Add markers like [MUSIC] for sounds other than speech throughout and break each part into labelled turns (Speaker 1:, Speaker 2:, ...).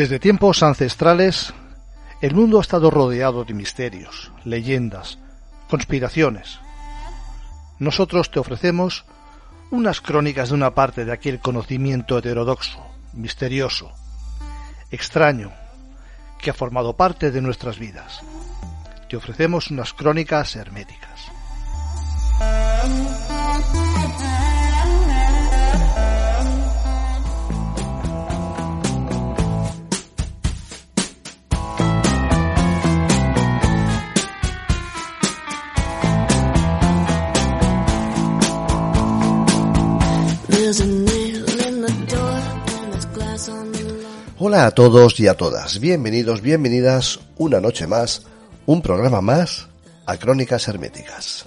Speaker 1: Desde tiempos ancestrales, el mundo ha estado rodeado de misterios, leyendas, conspiraciones. Nosotros te ofrecemos unas crónicas de una parte de aquel conocimiento heterodoxo, misterioso, extraño, que ha formado parte de nuestras vidas. Te ofrecemos unas crónicas herméticas.
Speaker 2: Hola a todos y a todas, bienvenidos, bienvenidas una noche más, un programa más a Crónicas Herméticas.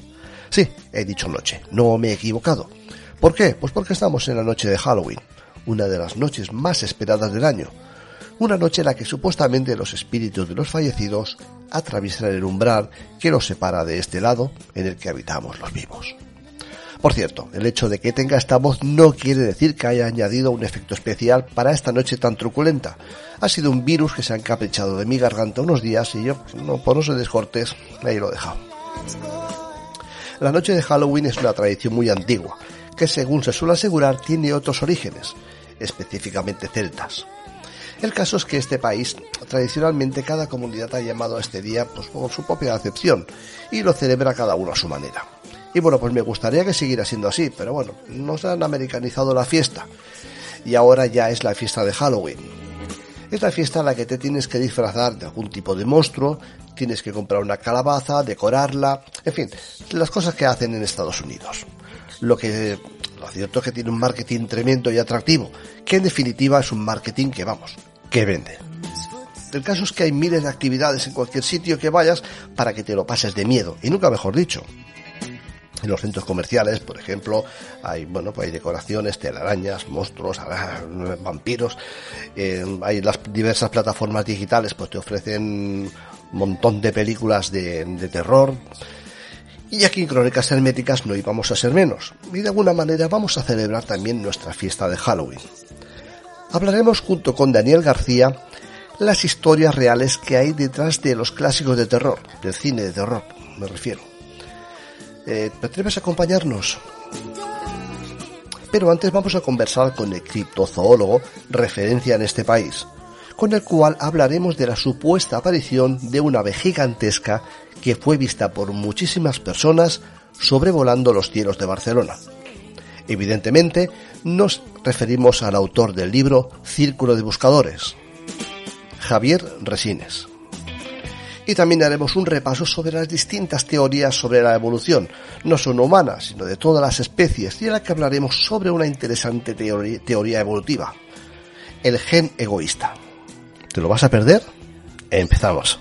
Speaker 2: Sí, he dicho noche, no me he equivocado. ¿Por qué? Pues porque estamos en la noche de Halloween, una de las noches más esperadas del año. Una noche en la que supuestamente los espíritus de los fallecidos atraviesan el umbral que los separa de este lado en el que habitamos los vivos. Por cierto, el hecho de que tenga esta voz no quiere decir que haya añadido un efecto especial para esta noche tan truculenta. Ha sido un virus que se ha encaprichado de mi garganta unos días y yo, no, por no ser descortés, ahí lo he dejado. La noche de Halloween es una tradición muy antigua, que según se suele asegurar tiene otros orígenes, específicamente celtas. El caso es que este país, tradicionalmente cada comunidad ha llamado a este día pues, por su propia acepción y lo celebra cada uno a su manera. Y bueno, pues me gustaría que siguiera siendo así, pero bueno, nos han americanizado la fiesta. Y ahora ya es la fiesta de Halloween. Es la fiesta en la que te tienes que disfrazar de algún tipo de monstruo, tienes que comprar una calabaza, decorarla, en fin, las cosas que hacen en Estados Unidos. Lo que lo cierto es que tiene un marketing tremendo y atractivo, que en definitiva es un marketing que vamos, que vende. El caso es que hay miles de actividades en cualquier sitio que vayas para que te lo pases de miedo, y nunca mejor dicho. En los centros comerciales, por ejemplo, hay bueno, pues hay decoraciones, telarañas, monstruos, vampiros. Eh, hay las diversas plataformas digitales, pues te ofrecen un montón de películas de, de terror. Y aquí en Crónicas Herméticas no íbamos a ser menos. Y de alguna manera vamos a celebrar también nuestra fiesta de Halloween. Hablaremos junto con Daniel García las historias reales que hay detrás de los clásicos de terror, del cine de terror, me refiero. Eh, ¿Te atreves a acompañarnos? Pero antes vamos a conversar con el criptozoólogo, referencia en este país, con el cual hablaremos de la supuesta aparición de una ave gigantesca que fue vista por muchísimas personas sobrevolando los cielos de Barcelona. Evidentemente, nos referimos al autor del libro Círculo de Buscadores, Javier Resines y también haremos un repaso sobre las distintas teorías sobre la evolución, no solo humana, sino de todas las especies, y en la que hablaremos sobre una interesante teoría evolutiva, el gen egoísta. ¿Te lo vas a perder? Empezamos.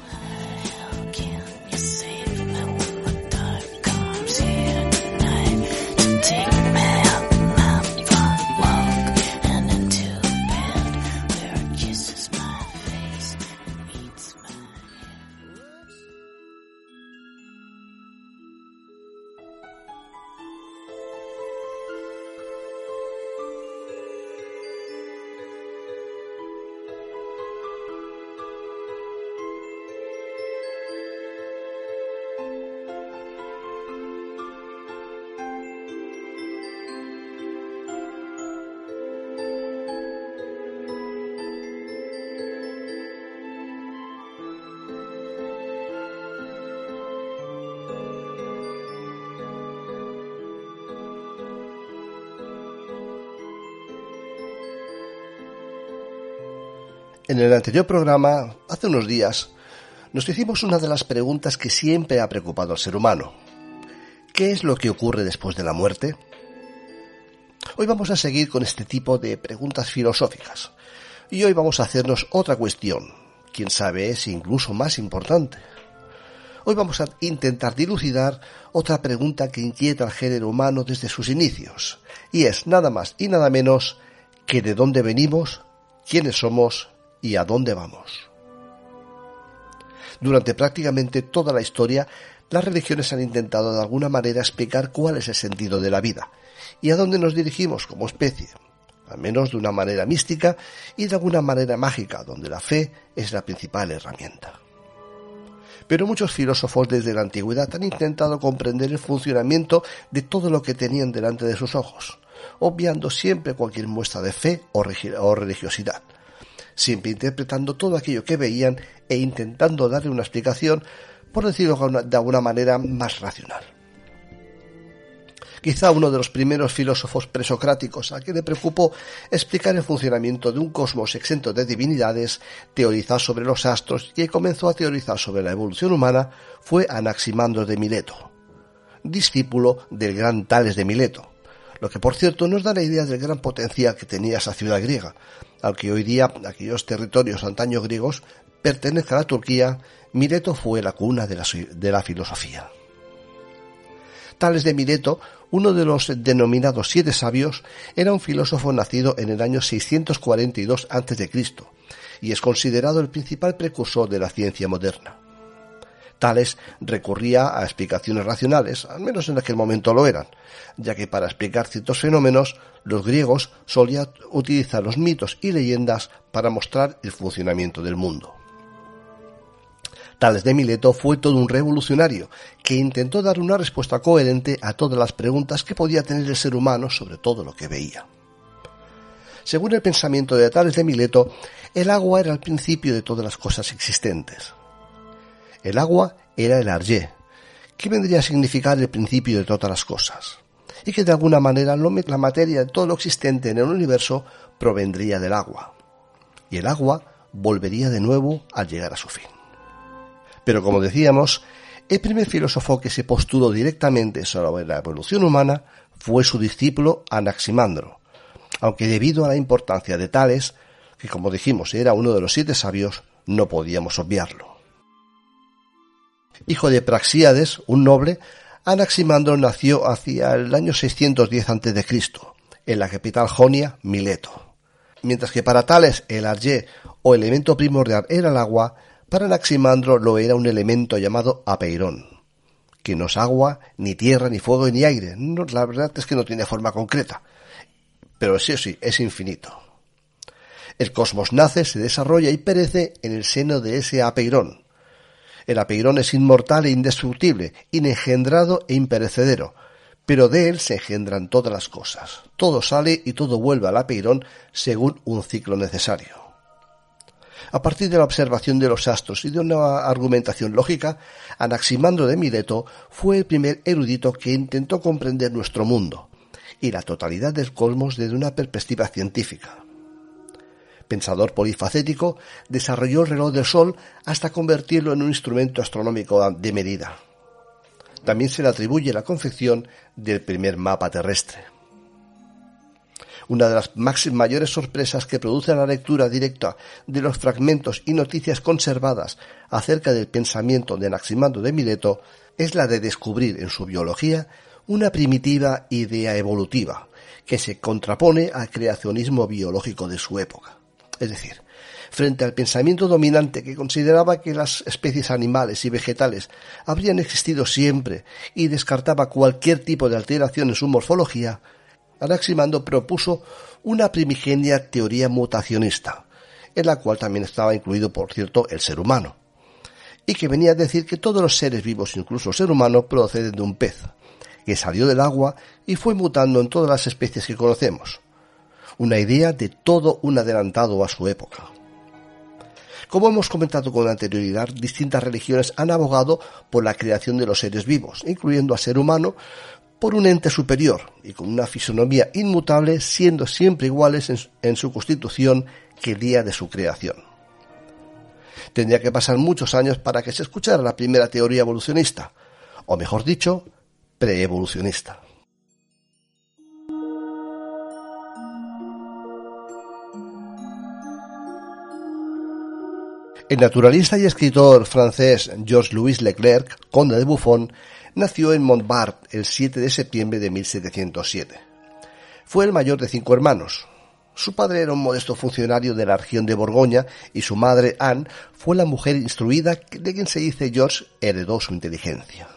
Speaker 2: El anterior programa, hace unos días, nos hicimos una de las preguntas que siempre ha preocupado al ser humano. ¿Qué es lo que ocurre después de la muerte? Hoy vamos a seguir con este tipo de preguntas filosóficas. Y hoy vamos a hacernos otra cuestión. Quién sabe es incluso más importante. Hoy vamos a intentar dilucidar otra pregunta que inquieta al género humano desde sus inicios. Y es nada más y nada menos que de dónde venimos, quiénes somos y a dónde vamos. Durante prácticamente toda la historia, las religiones han intentado de alguna manera explicar cuál es el sentido de la vida y a dónde nos dirigimos como especie. al menos de una manera mística y de alguna manera mágica, donde la fe es la principal herramienta. Pero muchos filósofos desde la antigüedad han intentado comprender el funcionamiento de todo lo que tenían delante de sus ojos, obviando siempre cualquier muestra de fe o religiosidad, siempre interpretando todo aquello que veían e intentando darle una explicación, por decirlo de alguna manera, más racional. Quizá uno de los primeros filósofos presocráticos a quien le preocupó explicar el funcionamiento de un cosmos exento de divinidades, teorizar sobre los astros y comenzó a teorizar sobre la evolución humana fue Anaximandro de Mileto, discípulo del gran Tales de Mileto, lo que por cierto nos da la idea del gran potencial que tenía esa ciudad griega, al que hoy día aquellos territorios antaño griegos pertenecen a la Turquía, Mileto fue la cuna de la, de la filosofía. Tales de Mileto uno de los denominados siete sabios era un filósofo nacido en el año 642 a.C. y es considerado el principal precursor de la ciencia moderna. Tales recurría a explicaciones racionales, al menos en aquel momento lo eran, ya que para explicar ciertos fenómenos los griegos solían utilizar los mitos y leyendas para mostrar el funcionamiento del mundo. Tales de Mileto fue todo un revolucionario que intentó dar una respuesta coherente a todas las preguntas que podía tener el ser humano sobre todo lo que veía. Según el pensamiento de Tales de Mileto, el agua era el principio de todas las cosas existentes. El agua era el arjé, que vendría a significar el principio de todas las cosas, y que de alguna manera la materia de todo lo existente en el universo provendría del agua, y el agua volvería de nuevo al llegar a su fin. Pero como decíamos, el primer filósofo que se postuló directamente sobre la evolución humana fue su discípulo Anaximandro, aunque debido a la importancia de Tales, que como dijimos era uno de los siete sabios, no podíamos obviarlo. Hijo de Praxíades, un noble, Anaximandro nació hacia el año 610 a.C., en la capital jonia, Mileto. Mientras que para Tales el arjé o elemento primordial era el agua, para Anaximandro lo era un elemento llamado apeirón, que no es agua, ni tierra, ni fuego, ni aire. la verdad es que no tiene forma concreta, pero sí o sí, es infinito. El cosmos nace, se desarrolla y perece en el seno de ese apeirón. El apeirón es inmortal e indestructible, inengendrado e imperecedero, pero de él se engendran todas las cosas. Todo sale y todo vuelve al apeirón según un ciclo necesario. A partir de la observación de los astros y de una argumentación lógica, Anaximandro de Mileto fue el primer erudito que intentó comprender nuestro mundo y la totalidad del cosmos desde una perspectiva científica. Pensador polifacético, desarrolló el reloj del Sol hasta convertirlo en un instrumento astronómico de medida. También se le atribuye la confección del primer mapa terrestre. Una de las mayores sorpresas que produce la lectura directa de los fragmentos y noticias conservadas acerca del pensamiento de Anaximandro de Mileto es la de descubrir en su biología una primitiva idea evolutiva que se contrapone al creacionismo biológico de su época. Es decir, frente al pensamiento dominante que consideraba que las especies animales y vegetales habrían existido siempre y descartaba cualquier tipo de alteración en su morfología, Anaximandro propuso una primigenia teoría mutacionista, en la cual también estaba incluido, por cierto, el ser humano, y que venía a decir que todos los seres vivos, incluso el ser humano, proceden de un pez, que salió del agua y fue mutando en todas las especies que conocemos. Una idea de todo un adelantado a su época. Como hemos comentado con anterioridad, distintas religiones han abogado por la creación de los seres vivos, incluyendo al ser humano, por un ente superior y con una fisonomía inmutable, siendo siempre iguales en, su constitución que el día de su creación. Tendría que pasar muchos años para que se escuchara la primera teoría evolucionista, o mejor dicho, preevolucionista. El naturalista y escritor francés Georges-Louis Leclerc, conde de Buffon, nació en Montbard el 7 de septiembre de 1707. Fue el mayor de cinco hermanos. Su padre era un modesto funcionario de la región de Borgoña y su madre, Anne, fue la mujer instruida de quien se dice George heredó su inteligencia.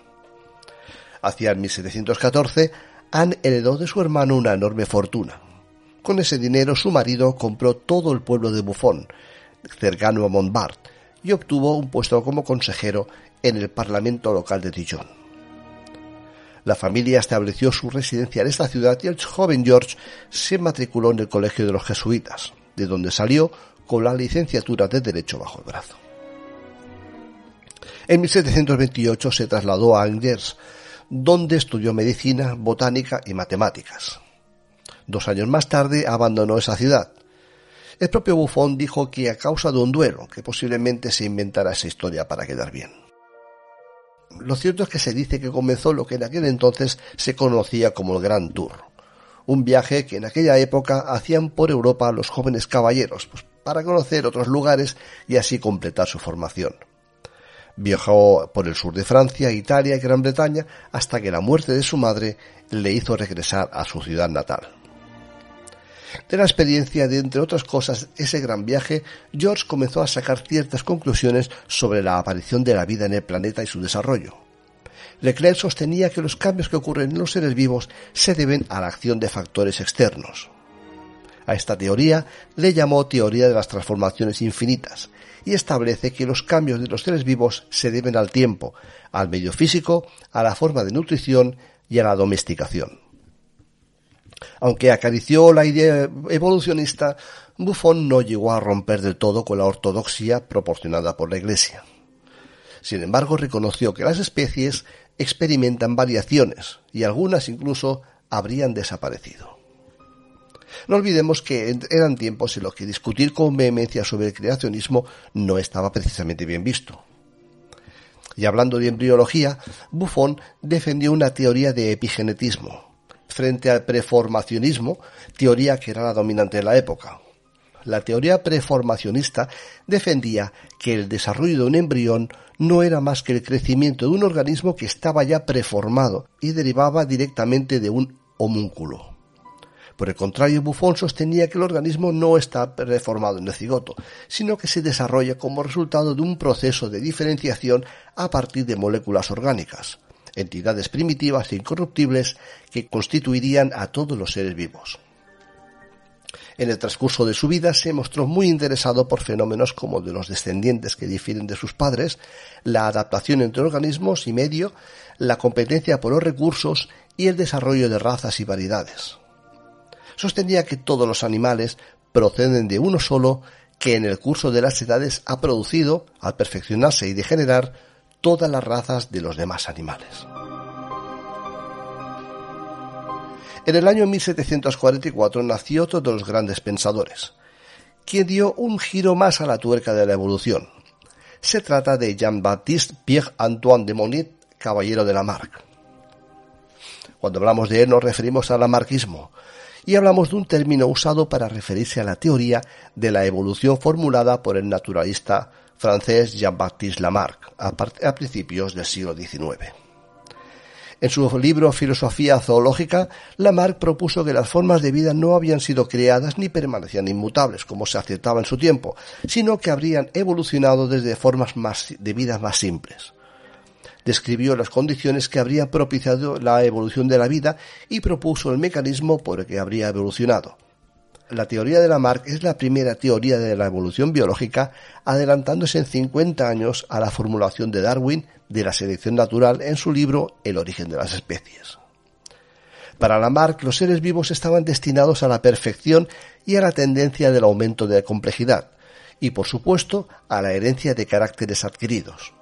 Speaker 2: Hacia 1714, Anne heredó de su hermano una enorme fortuna. Con ese dinero su marido compró todo el pueblo de Buffon, cercano a Montbard, y obtuvo un puesto como consejero en el Parlamento local de Dijon. La familia estableció su residencia en esta ciudad y el joven George se matriculó en el Colegio de los Jesuitas, de donde salió con la licenciatura de Derecho bajo el brazo. En 1728 se trasladó a Angers, donde estudió medicina, botánica y matemáticas. Dos años más tarde abandonó esa ciudad. El propio Buffon dijo que a causa de un duelo, que posiblemente se inventara esa historia para quedar bien. Lo cierto es que se dice que comenzó lo que en aquel entonces se conocía como el Gran Tour, un viaje que en aquella época hacían por Europa los jóvenes caballeros, pues, para conocer otros lugares y así completar su formación. Viajó por el sur de Francia, Italia y Gran Bretaña hasta que la muerte de su madre le hizo regresar a su ciudad natal. De la experiencia de, entre otras cosas, ese gran viaje, George comenzó a sacar ciertas conclusiones sobre la aparición de la vida en el planeta y su desarrollo. Leclerc sostenía que los cambios que ocurren en los seres vivos se deben a la acción de factores externos. A esta teoría le llamó teoría de las transformaciones infinitas y establece que los cambios de los seres vivos se deben al tiempo, al medio físico, a la forma de nutrición y a la domesticación. Aunque acarició la idea evolucionista, Buffon no llegó a romper del todo con la ortodoxia proporcionada por la Iglesia. Sin embargo, reconoció que las especies experimentan variaciones y algunas incluso habrían desaparecido. No olvidemos que eran tiempos en los que discutir con vehemencia sobre el creacionismo no estaba precisamente bien visto. Y hablando de embriología, Buffon defendió una teoría de epigenetismo, frente al preformacionismo, teoría que era la dominante en la época. La teoría preformacionista defendía que el desarrollo de un embrión no era más que el crecimiento de un organismo que estaba ya preformado y derivaba directamente de un homúnculo. Por el contrario, Buffon sostenía que el organismo no está preformado en el cigoto, sino que se desarrolla como resultado de un proceso de diferenciación a partir de moléculas orgánicas, entidades primitivas e incorruptibles que constituirían a todos los seres vivos. En el transcurso de su vida se mostró muy interesado por fenómenos como de los descendientes que difieren de sus padres, la adaptación entre organismos y medio, la competencia por los recursos y el desarrollo de razas y variedades. Sostenía que todos los animales proceden de uno solo que en el curso de las edades ha producido, al perfeccionarse y degenerar, todas las razas de los demás animales. En el año 1744 nació otro de los grandes pensadores, quien dio un giro más a la tuerca de la evolución. Se trata de Jean-Baptiste Pierre-Antoine de Monnet, caballero de Lamarck. Cuando hablamos de él nos referimos al lamarquismo, y hablamos de un término usado para referirse a la teoría de la evolución formulada por el naturalista francés Jean-Baptiste Lamarck a, principios del siglo XIX. En su libro Filosofía zoológica, Lamarck propuso que las formas de vida no habían sido creadas ni permanecían inmutables, como se aceptaba en su tiempo, sino que habrían evolucionado desde formas más, de vida más simples. Describió las condiciones que habrían propiciado la evolución de la vida y propuso el mecanismo por el que habría evolucionado la teoría de Lamarck es la primera teoría de la evolución biológica, adelantándose en 50 años a la formulación de Darwin de la selección natural en su libro El origen de las especies. Para Lamarck, los seres vivos estaban destinados a la perfección y a la tendencia del aumento de la complejidad, y por supuesto a la herencia de caracteres adquiridos.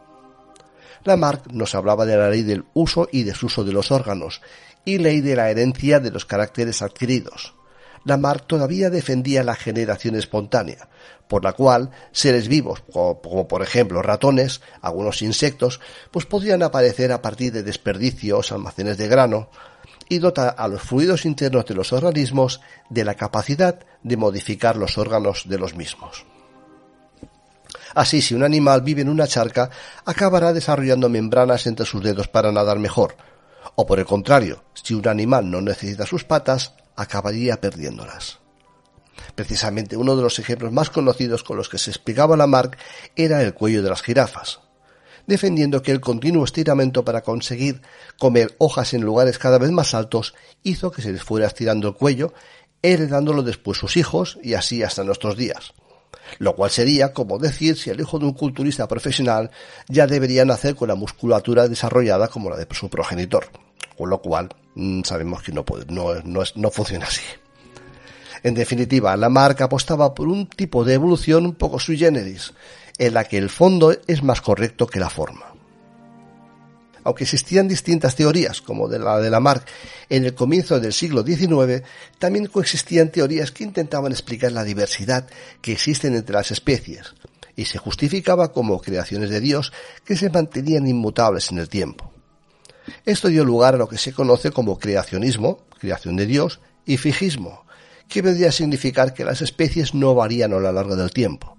Speaker 2: Lamarck nos hablaba de la ley del uso y desuso de los órganos, y ley de la herencia de los caracteres adquiridos Lamarck todavía defendía la generación espontánea, por la cual seres vivos, como, por ejemplo ratones, algunos insectos, pues podrían aparecer a partir de desperdicios, almacenes de grano, y dota a los fluidos internos de los organismos de la capacidad de modificar los órganos de los mismos. Así, si un animal vive en una charca, acabará desarrollando membranas entre sus dedos para nadar mejor. O por el contrario, si un animal no necesita sus patas, acabaría perdiéndolas. Precisamente uno de los ejemplos más conocidos con los que se explicaba Lamarck era el cuello de las jirafas, defendiendo que el continuo estiramiento para conseguir comer hojas en lugares cada vez más altos hizo que se les fuera estirando el cuello heredándolo después sus hijos y así hasta nuestros días. Lo cual sería como decir si el hijo de un culturista profesional ya debería nacer con la musculatura desarrollada como la de su progenitor. Con lo cual mm, sabemos que no, no, no, no funciona así. En definitiva, la marca apostaba por un tipo de evolución un poco sui generis, en la que el fondo es más correcto que la forma. Aunque existían distintas teorías, como de la de Lamarck en el comienzo del siglo XIX, también coexistían teorías que intentaban explicar la diversidad que existen entre las especies, y se justificaba como creaciones de Dios que se mantenían inmutables en el tiempo. Esto dio lugar a lo que se conoce como creacionismo, creación de Dios, y fijismo, que vendría a significar que las especies no varían a lo largo del tiempo.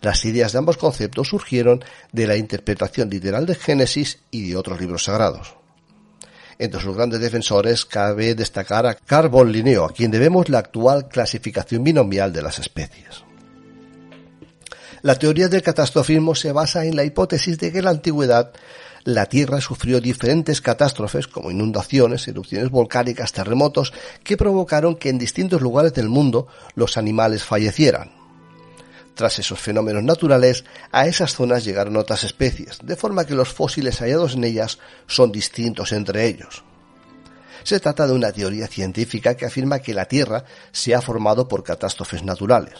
Speaker 2: Las ideas de ambos conceptos surgieron de la interpretación literal de Génesis y de otros libros sagrados. Entre sus grandes defensores cabe destacar a Carl Linneo, a quien debemos la actual clasificación binomial de las especies. La teoría del catastrofismo se basa en la hipótesis de que en la antigüedad la Tierra sufrió diferentes catástrofes como inundaciones, erupciones volcánicas, terremotos, que provocaron que en distintos lugares del mundo los animales fallecieran. Tras esos fenómenos naturales, a esas zonas llegaron otras especies, de forma que los fósiles hallados en ellas son distintos entre ellos. Se trata de una teoría científica que afirma que la Tierra se ha formado por catástrofes naturales.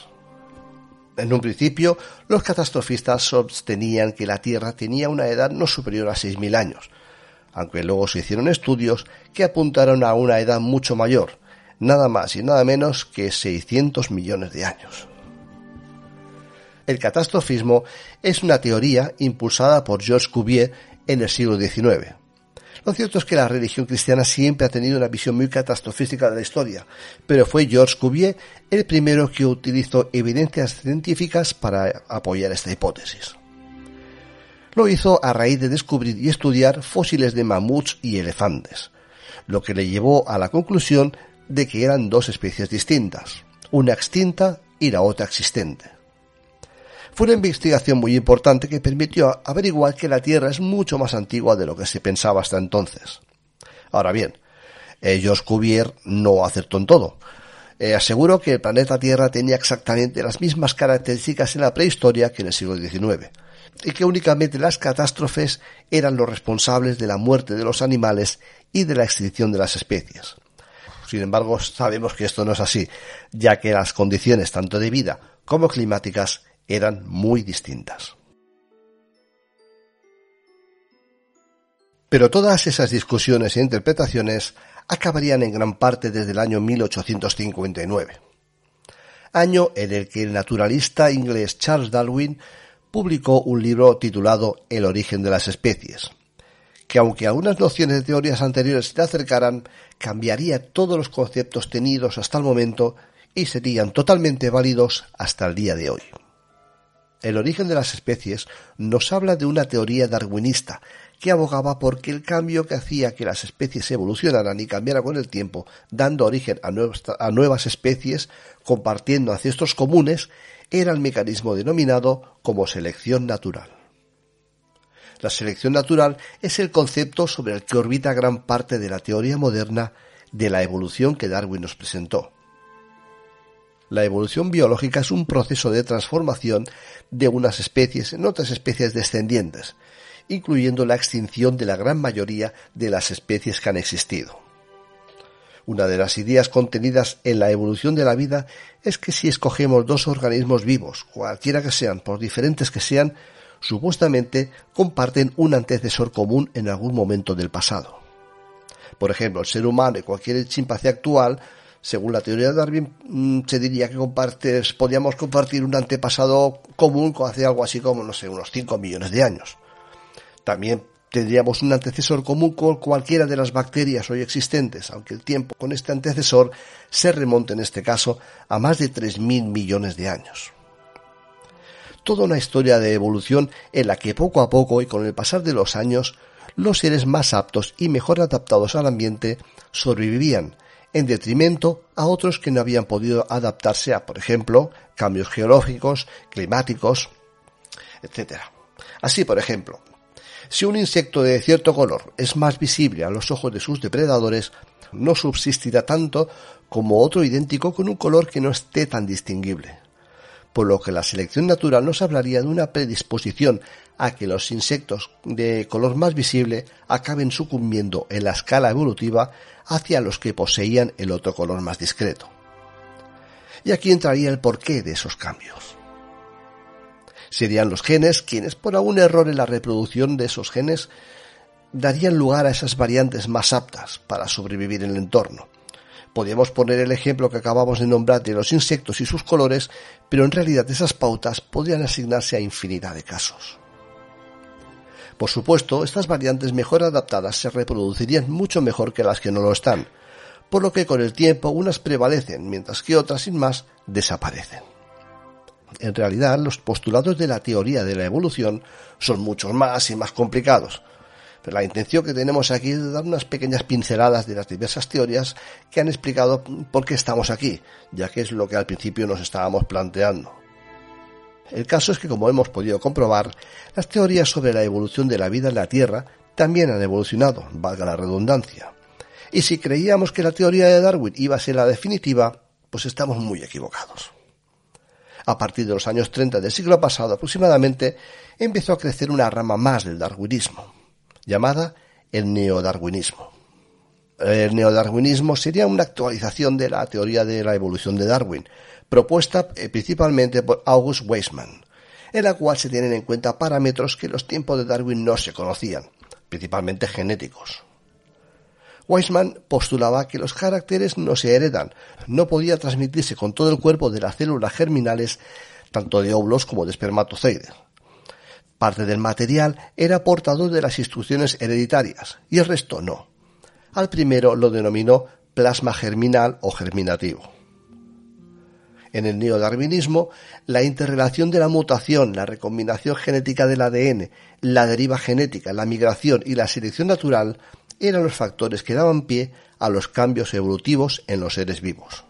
Speaker 2: En un principio, los catastrofistas sostenían que la Tierra tenía una edad no superior a 6.000 años, aunque luego se hicieron estudios que apuntaron a una edad mucho mayor, nada más y nada menos que 600 millones de años. El catastrofismo es una teoría impulsada por Georges Cuvier en el siglo XIX. Lo cierto es que la religión cristiana siempre ha tenido una visión muy catastrofística de la historia, pero fue Georges Cuvier el primero que utilizó evidencias científicas para apoyar esta hipótesis. Lo hizo a raíz de descubrir y estudiar fósiles de mamuts y elefantes, lo que le llevó a la conclusión de que eran dos especies distintas, una extinta y la otra existente. Fue una investigación muy importante que permitió averiguar que la Tierra es mucho más antigua de lo que se pensaba hasta entonces. Ahora bien, ellos Cuvier no acertó en todo. Eh, aseguró que el planeta Tierra tenía exactamente las mismas características en la prehistoria que en el siglo XIX, y que únicamente las catástrofes eran los responsables de la muerte de los animales y de la extinción de las especies. Sin embargo, sabemos que esto no es así, ya que las condiciones tanto de vida como climáticas eran muy distintas. Pero todas esas discusiones e interpretaciones acabarían en gran parte desde el año 1859, año en el que el naturalista inglés Charles Darwin publicó un libro titulado El origen de las especies, que aunque algunas nociones de teorías anteriores se acercaran, cambiaría todos los conceptos tenidos hasta el momento y serían totalmente válidos hasta el día de hoy. El origen de las especies nos habla de una teoría darwinista que abogaba por que el cambio que hacía que las especies evolucionaran y cambiaran con el tiempo, dando origen a nuevas, a nuevas especies, compartiendo ancestros comunes, era el mecanismo denominado como selección natural. La selección natural es el concepto sobre el que orbita gran parte de la teoría moderna de la evolución que Darwin nos presentó. La evolución biológica es un proceso de transformación de unas especies en otras especies descendientes, incluyendo la extinción de la gran mayoría de las especies que han existido. Una de las ideas contenidas en la evolución de la vida es que si escogemos dos organismos vivos, cualquiera que sean, por diferentes que sean, supuestamente comparten un antecesor común en algún momento del pasado. Por ejemplo, el ser humano y cualquier chimpancé actual según la teoría de Darwin, mm, se diría que compartes, compartir un antepasado común con hace algo así como, no sé, unos 5 millones de años. También tendríamos un antecesor común con cualquiera de las bacterias hoy existentes, aunque el tiempo con este antecesor se remonte en este caso a más de 3.000 millones de años. Toda una historia de evolución en la que poco a poco y con el pasar de los años, los seres más aptos y mejor adaptados al ambiente sobrevivían en detrimento a otros que no habían podido adaptarse a, por ejemplo, cambios geológicos, climáticos, etc. Así, por ejemplo, Si un insecto de cierto color es más visible a los ojos de sus depredadores, no subsistirá tanto como otro idéntico con un color que no esté tan distinguible. Por lo que la selección natural nos hablaría de una predisposición a que los insectos de color más visible acaben sucumbiendo en la escala evolutiva hacia los que poseían el otro color más discreto. Y aquí entraría el porqué de esos cambios. Serían los genes quienes, por algún error en la reproducción de esos genes, darían lugar a esas variantes más aptas para sobrevivir en el entorno. Podríamos poner el ejemplo que acabamos de nombrar de los insectos y sus colores, pero en realidad esas pautas podrían asignarse a infinidad de casos. Por supuesto, estas variantes mejor adaptadas se reproducirían mucho mejor que las que no lo están, por lo que con el tiempo unas prevalecen, mientras que otras sin más desaparecen. En realidad, los postulados de la teoría de la evolución son muchos más y más complicados, pero la intención que tenemos aquí es dar unas pequeñas pinceladas de las diversas teorías que han explicado por qué estamos aquí, ya que es lo que al principio nos estábamos planteando. El caso es que, como hemos podido comprobar, las teorías sobre la evolución de la vida en la Tierra también han evolucionado, valga la redundancia. Y si creíamos que la teoría de Darwin iba a ser la definitiva, pues estamos muy equivocados. A partir de los años 30 del siglo pasado aproximadamente, empezó a crecer una rama más del darwinismo, llamada el neodarwinismo. El neodarwinismo sería una actualización de la teoría de la evolución de Darwin, propuesta eh, principalmente por August Weismann, en la cual se tienen en cuenta parámetros que en los tiempos de Darwin no se conocían, principalmente genéticos. Weismann postulaba que los caracteres no se heredan, no podía transmitirse con todo el cuerpo de las células germinales, tanto de óvulos como de espermatozoides. Parte del material era portador de las instrucciones hereditarias y el resto no. Al primero lo denominó plasma germinal o germinativo. En el neodarwinismo, la interrelación de la mutación, la recombinación genética del ADN, la deriva genética, la migración y la selección natural eran los factores que daban pie a los cambios evolutivos en los seres vivos.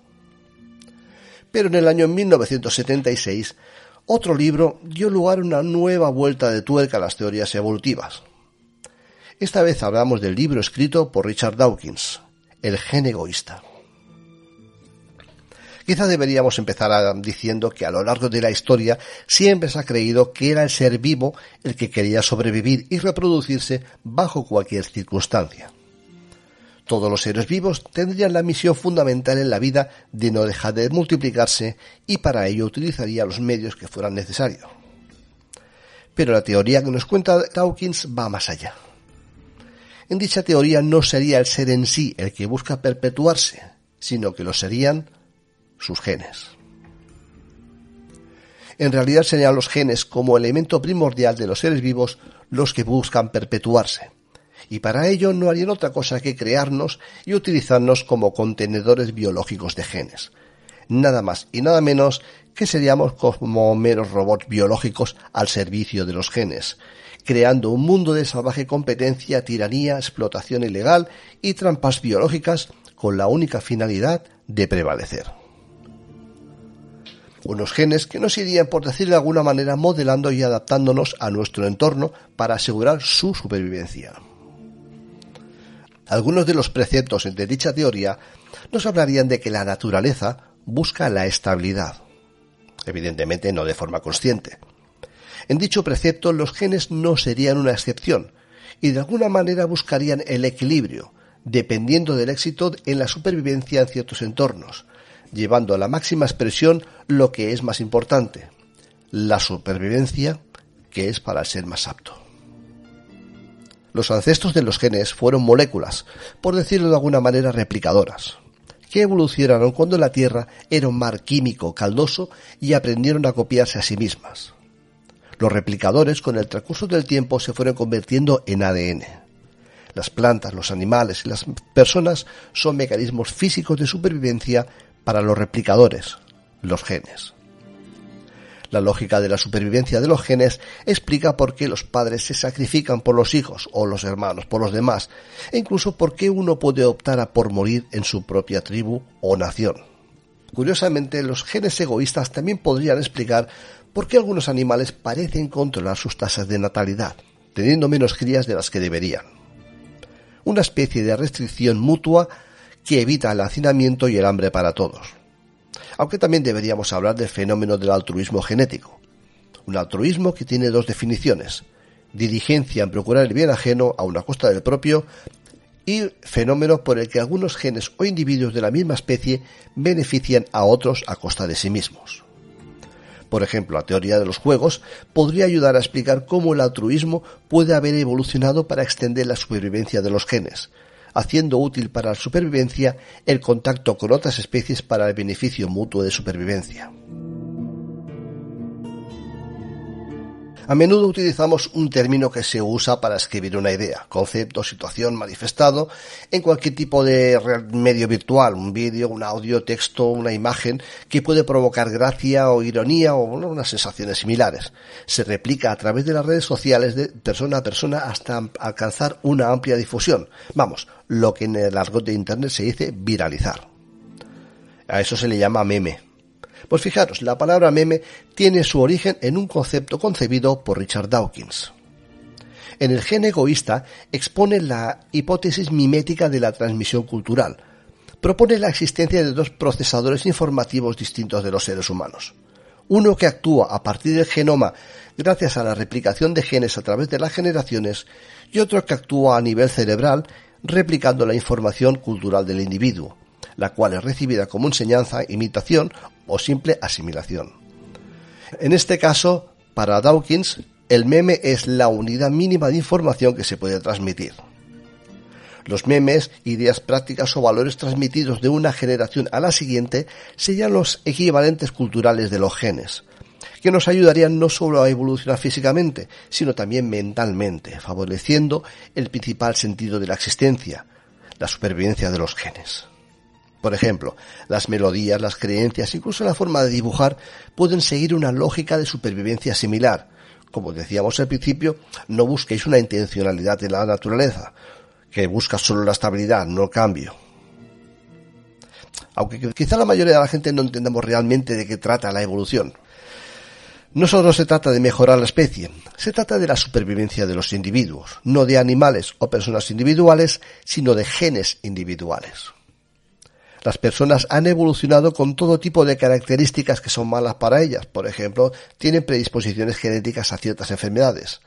Speaker 2: Pero en el año 1976, otro libro dio lugar a una nueva vuelta de tuerca a las teorías evolutivas. Esta vez hablamos del libro escrito por Richard Dawkins, El gen egoísta. Quizá deberíamos empezar diciendo que a lo largo de la historia siempre se ha creído que era el ser vivo el que quería sobrevivir y reproducirse bajo cualquier circunstancia. Todos los seres vivos tendrían la misión fundamental en la vida de no dejar de multiplicarse y para ello utilizaría los medios que fueran necesarios. Pero la teoría que nos cuenta Dawkins va más allá. En dicha teoría no sería el ser en sí el que busca perpetuarse, sino que lo serían sus genes. En realidad serían los genes como elemento primordial de los seres vivos los que buscan perpetuarse. Y para ello no harían otra cosa que crearnos y utilizarnos como contenedores biológicos de genes. Nada más y nada menos que seríamos como meros robots biológicos al servicio de los genes, creando un mundo de salvaje competencia, tiranía, explotación ilegal y trampas biológicas con la única finalidad de prevalecer unos genes que nos irían, por decir de alguna manera, modelando y adaptándonos a nuestro entorno para asegurar su supervivencia. Algunos de los preceptos de dicha teoría nos hablarían de que la naturaleza busca la estabilidad, evidentemente no de forma consciente. En dicho precepto los genes no serían una excepción y de alguna manera buscarían el equilibrio, dependiendo del éxito en la supervivencia en ciertos entornos, llevando a la máxima expresión lo que es más importante, la supervivencia, que es para el ser más apto. Los ancestros de los genes fueron moléculas, por decirlo de alguna manera replicadoras, que evolucionaron cuando la Tierra era un mar químico caldoso y aprendieron a copiarse a sí mismas. Los replicadores con el transcurso del tiempo se fueron convirtiendo en ADN. Las plantas, los animales y las personas son mecanismos físicos de supervivencia para los replicadores, los genes. La lógica de la supervivencia de los genes explica por qué los padres se sacrifican por los hijos o los hermanos por los demás, e incluso por qué uno puede optar a por morir en su propia tribu o nación. Curiosamente, los genes egoístas también podrían explicar por qué algunos animales parecen controlar sus tasas de natalidad, teniendo menos crías de las que deberían. Una especie de restricción mutua que evita el hacinamiento y el hambre para todos. Aunque también deberíamos hablar del fenómeno del altruismo genético. Un altruismo que tiene dos definiciones. Diligencia en procurar el bien ajeno a una costa del propio y fenómeno por el que algunos genes o individuos de la misma especie benefician a otros a costa de sí mismos. Por ejemplo, la teoría de los juegos podría ayudar a explicar cómo el altruismo puede haber evolucionado para extender la supervivencia de los genes, haciendo útil para la supervivencia el contacto con otras especies para el beneficio mutuo de supervivencia. A menudo utilizamos un término que se usa para escribir una idea, concepto, situación, manifestado en cualquier tipo de medio virtual, un vídeo, un audio, texto, una imagen que puede provocar gracia o ironía o unas sensaciones similares. Se replica a través de las redes sociales de persona a persona hasta alcanzar una amplia difusión. Vamos, lo que en el argot de Internet se dice viralizar. A eso se le llama meme. Pues fijaros, la palabra meme tiene su origen en un concepto concebido por Richard Dawkins. En el gen egoísta expone la hipótesis mimética de la transmisión cultural. Propone la existencia de dos procesadores informativos distintos de los seres humanos. Uno que actúa a partir del genoma gracias a la replicación de genes a través de las generaciones y otro que actúa a nivel cerebral replicando la información cultural del individuo, la cual es recibida como enseñanza, imitación o simple asimilación. En este caso, para Dawkins, el meme es la unidad mínima de información que se puede transmitir. Los memes, ideas prácticas o valores transmitidos de una generación a la siguiente serían los equivalentes culturales de los genes, que nos ayudarían no solo a evolucionar físicamente, sino también mentalmente, favoreciendo el principal sentido de la existencia, la supervivencia de los genes. Por ejemplo, las melodías, las creencias, incluso la forma de dibujar pueden seguir una lógica de supervivencia similar. Como decíamos al principio, no busquéis una intencionalidad en la naturaleza, que busca solo la estabilidad, no el cambio. Aunque quizá la mayoría de la gente no entendamos realmente de qué trata la evolución. No solo se trata de mejorar la especie, se trata de la supervivencia de los individuos, no de animales o personas individuales, sino de genes individuales. Las personas han evolucionado con todo tipo de características que son malas para ellas. Por ejemplo, tienen predisposiciones genéticas a ciertas enfermedades.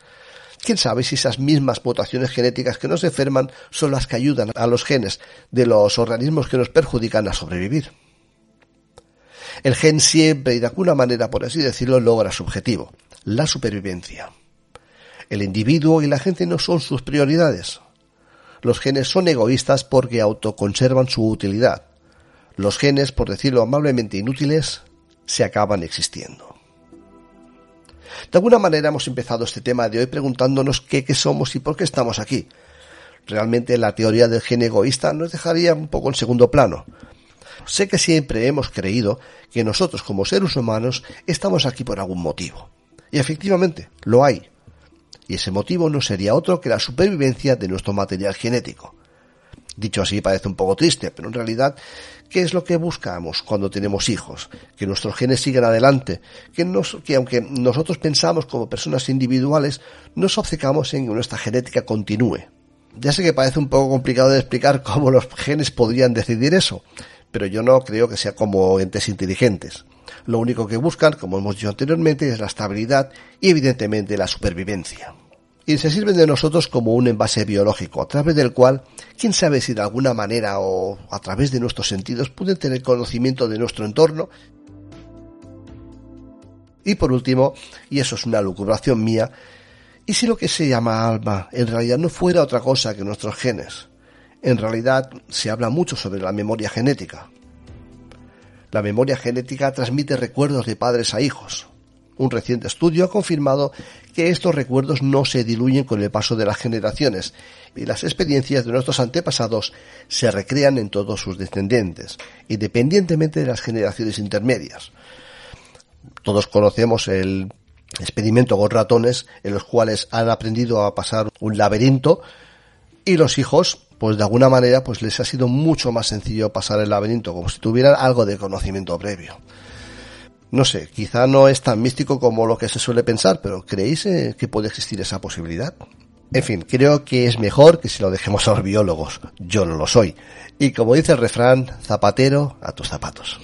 Speaker 2: ¿Quién sabe si esas mismas mutaciones genéticas que nos enferman son las que ayudan a los genes de los organismos que nos perjudican a sobrevivir? El gen siempre y de alguna manera, por así decirlo, logra su objetivo, la supervivencia. El individuo y la gente no son sus prioridades. Los genes son egoístas porque autoconservan su utilidad los genes, por decirlo amablemente inútiles, se acaban existiendo. De alguna manera hemos empezado este tema de hoy preguntándonos qué, qué somos y por qué estamos aquí. Realmente la teoría del gen egoísta nos dejaría un poco en segundo plano. Sé que siempre hemos creído que nosotros como seres humanos estamos aquí por algún motivo. Y efectivamente, lo hay. Y ese motivo no sería otro que la supervivencia de nuestro material genético. Dicho así parece un poco triste, pero en realidad, ¿qué es lo que buscamos cuando tenemos hijos? Que nuestros genes sigan adelante, que, que aunque nosotros pensamos como personas individuales, nos obcecamos en que nuestra genética continúe. Ya sé que parece un poco complicado de explicar cómo los genes podrían decidir eso, pero yo no creo que sea como entes inteligentes. Lo único que buscan, como hemos dicho anteriormente, es la estabilidad y evidentemente la supervivencia y se sirven de nosotros como un envase biológico, a través del cual, quién sabe si de alguna manera o a través de nuestros sentidos pueden tener conocimiento de nuestro entorno. Y por último, y eso es una lucubración mía, ¿y si lo que se llama alma en realidad no fuera otra cosa que nuestros genes? En realidad se habla mucho sobre la memoria genética. La memoria genética transmite recuerdos de padres a hijos, un reciente estudio ha confirmado que estos recuerdos no se diluyen con el paso de las generaciones y las experiencias de nuestros antepasados se recrean en todos sus descendientes, independientemente de las generaciones intermedias. Todos conocemos el experimento con ratones en los cuales han aprendido a pasar un laberinto y los hijos pues de alguna manera pues les ha sido mucho más sencillo pasar el laberinto como si tuvieran algo de conocimiento previo. No sé, quizá no es tan místico como lo que se suele pensar, pero ¿creéis eh, que puede existir esa posibilidad? En fin, creo que es mejor que si lo dejemos a los biólogos. Yo no lo soy. Y como dice el refrán, zapatero a tus zapatos.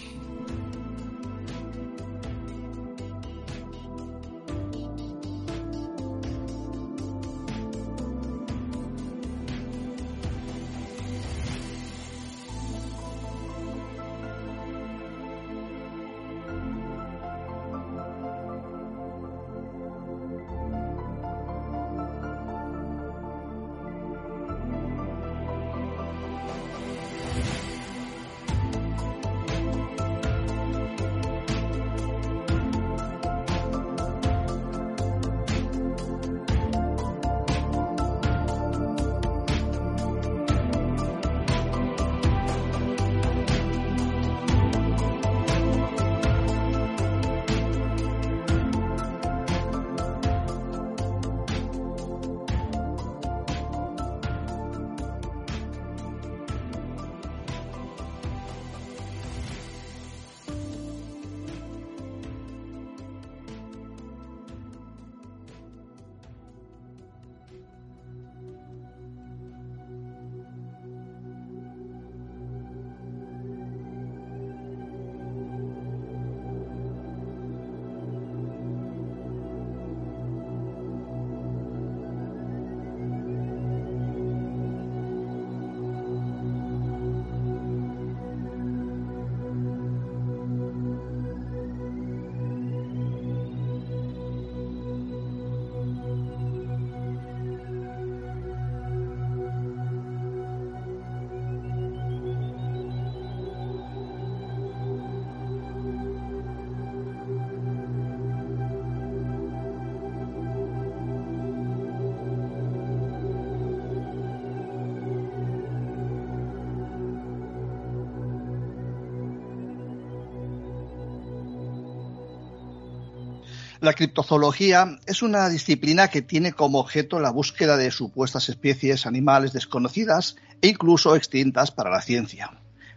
Speaker 1: La criptozoología es una disciplina que tiene como objeto la búsqueda de supuestas especies animales desconocidas e incluso extintas para la ciencia,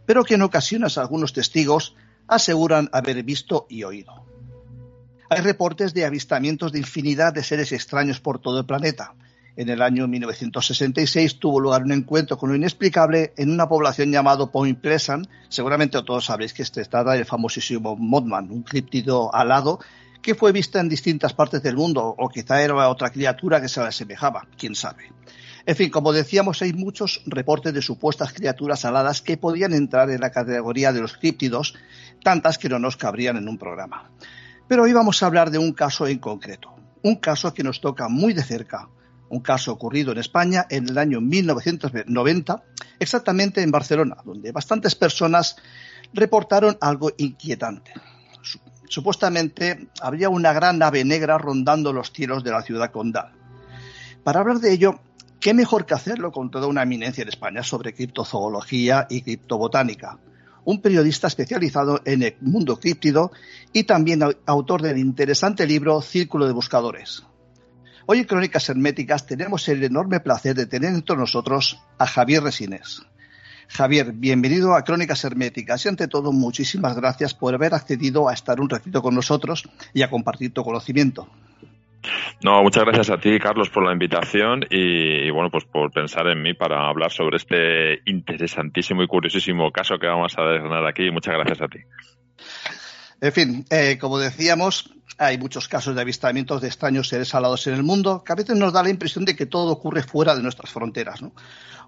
Speaker 1: pero que en ocasiones algunos testigos aseguran haber visto y oído. Hay reportes de avistamientos de infinidad de seres extraños por todo el planeta. En el año 1966 tuvo lugar un encuentro con lo inexplicable en una población llamado Point Pleasant. Seguramente todos sabéis que este trata del famosísimo Mothman, un críptido alado que fue vista en distintas partes del mundo, o quizá era otra criatura que se le asemejaba, quién sabe. En fin, como decíamos, hay muchos reportes de supuestas criaturas aladas que podían entrar en la categoría de los críptidos, tantas que no nos cabrían en un programa. Pero hoy vamos a hablar de un caso en concreto, un caso que nos toca muy de cerca, un caso ocurrido en España en el año 1990, exactamente en Barcelona, donde bastantes personas reportaron algo inquietante supuestamente habría una gran nave negra rondando los cielos de la ciudad condal. Para hablar de ello, ¿qué mejor que hacerlo con toda una eminencia en España sobre criptozoología y criptobotánica? Un periodista especializado en el mundo críptido y también autor del interesante libro Círculo de Buscadores. Hoy en Crónicas Herméticas tenemos el enorme placer de tener entre nosotros a Javier Resines. Javier, bienvenido a Crónicas Herméticas y ante todo muchísimas gracias por haber accedido a estar un ratito con nosotros y a compartir tu conocimiento.
Speaker 3: No, muchas gracias a ti, Carlos, por la invitación y, bueno, pues por pensar en mí para hablar sobre este interesantísimo y curiosísimo caso que vamos a desgranar aquí. Muchas gracias a ti.
Speaker 1: En fin, eh, como decíamos, hay muchos casos de avistamientos de extraños seres alados en el mundo que a veces nos da la impresión de que todo ocurre fuera de nuestras fronteras.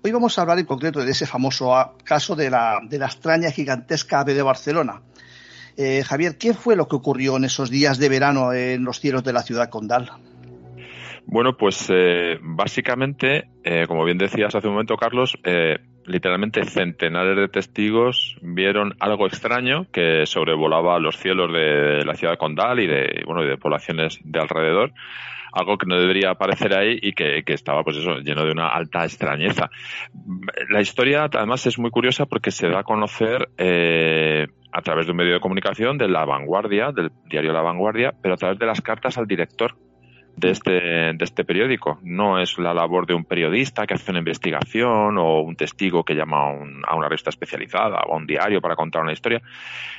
Speaker 1: Hoy vamos a hablar en concreto de ese famoso caso de la, de la extraña gigantesca ave de Barcelona. Eh, Javier, ¿qué fue lo que ocurrió en esos días de verano en los cielos de la ciudad condal?
Speaker 3: Bueno, pues eh, básicamente, eh, como bien decías hace un momento, Carlos, literalmente centenares de testigos vieron algo extraño que sobrevolaba los cielos de la ciudad condal y de, bueno, de poblaciones de alrededor algo que no debería aparecer ahí y que, estaba pues eso lleno de una alta extrañeza. La historia además es muy curiosa porque se da a conocer eh, a través de un medio de comunicación de La Vanguardia del diario La Vanguardia pero a través de las cartas al director de este, de este periódico. No es la labor de un periodista que hace una investigación o un testigo que llama a, una revista especializada o a un diario para contar una historia.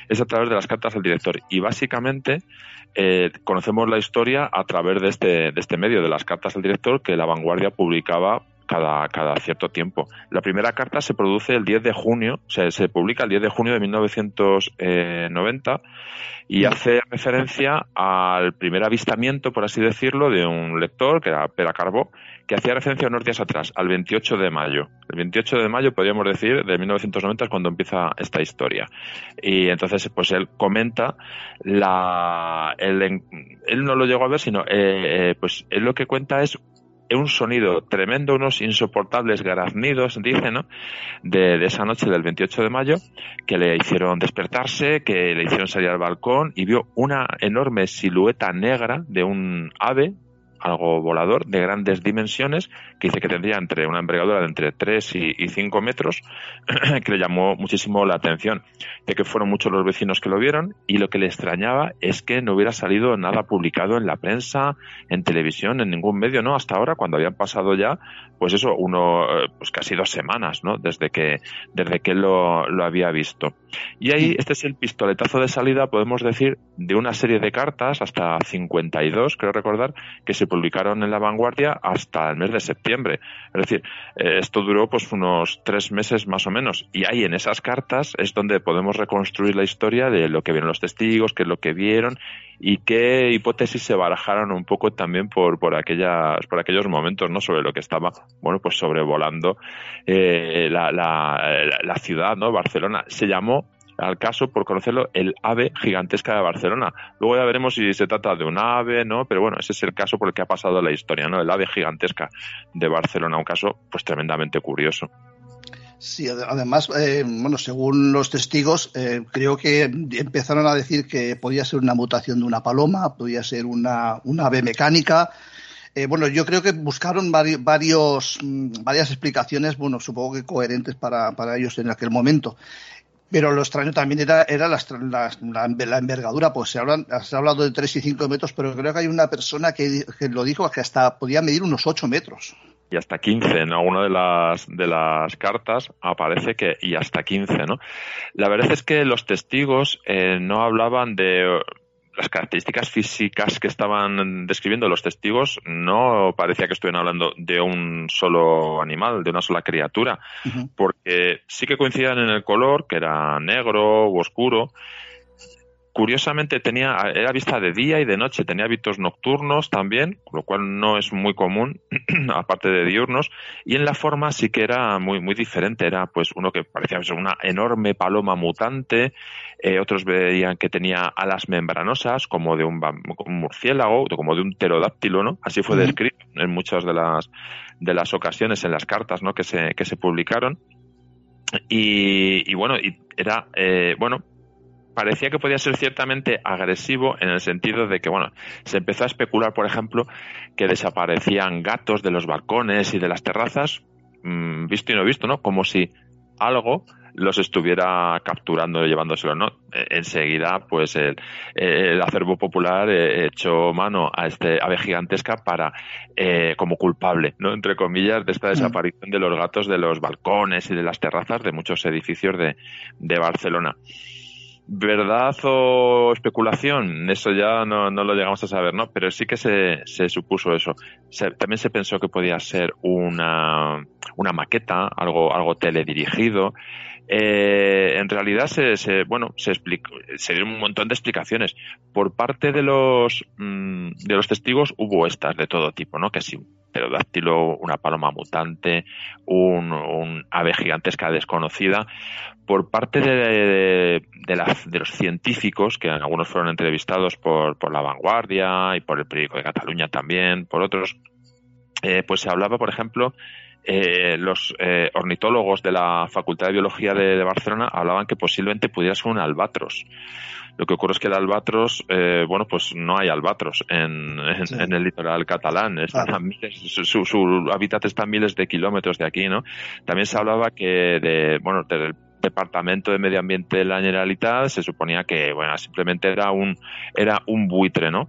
Speaker 3: Es a través de las cartas del director. Y básicamente eh, conocemos la historia a través de este, de este medio, de las cartas del director que la vanguardia publicaba cada, cada cierto tiempo. La primera carta se produce el 10 de junio, o sea, se publica el 10 de junio de 1990 y hace referencia al primer avistamiento, por así decirlo, de un lector, que era Pera Carbó, que hacía referencia unos días atrás, al 28 de mayo. El 28 de mayo, podríamos decir, de 1990 es cuando empieza esta historia. Y entonces, pues él comenta la... Él, él no lo llegó a ver, sino, eh, eh, pues él lo que cuenta es un sonido tremendo, unos insoportables graznidos, dice, ¿no? De, de, esa noche del 28 de mayo, que le hicieron despertarse, que le hicieron salir al balcón y vio una enorme silueta negra de un ave algo volador de grandes dimensiones, que dice que tendría entre una envergadura de entre 3 y, 5 metros, [CLEARS THROAT] que le llamó muchísimo la atención. De que fueron muchos los vecinos que lo vieron y lo que le extrañaba es que no hubiera salido nada publicado en la prensa, en televisión, en ningún medio, ¿no? Hasta ahora, cuando habían pasado ya, pues eso, uno, eh, pues casi dos semanas, ¿no? Desde que, desde que lo, lo había visto. Y ahí, este es el pistoletazo de salida, podemos decir, de una serie de cartas, hasta 52, creo recordar, que se publicaron en La Vanguardia hasta el mes de septiembre. Es decir, eh, esto duró pues unos tres meses más o menos. Y ahí en esas cartas es donde podemos reconstruir la historia de lo que vieron los testigos, qué es lo que vieron y qué hipótesis se barajaron un poco también por, por, aquellas, por aquellos momentos, ¿no? Sobre lo que estaba, bueno, pues sobrevolando eh, la, la, la ciudad, ¿no? Barcelona. Se llamó al caso, por conocerlo, el ave gigantesca de Barcelona. Luego ya veremos si se trata de un ave, ¿no? Pero bueno, ese es el caso por el que ha pasado la historia, ¿no? El ave gigantesca de Barcelona, un caso pues tremendamente curioso.
Speaker 1: Sí, además, eh, bueno, según los testigos, eh, creo que empezaron a decir que podía ser una mutación de una paloma, podía ser una, una ave mecánica. Eh, bueno, yo creo que buscaron varios, mm, varias explicaciones, bueno, supongo que coherentes para, ellos en aquel momento. Pero lo extraño también era, era la, envergadura, pues se, hablan, se ha hablado de 3 y 5 metros, pero creo que hay una persona que, lo dijo que hasta podía medir unos 8 metros.
Speaker 3: Y hasta 15, en alguna de las, de las cartas aparece que y hasta 15, ¿no? La verdad es que los testigos eh, no hablaban de las características físicas que estaban describiendo los testigos no parecía que estuvieran hablando de un solo animal, de una sola criatura, porque sí que coincidían en el color, que era negro o oscuro, curiosamente tenía, era vista de día y de noche, tenía hábitos nocturnos también, lo cual no es muy común, [CLEARS THROAT] aparte de diurnos, y en la forma sí que era muy, muy diferente, era pues uno que parecía ser una enorme paloma mutante, eh, otros veían que tenía alas membranosas, como de un, murciélago, como de un pterodáctilo, ¿no? Así fue descrito en muchas de las, de las ocasiones en las cartas, ¿no? Que se, que se publicaron. Y, y bueno, y era, eh, bueno, parecía que podía ser ciertamente agresivo en el sentido de que, bueno, se empezó a especular, por ejemplo, que desaparecían gatos de los balcones y de las terrazas, mm, visto y no visto, ¿no? Como si algo los estuviera capturando y llevándoselo, ¿no? E, enseguida, pues el, el acervo popular eh, echó mano a este ave gigantesca para, eh, como culpable, ¿no? Entre comillas, de esta mm. desaparición de los gatos de los balcones y de las terrazas de muchos edificios de, de Barcelona. ¿Verdad o especulación? Eso ya no, lo llegamos a saber, ¿no? Pero sí que se, se supuso eso. también se pensó que podía ser una, una maqueta, algo, algo teledirigido. Eh, en realidad se, se, bueno se explicó, se dieron un montón de explicaciones. Por parte de los mm, de los testigos hubo estas de todo tipo no que un pterodáctilo una paloma mutante un, un ave gigantesca desconocida. Por parte de, de, los científicos, que algunos fueron entrevistados por, por La Vanguardia y por el periódico de Cataluña también, por otros, eh, pues se hablaba, por ejemplo, eh, los eh, ornitólogos de la Facultad de Biología de, Barcelona hablaban que posiblemente pudiera ser un albatros. Lo que ocurre es que el albatros, bueno, pues no hay albatros en, en, el litoral catalán. su, su, hábitat está a miles de kilómetros de aquí, ¿no? También se hablaba que de, bueno, del Departamento de Medio Ambiente de la Generalitat se suponía que, bueno, simplemente era un, era un buitre, ¿no?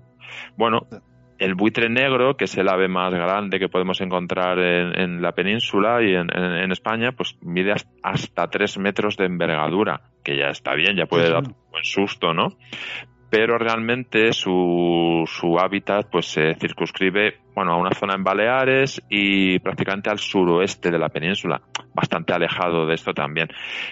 Speaker 3: Bueno, el buitre negro, que es el ave más grande que podemos encontrar en, la península y en, España, pues mide hasta tres metros de envergadura, que ya está bien, ya puede dar un buen susto, ¿no? Pero realmente su, su hábitat pues se circunscribe bueno, a una zona en Baleares y prácticamente al suroeste de la península, bastante alejado de esto también.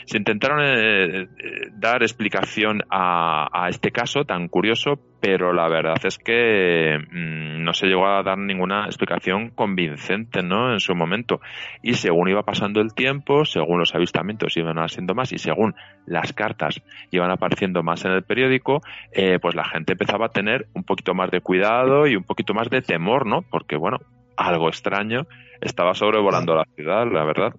Speaker 3: Se intentaron eh, eh, dar explicación a, este caso tan curioso, pero la verdad es que mm, no se llegó a dar ninguna explicación convincente ¿no? en su momento. Y según iba pasando el tiempo, según los avistamientos iban haciendo más y según las cartas iban apareciendo más en el periódico, eh, pues la gente empezaba a tener un poquito más de cuidado y un poquito más de temor, ¿no? Porque, bueno, algo extraño estaba sobrevolando la ciudad, la verdad.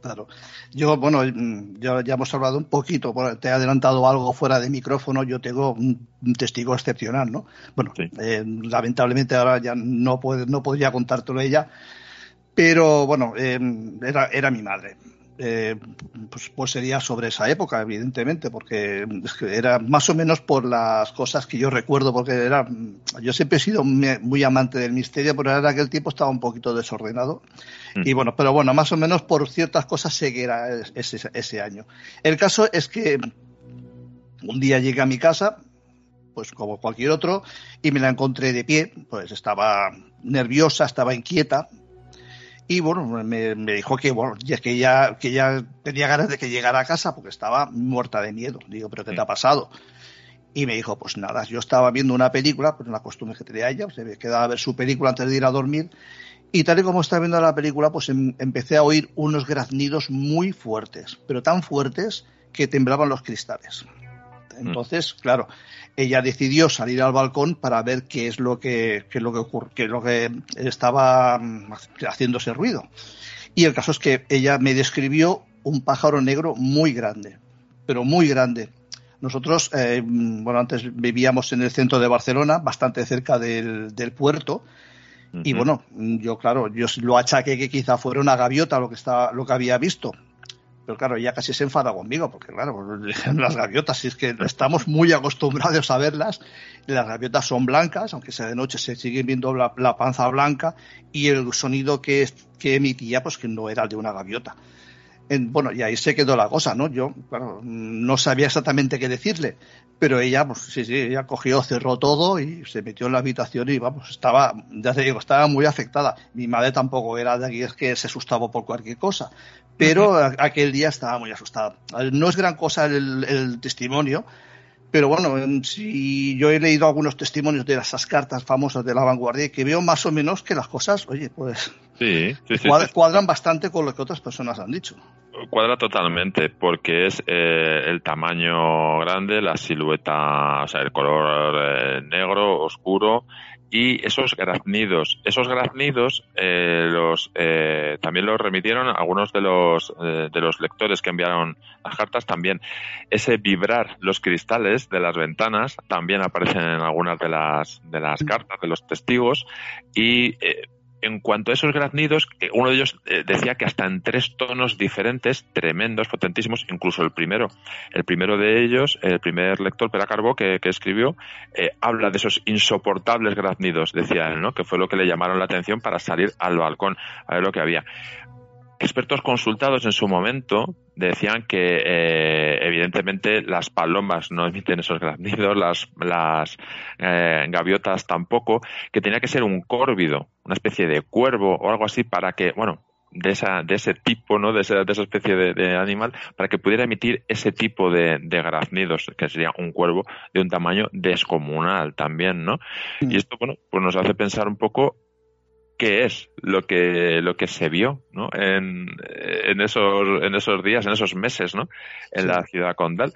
Speaker 1: Claro. Yo, bueno, mm, ya, ya, hemos hablado un poquito, te he adelantado algo fuera de micrófono, yo tengo un, testigo excepcional, ¿no? Bueno, eh, lamentablemente ahora ya no, puede, no podría contártelo ella, pero bueno, eh, era, era mi madre. Eh, pues, pues, sería sobre esa época, evidentemente, porque era más o menos por las cosas que yo recuerdo, porque era, yo siempre he sido muy, amante del misterio, pero en aquel tiempo estaba un poquito desordenado. Y mm. bueno, pero bueno, más o menos por ciertas cosas sé que era ese, ese año. El caso es que un día llegué a mi casa, pues como cualquier otro, y me la encontré de pie, pues estaba nerviosa, estaba inquieta, y bueno, me, dijo que bueno, que ya, que ya tenía ganas de que llegara a casa porque estaba muerta de miedo. Digo, ¿pero qué te ha pasado? Y me dijo, pues nada, yo estaba viendo una película, pues una costumbre que tenía ella, pues se me quedaba a ver su película antes de ir a dormir. Y tal y como estaba viendo la película, pues em, empecé a oír unos graznidos muy fuertes, pero tan fuertes que temblaban los cristales. Mm. Entonces, claro, ella decidió salir al balcón para ver qué es lo que, qué es lo que ocurre, qué es lo que estaba mm, haciendo ese ruido. Y el caso es que ella me describió un pájaro negro muy grande, pero muy grande. Nosotros, eh, bueno, antes vivíamos en el centro de Barcelona, bastante cerca del, del puerto, y bueno, yo claro, yo lo achaqué que quizá fuera una gaviota lo que estaba, lo que había visto. Pero claro, ella casi se enfada conmigo, porque claro, [LAUGHS] las gaviotas, es que estamos muy acostumbrados a verlas, las gaviotas son blancas, aunque sea de noche se sigue viendo la, panza blanca y el sonido que, que emitía, pues que no era el de una gaviota. Bueno, y ahí se quedó la cosa, ¿no? Yo, claro, no sabía exactamente qué decirle, pero ella, pues sí, sí, ella cogió, cerró todo y se metió en la habitación y vamos, estaba, ya te digo, estaba muy afectada. Mi madre tampoco era de aquí, es que se asustaba por cualquier cosa, pero aquel día estaba muy asustada. No es gran cosa el, testimonio, pero bueno, si yo he leído algunos testimonios de esas cartas famosas de la vanguardia que veo más o menos que las cosas, oye, pues sí, cuadran bastante con lo que otras personas han dicho.
Speaker 3: Cuadra totalmente, porque es eh, el tamaño grande, la silueta, o sea, el color eh, negro, oscuro, y esos graznidos. Esos graznidos eh, los, eh, también los remitieron algunos de los, eh, de los lectores que enviaron las cartas también. Ese vibrar los cristales de las ventanas también aparecen en algunas de las, de las cartas de los testigos y en cuanto a esos graznidos, uno de ellos eh, decía que hasta en tres tonos diferentes, tremendos, potentísimos, incluso el primero. El primero de ellos, el primer lector, Peracarbo, que, que escribió, eh, habla de esos insoportables graznidos, decía él, ¿no? Que fue lo que le llamaron la atención para salir al balcón a ver lo que había expertos consultados en su momento decían que eh, evidentemente las palomas no emiten esos graznidos, las, las eh, gaviotas tampoco, que tenía que ser un córvido, una especie de cuervo o algo así para que, bueno, de, esa, de ese tipo, ¿no? De esa, de esa especie de, animal, para que pudiera emitir ese tipo de, de, graznidos, que sería un cuervo de un tamaño descomunal también, ¿no? Mm. Y esto, bueno, pues nos hace pensar un poco qué es lo que lo que se vio ¿no? en, en esos en esos días en esos meses ¿no? en la ciudad condal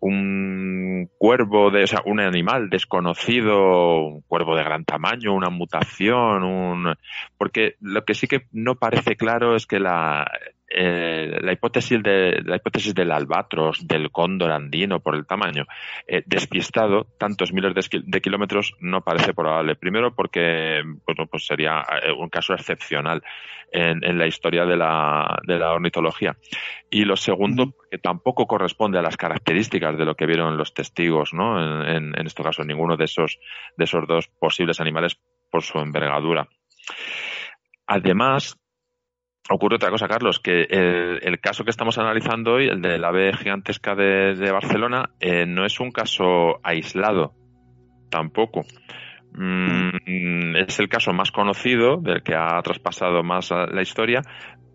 Speaker 3: un cuervo de o sea un animal desconocido un cuervo de gran tamaño una mutación un porque lo que sí que no parece claro es que la eh, la hipótesis de la hipótesis del albatros, del cóndor andino por el tamaño, eh, despistado tantos miles de, kilómetros no parece probable. Primero porque bueno, pues sería eh, un caso excepcional en, la historia de la, de la ornitología. Y lo segundo, que tampoco corresponde a las características de lo que vieron los testigos, ¿no? En, en, este caso, ninguno de esos, de esos dos posibles animales por su envergadura. Además, ocurre otra cosa, Carlos, que el, caso que estamos analizando hoy, el de la ave gigantesca de, Barcelona, eh, no es un caso aislado, tampoco. Mm, es el caso más conocido, del que ha traspasado más la historia,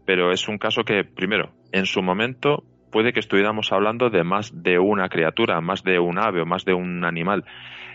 Speaker 3: pero es un caso que, primero, en su momento puede que estuviéramos hablando de más de una criatura, más de un ave o más de un animal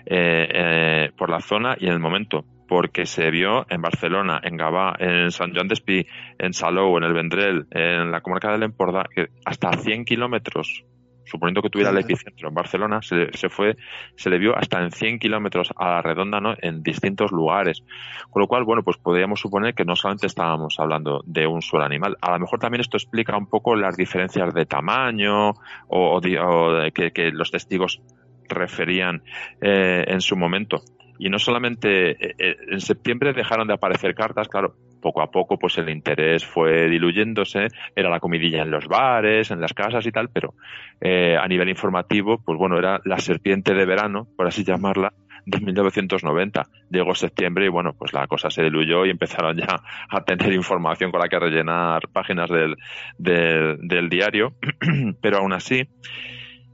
Speaker 3: eh, eh, por la zona y en el momento porque se vio en Barcelona, en Gavà, en San Joan d'Espí, en Salou, en el Vendrell, en la comarca del Empordà, que hasta 100 kilómetros, suponiendo que tuviera el epicentro en Barcelona, se, se, fue, se le vio hasta en 100 kilómetros a la redonda, ¿no? En distintos lugares. Con lo cual, bueno, pues podríamos suponer que no solamente estábamos hablando de un solo animal. A lo mejor también esto explica un poco las diferencias de tamaño o, de, que, que, los testigos referían eh, en su momento y no solamente eh, eh, en septiembre dejaron de aparecer cartas, claro, poco a poco pues el interés fue diluyéndose, era la comidilla en los bares, en las casas y tal, pero eh, a nivel informativo, pues bueno, era la serpiente de verano, por así llamarla, de 1990. Llegó septiembre y bueno, pues la cosa se diluyó y empezaron ya a tener información con la que rellenar páginas del, del, diario, [CLEARS THROAT] pero aún así,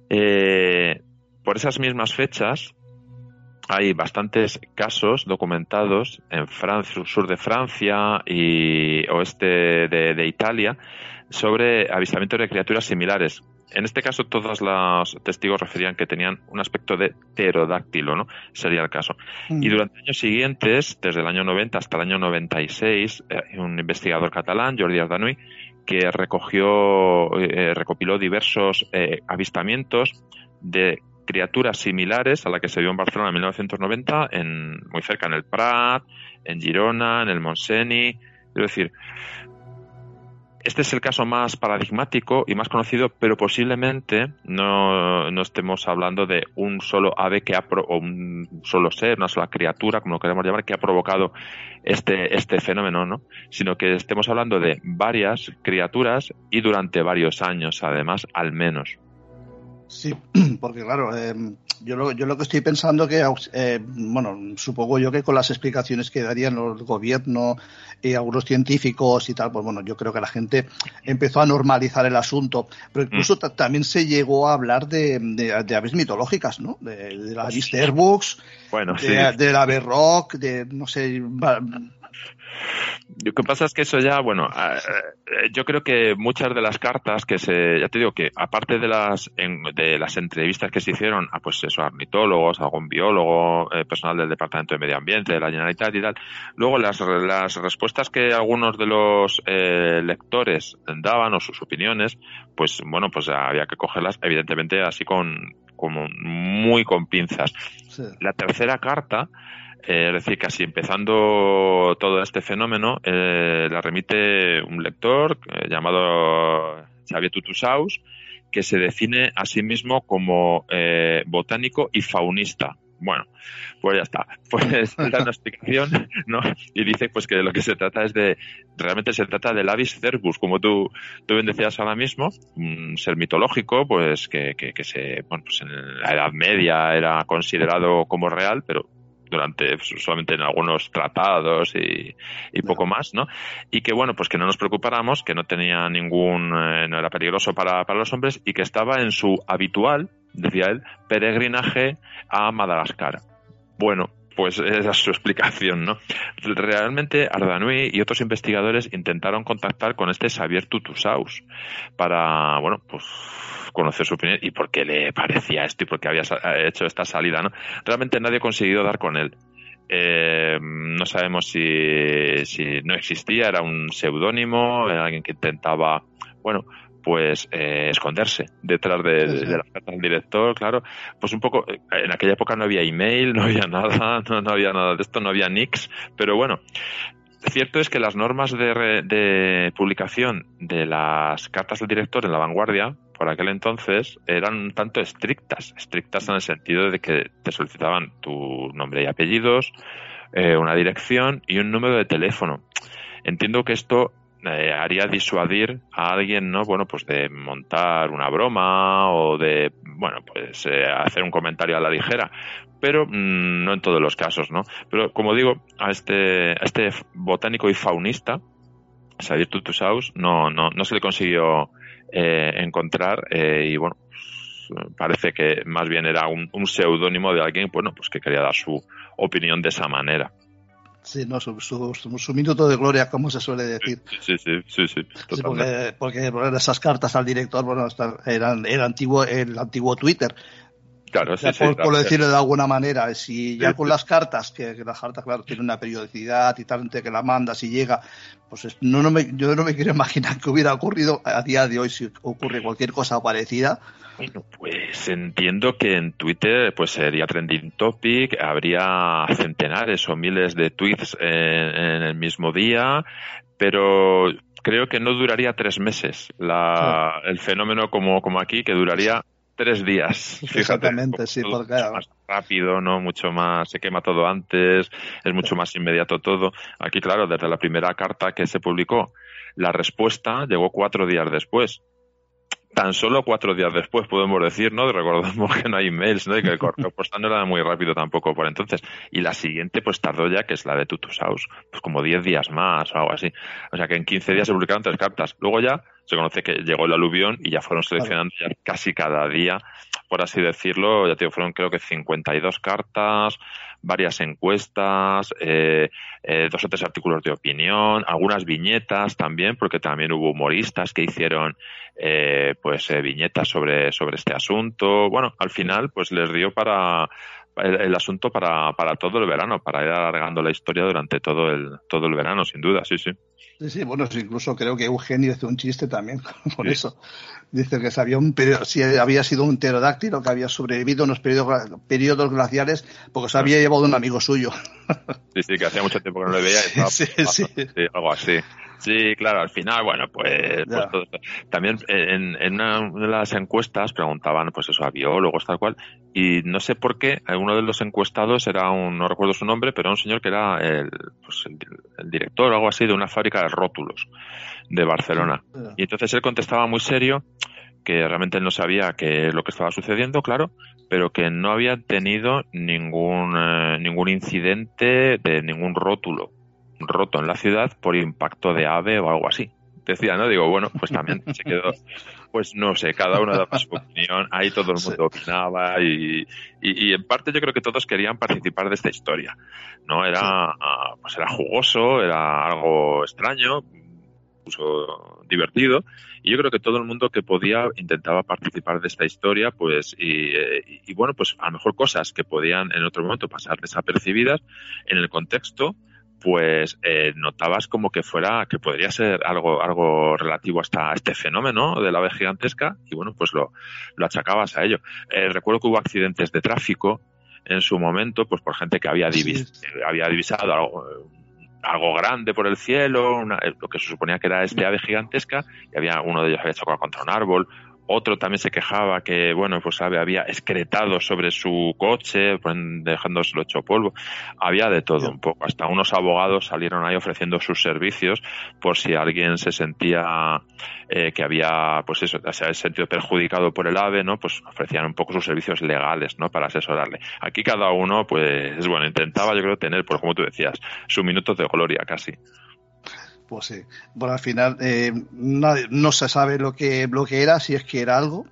Speaker 3: por esas mismas fechas, hay bastantes casos documentados en Francia, sur de Francia y oeste de, Italia sobre avistamientos de criaturas similares. En este caso, todos los testigos referían que tenían un aspecto de pterodáctilo, ¿no? Sería el caso. Mm. Y durante años siguientes, desde el año 90 hasta el año 96, eh, un investigador catalán, Jordi Ardanuy, que recogió, eh, recopiló diversos eh, avistamientos de criaturas similares a la que se vio en Barcelona en 1990, en, muy cerca en el Prat, en Girona, en el Montseny. Es decir, este es el caso más paradigmático y más conocido, pero posiblemente no, no estemos hablando de un solo ave que ha o un solo ser, una sola criatura, como lo queremos llamar, que ha provocado este, este fenómeno, ¿no? Sino que estemos hablando de varias criaturas y durante varios años, además, al menos.
Speaker 1: Sí, [CLEARS THROAT] porque claro, em, yo, lo, yo lo que estoy pensando que, eh, bueno, supongo yo que con las explicaciones que darían los gobiernos y algunos científicos y tal, pues bueno, yo creo que la gente empezó a normalizar el asunto, pero incluso mm. también se llegó a hablar de, de, aves mitológicas, ¿no? De, la Starbucks, bueno, de, de la Berrock, de, no sé,
Speaker 3: lo que pasa es que eso ya, bueno, eh, yo creo que muchas de las cartas que se, ya te digo que aparte de las de las entrevistas que se hicieron a pues eso, ornitólogos, algún biólogo, eh, personal del Departamento de Medio Ambiente, de la Generalitat y tal, luego las, las respuestas que algunos de los eh, lectores daban o sus opiniones, pues bueno, pues había que cogerlas evidentemente así con como muy con pinzas. La tercera carta eh, es decir, casi empezando todo este fenómeno, eh, la remite un lector eh, llamado Xavier Tutusaus, que se define a sí mismo como botánico y faunista. Bueno, pues ya está. [LAUGHS] Pues da una explicación, ¿no? Y dice pues que lo que se trata es de, realmente se trata del Avis cervus, como tú, tú bien decías ahora mismo, un ser mitológico, pues que, que, que se, bueno, pues en la Edad Media era considerado como real, pero durante solamente en algunos tratados y, poco más, ¿no? Y que bueno, pues que no nos preocupáramos, que no tenía ningún, eh, no era peligroso para, para los hombres y que estaba en su habitual, decía él, peregrinaje a Madagascar. Bueno, pues esa es su explicación, ¿no? Realmente Ardanui y otros investigadores intentaron contactar con este Xavier Tutusaus para, bueno, pues conocer su opinión y por qué le parecía esto y por qué había hecho esta salida, ¿no? Realmente nadie ha conseguido dar con él. Eh, no sabemos si, si no existía, era un seudónimo, era alguien que intentaba, bueno, pues eh, esconderse detrás de, la carta del director, claro. Pues un poco, en aquella época no había email, [LAUGHS] no había nada, no, no había nada de esto, no había nicks, pero bueno, cierto es que las normas de, de, publicación de las cartas del director en la vanguardia, por aquel entonces, eran un tanto estrictas. Estrictas en el sentido de que te solicitaban tu nombre y apellidos, eh, una dirección y un número de teléfono. Entiendo que esto eh, haría disuadir a alguien, ¿no? Bueno, pues de montar una broma o de, bueno, pues eh, hacer un comentario a la ligera, pero mm, no en todos los casos, ¿no? Pero como digo, a este, a este botánico y faunista, Xavier Tutusaus, no, no, no se le consiguió eh, encontrar y bueno, pues, parece que más bien era un, un seudónimo de alguien, bueno, pues que quería dar su opinión de esa manera.
Speaker 1: Sí, no, su, su, minuto de gloria, como se suele decir.
Speaker 3: Sí, sí, sí, sí.
Speaker 1: porque, porque, esas cartas al director, bueno, eran el antiguo, el antiguo Twitter.
Speaker 3: Claro, sí,
Speaker 1: por, decirlo de alguna manera, si ya con las cartas, que, las cartas, claro, tienen una periodicidad y tal, que la mandas y llega, pues no, no me, yo no me quiero [LAUGHS] imaginar que hubiera ocurrido a día de hoy si ocurre cualquier cosa parecida.
Speaker 3: Bueno, pues entiendo que en Twitter pues sería trending topic, habría centenares o miles de tweets en, el mismo día, pero creo que no duraría tres meses la, el fenómeno como, como aquí, que duraría tres días. [LAUGHS]
Speaker 1: Exactamente, sí, porque
Speaker 3: mucho más rápido, no, mucho más se quema todo antes, es mucho más inmediato todo. Aquí, claro, desde la primera carta que se publicó, la respuesta llegó cuatro días después tan solo cuatro días después podemos decir, ¿no? Recordamos que no hay emails, ¿no? Y que el correo postal no era muy rápido tampoco por entonces. Y la siguiente, pues tardó ya, que es la de Tutusaus, pues como diez días más o algo así. O sea que en quince días se publicaron tres cartas. Luego ya se conoce que llegó el aluvión y ya fueron seleccionando ya casi cada día, por así decirlo, ya te digo, fueron creo que 52 cartas, varias encuestas, eh, eh, dos o tres artículos de opinión, algunas viñetas también, porque también hubo humoristas que hicieron eh, pues viñetas sobre, sobre este asunto. Bueno, al final pues les dio para el, asunto para, para todo el verano, para ir alargando la historia durante todo el, todo el verano, sin duda, sí, sí.
Speaker 1: Sí, sí, bueno, incluso creo que Eugenio hizo un chiste también [LAUGHS] por eso. Dice que sabía un si había sido un pterodáctilo que había sobrevivido en los periodos, periodos glaciales porque se había llevado un amigo suyo. [LAUGHS]
Speaker 3: Sí, sí, que hacía mucho tiempo que no le veía estaba sí, sí. algo así. Sí, claro, al final, bueno, pues, pues también en, en, una de las encuestas preguntaban, pues eso, a biólogos, tal cual, y no sé por qué, uno de los encuestados era un, no recuerdo su nombre, pero era un señor que era el, pues el, director o algo así de una fábrica rótulos de Barcelona. Y entonces él contestaba muy serio que realmente no sabía qué es lo que estaba sucediendo, claro, pero que no había tenido ningún, eh, ningún incidente de ningún rótulo roto en la ciudad por impacto de ave o algo así. Decía, ¿no? Digo, bueno, pues también se quedó, pues no sé, cada uno daba su opinión, ahí todo el mundo opinaba y, y, en parte yo creo que todos querían participar de esta historia, ¿no? Era, pues era jugoso, era algo extraño, incluso divertido y yo creo que todo el mundo que podía intentaba participar de esta historia pues y, y, bueno pues a lo mejor cosas que podían en otro momento pasar desapercibidas en el contexto pues eh, notabas como que fuera, que podría ser algo, algo relativo hasta este fenómeno de la ave gigantesca y bueno, pues lo, lo achacabas a ello. Eh, recuerdo que hubo accidentes de tráfico en su momento, pues por gente que había, había divisado algo, algo grande por el cielo, lo que se suponía que era este ave gigantesca, y había uno de ellos había chocado contra un árbol, otro también se quejaba que, bueno, pues había excretado sobre su coche, pues, dejándoselo hecho polvo. Había de todo un poco. Hasta unos abogados salieron ahí ofreciendo sus servicios por si alguien se sentía eh, que había, pues eso, se había sentido perjudicado por el AVE, ¿no? Pues ofrecían un poco sus servicios legales, ¿no? Para asesorarle. Aquí cada uno, pues, bueno, intentaba, yo creo, tener, pues como tú decías, su minuto de gloria casi.
Speaker 1: Pues sí. Bueno, al final eh, no se sabe lo que, lo que era, si es que era algo.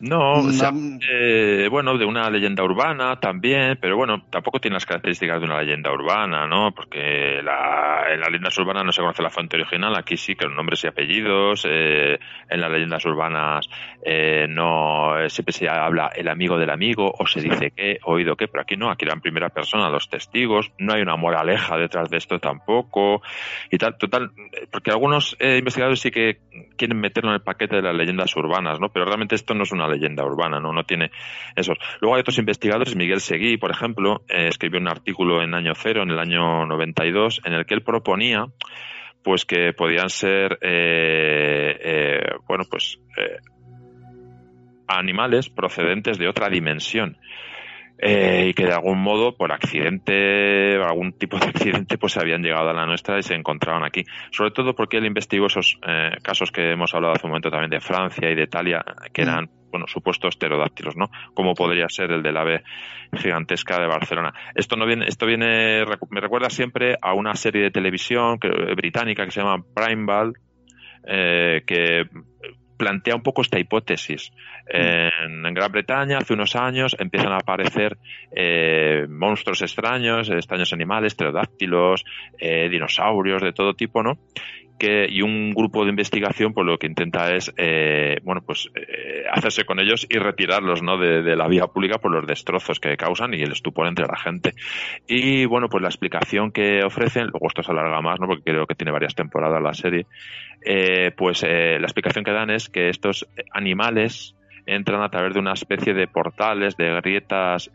Speaker 3: No, eh, bueno, de una leyenda urbana también, pero bueno, tampoco tiene las características de una leyenda urbana, ¿no? Porque la, en las leyendas urbanas no se conoce la fuente original, aquí sí que los nombres y apellidos, eh, en las leyendas urbanas eh, no siempre se habla el amigo del amigo, o se dice que, oído que, pero aquí no, aquí era en primera persona los testigos, no hay una moraleja detrás de esto tampoco, y tal, total, porque algunos investigadores sí que quieren meterlo en el paquete de las leyendas urbanas, ¿no? Pero realmente esto no es una leyenda urbana, ¿no? No tiene esos. Luego hay otros investigadores, Miguel Seguí, por ejemplo, eh, escribió un artículo en año cero, en el año 92, en el que él proponía pues que podían ser, eh, eh, bueno, pues animales procedentes de otra dimensión. Eh, y que de algún modo, por accidente, algún tipo de accidente, pues habían llegado a la nuestra y se encontraban aquí. Sobre todo porque él investigó esos eh, casos que hemos hablado hace un momento también de Francia y de Italia, que eran. Bueno, supuestos pterodáctilos, ¿no? Como podría ser el del ave gigantesca de Barcelona. Esto no viene, esto viene, me recuerda siempre a una serie de televisión que, británica que se llama Primeval, eh, que plantea un poco esta hipótesis. En, Gran Bretaña, hace unos años, empiezan a aparecer eh, monstruos extraños, extraños animales, pterodáctilos, eh, dinosaurios de todo tipo, ¿no? Que, y un grupo de investigación pues lo que intenta es eh, bueno pues eh, hacerse con ellos y retirarlos ¿no? de, la vía pública por los destrozos que causan y el estupor entre la gente y bueno pues la explicación que ofrecen luego esto se alarga más ¿no? porque creo que tiene varias temporadas la serie eh, pues la explicación que dan es que estos animales entran a través de una especie de portales, de grietas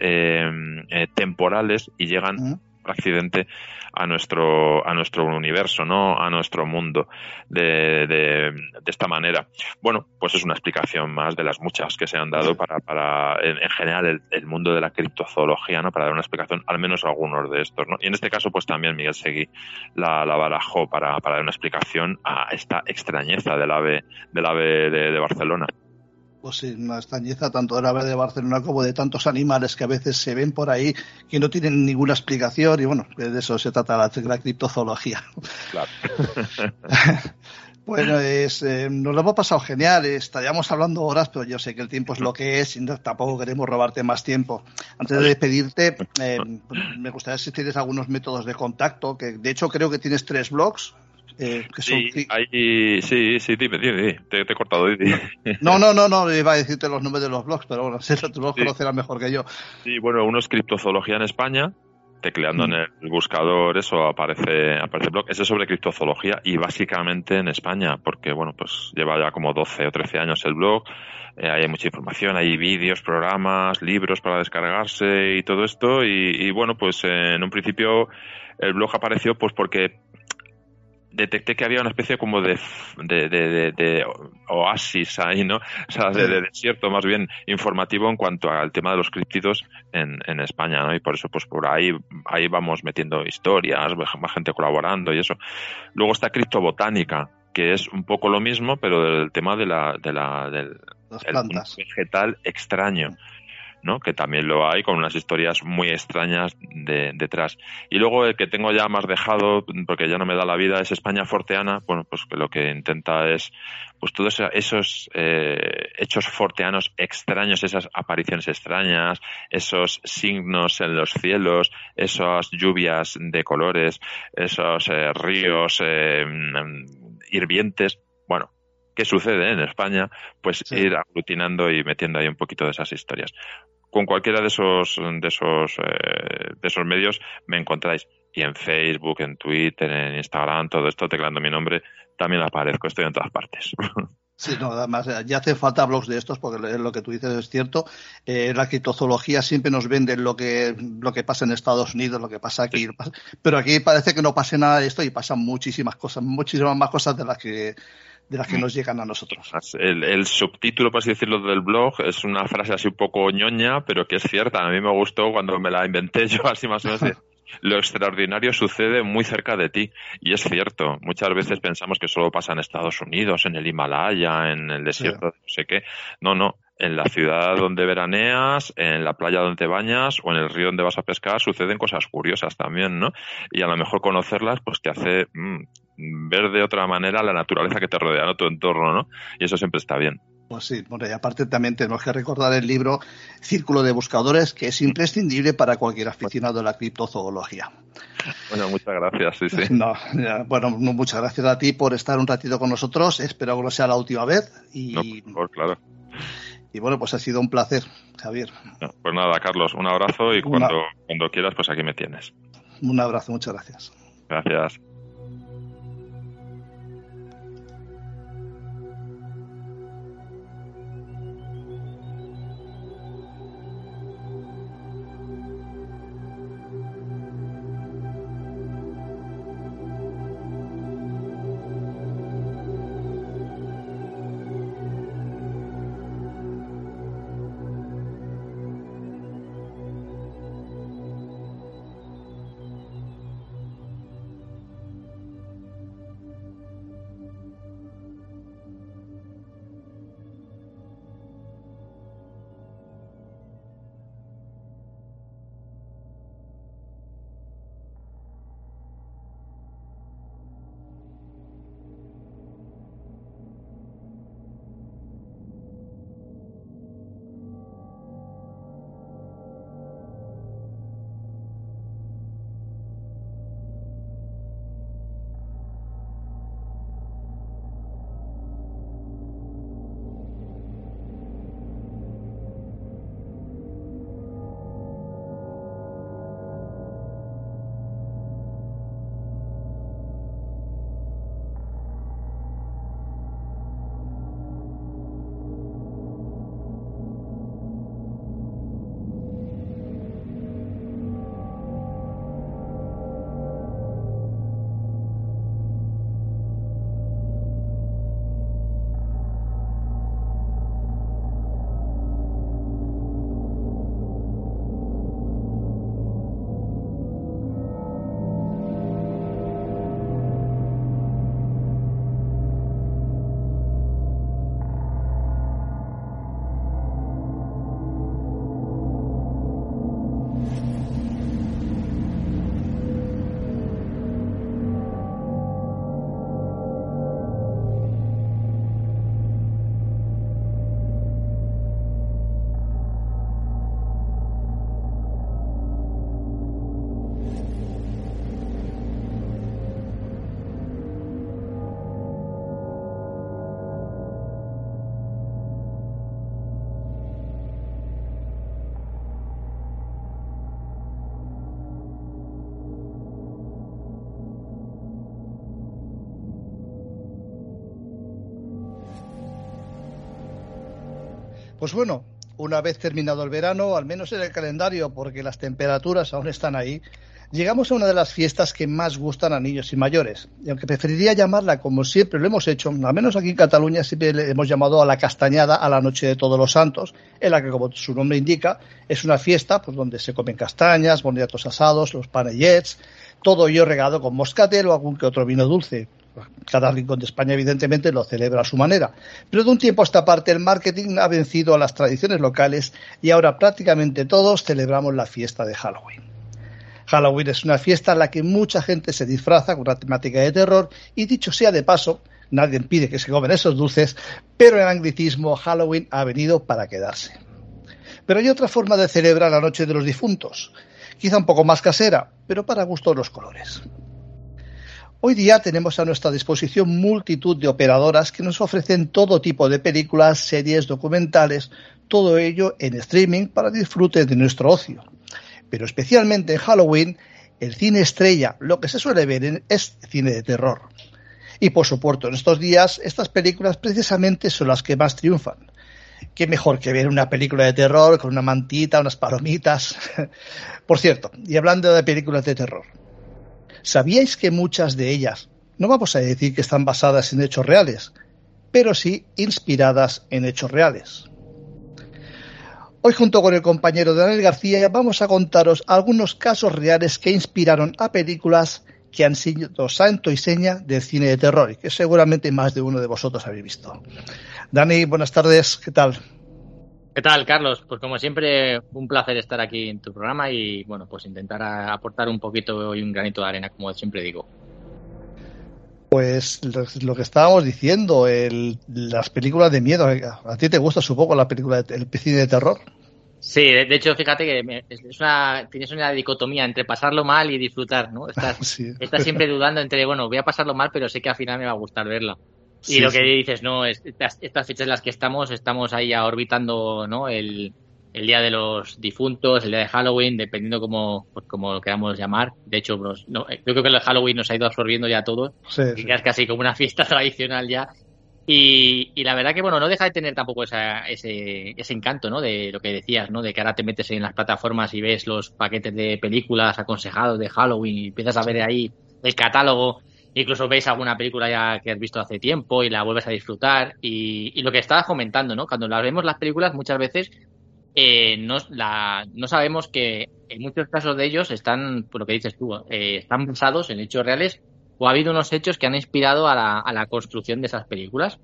Speaker 3: temporales y llegan accidente a nuestro, a nuestro universo, ¿no? A nuestro mundo de, de, esta manera. Bueno, pues es una explicación más de las muchas que se han dado para, para en, general, el, mundo de la criptozoología, ¿no? Para dar una explicación, al menos algunos de estos, ¿no? Y en este caso, pues también Miguel Seguí la, la barajó para, para dar una explicación a esta extrañeza del ave, del ave de Barcelona
Speaker 1: pues una extrañeza tanto del ave de Barcelona como de tantos animales que a veces se ven por ahí que no tienen ninguna explicación y bueno, de eso se trata la, la criptozoología. Claro. [LAUGHS] Bueno, es, eh, nos lo hemos pasado genial. Estaríamos hablando horas, pero yo sé que el tiempo es lo que es y tampoco queremos robarte más tiempo. Antes de despedirte, eh, [LAUGHS] me gustaría si tienes algunos métodos de contacto, que de hecho creo que tienes tres blogs.
Speaker 3: Eh, sí, sí, sí, dime, dime, Te, he cortado.
Speaker 1: No, no, no, no, iba a decirte los nombres de los blogs, pero bueno, [LAUGHS] tú los conocerás mejor que yo.
Speaker 3: Sí, bueno, uno es Criptozoología en España, tecleando en mm. el buscador eso aparece aparece blog ese es sobre criptozoología y básicamente en España porque bueno pues lleva ya como 12 o 13 años el blog eh, hay mucha información hay vídeos programas libros para descargarse y todo esto y, y bueno pues en un principio el blog apareció pues porque detecté que había una especie como de, de, oasis ahí, ¿no? O sea, de, desierto más bien informativo en cuanto al tema de los criptidos en, en España, ¿no? Y por eso, pues por ahí, ahí vamos metiendo historias, más gente colaborando y eso. Luego está criptobotánica, que es un poco lo mismo, pero del tema de la, de la, del vegetal extraño. ¿No? que también lo hay con unas historias muy extrañas de, detrás. Y luego el que tengo ya más dejado, porque ya no me da la vida, es España Forteana, bueno, pues lo que intenta es pues todos esos eh, hechos forteanos extraños, esas apariciones extrañas, esos signos en los cielos, esas lluvias de colores, esos eh, ríos eh, hirvientes, bueno, qué sucede en España, pues ir aglutinando y metiendo ahí un poquito de esas historias con cualquiera de esos de esos eh, de esos medios me encontráis y en Facebook, en Twitter, en Instagram, todo esto teclando mi nombre también aparezco, estoy en todas partes. [LAUGHS]
Speaker 1: Sí, no, además ya hace falta blogs de estos porque lo que tú dices es cierto. Eh, la criptozoología siempre nos vende lo que lo que pasa en Estados Unidos, lo que pasa aquí, pero aquí parece que no pase nada de esto y pasan muchísimas cosas, muchísimas más cosas de las que de las que nos llegan a nosotros.
Speaker 3: El, subtítulo, por así decirlo, del blog es una frase así un poco ñoña, pero que es cierta. A mí me gustó cuando me la inventé yo [LAUGHS] así más o menos. lo extraordinario sucede muy cerca de ti. Y es cierto, muchas veces pensamos que solo pasa en Estados Unidos, en el Himalaya, en el desierto, no sé qué. No, no. En la ciudad donde veraneas, en la playa donde te bañas o en el río donde vas a pescar suceden cosas curiosas también, ¿no? Y a lo mejor conocerlas pues te hace mm, ver de otra manera la naturaleza que te rodea, ¿no? tu entorno, ¿no? Y eso siempre está bien.
Speaker 1: Pues sí, bueno, y aparte también tenemos que recordar el libro Círculo de Buscadores, que es imprescindible para cualquier aficionado de la criptozoología.
Speaker 3: Bueno, muchas gracias, sí, sí. [LAUGHS]
Speaker 1: No, bueno, muchas gracias a ti por estar un ratito con nosotros. Espero que no sea la última vez. Y,
Speaker 3: no, claro.
Speaker 1: Y bueno, pues ha sido un placer, Javier.
Speaker 3: pues nada, Carlos, un abrazo y cuando, cuando quieras, pues aquí me tienes.
Speaker 1: Un abrazo, muchas gracias.
Speaker 3: Gracias.
Speaker 1: Pues bueno, una vez terminado el verano, al menos en el calendario, porque las temperaturas aún están ahí, llegamos a una de las fiestas que más gustan a niños y mayores. Y aunque preferiría llamarla como siempre lo hemos hecho, al menos aquí en Cataluña siempre le hemos llamado a la castañada a la noche de todos los santos, en la que, como su nombre indica, es una fiesta pues, donde se comen castañas, boniatos asados, los panellets, todo ello regado con moscatel o algún que otro vino dulce. Cada rincón de España, evidentemente, lo celebra a su manera. Pero de un tiempo a esta parte, el marketing ha vencido a las tradiciones locales y ahora prácticamente todos celebramos la fiesta de Halloween. Halloween es una fiesta en la que mucha gente se disfraza con una temática de terror y dicho sea de paso, nadie impide que se comen esos dulces, pero el anglicismo Halloween ha venido para quedarse. Pero hay otra forma de celebrar la Noche de los Difuntos, quizá un poco más casera, pero para gusto de los colores. Hoy día tenemos a nuestra disposición multitud de operadoras que nos ofrecen todo tipo de películas, series, documentales, todo ello en streaming para disfrute de nuestro ocio. Pero especialmente en Halloween, el cine estrella, lo que se suele ver es cine de terror. Y por supuesto, en estos días, estas películas precisamente son las que más triunfan. Qué mejor que ver una película de terror con una mantita, unas palomitas. [LAUGHS] por cierto, y hablando de películas de terror, ¿Sabíais que muchas de ellas, no vamos a decir que están basadas en hechos reales, pero sí inspiradas en hechos reales? Hoy junto con el compañero Daniel García vamos a contaros algunos casos reales que inspiraron a películas que han sido santo y seña del cine de terror y que seguramente más de uno de vosotros habéis visto. Dani, buenas tardes, ¿qué tal?
Speaker 4: ¿Qué tal, Carlos? Pues como siempre, un placer estar aquí en tu programa y, bueno, pues intentar aportar un poquito y un granito de arena, como siempre digo.
Speaker 1: Pues lo, que estábamos diciendo, las películas de miedo, ¿a ti te gusta supongo la película del cine de terror?
Speaker 4: Sí, de, hecho, fíjate que es una, tienes una dicotomía entre pasarlo mal y disfrutar, ¿no? Estás, [LAUGHS] estás siempre dudando entre, bueno, voy a pasarlo mal, pero sé que al final me va a gustar verla. Y lo que dices, no, estas, estas, fechas en las que estamos, estamos ahí ya orbitando, ¿no? El, el día de los difuntos, el día de Halloween, dependiendo cómo, pues, como lo queramos llamar. De hecho, pues, no, yo creo que el Halloween nos ha ido absorbiendo ya todo. y ya es casi como una fiesta [LAUGHS] tradicional ya. Y, y, la verdad que, bueno, no deja de tener tampoco esa, ese, ese encanto, ¿no? De lo que decías, ¿no? De que ahora te metes en las plataformas y ves los paquetes de películas aconsejados de Halloween y empiezas a ver ahí el catálogo incluso ves alguna película ya que has visto hace tiempo y la vuelves a disfrutar. Y, lo que estabas comentando, ¿no? Cuando las vemos las películas, muchas veces eh, no, la, no sabemos que en muchos casos de ellos están, por lo que dices tú, eh, están basados en hechos reales o ha habido unos hechos que han inspirado a la, a la construcción de esas películas.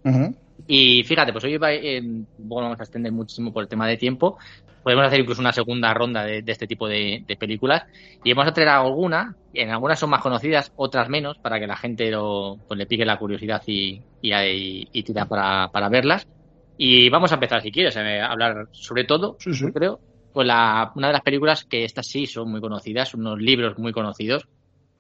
Speaker 4: Y fíjate, pues hoy bueno, vamos a extender muchísimo por el tema de tiempo, podemos hacer incluso una segunda ronda de, este tipo de, películas. Y vamos a traer alguna, en algunas son más conocidas, otras menos, para que la gente lo, pues, le pique la curiosidad y, y, tira para, para, verlas. Y vamos a empezar, si quieres, a hablar sobre todo, creo, con la, una de las películas que estas sí son muy conocidas, unos libros muy conocidos,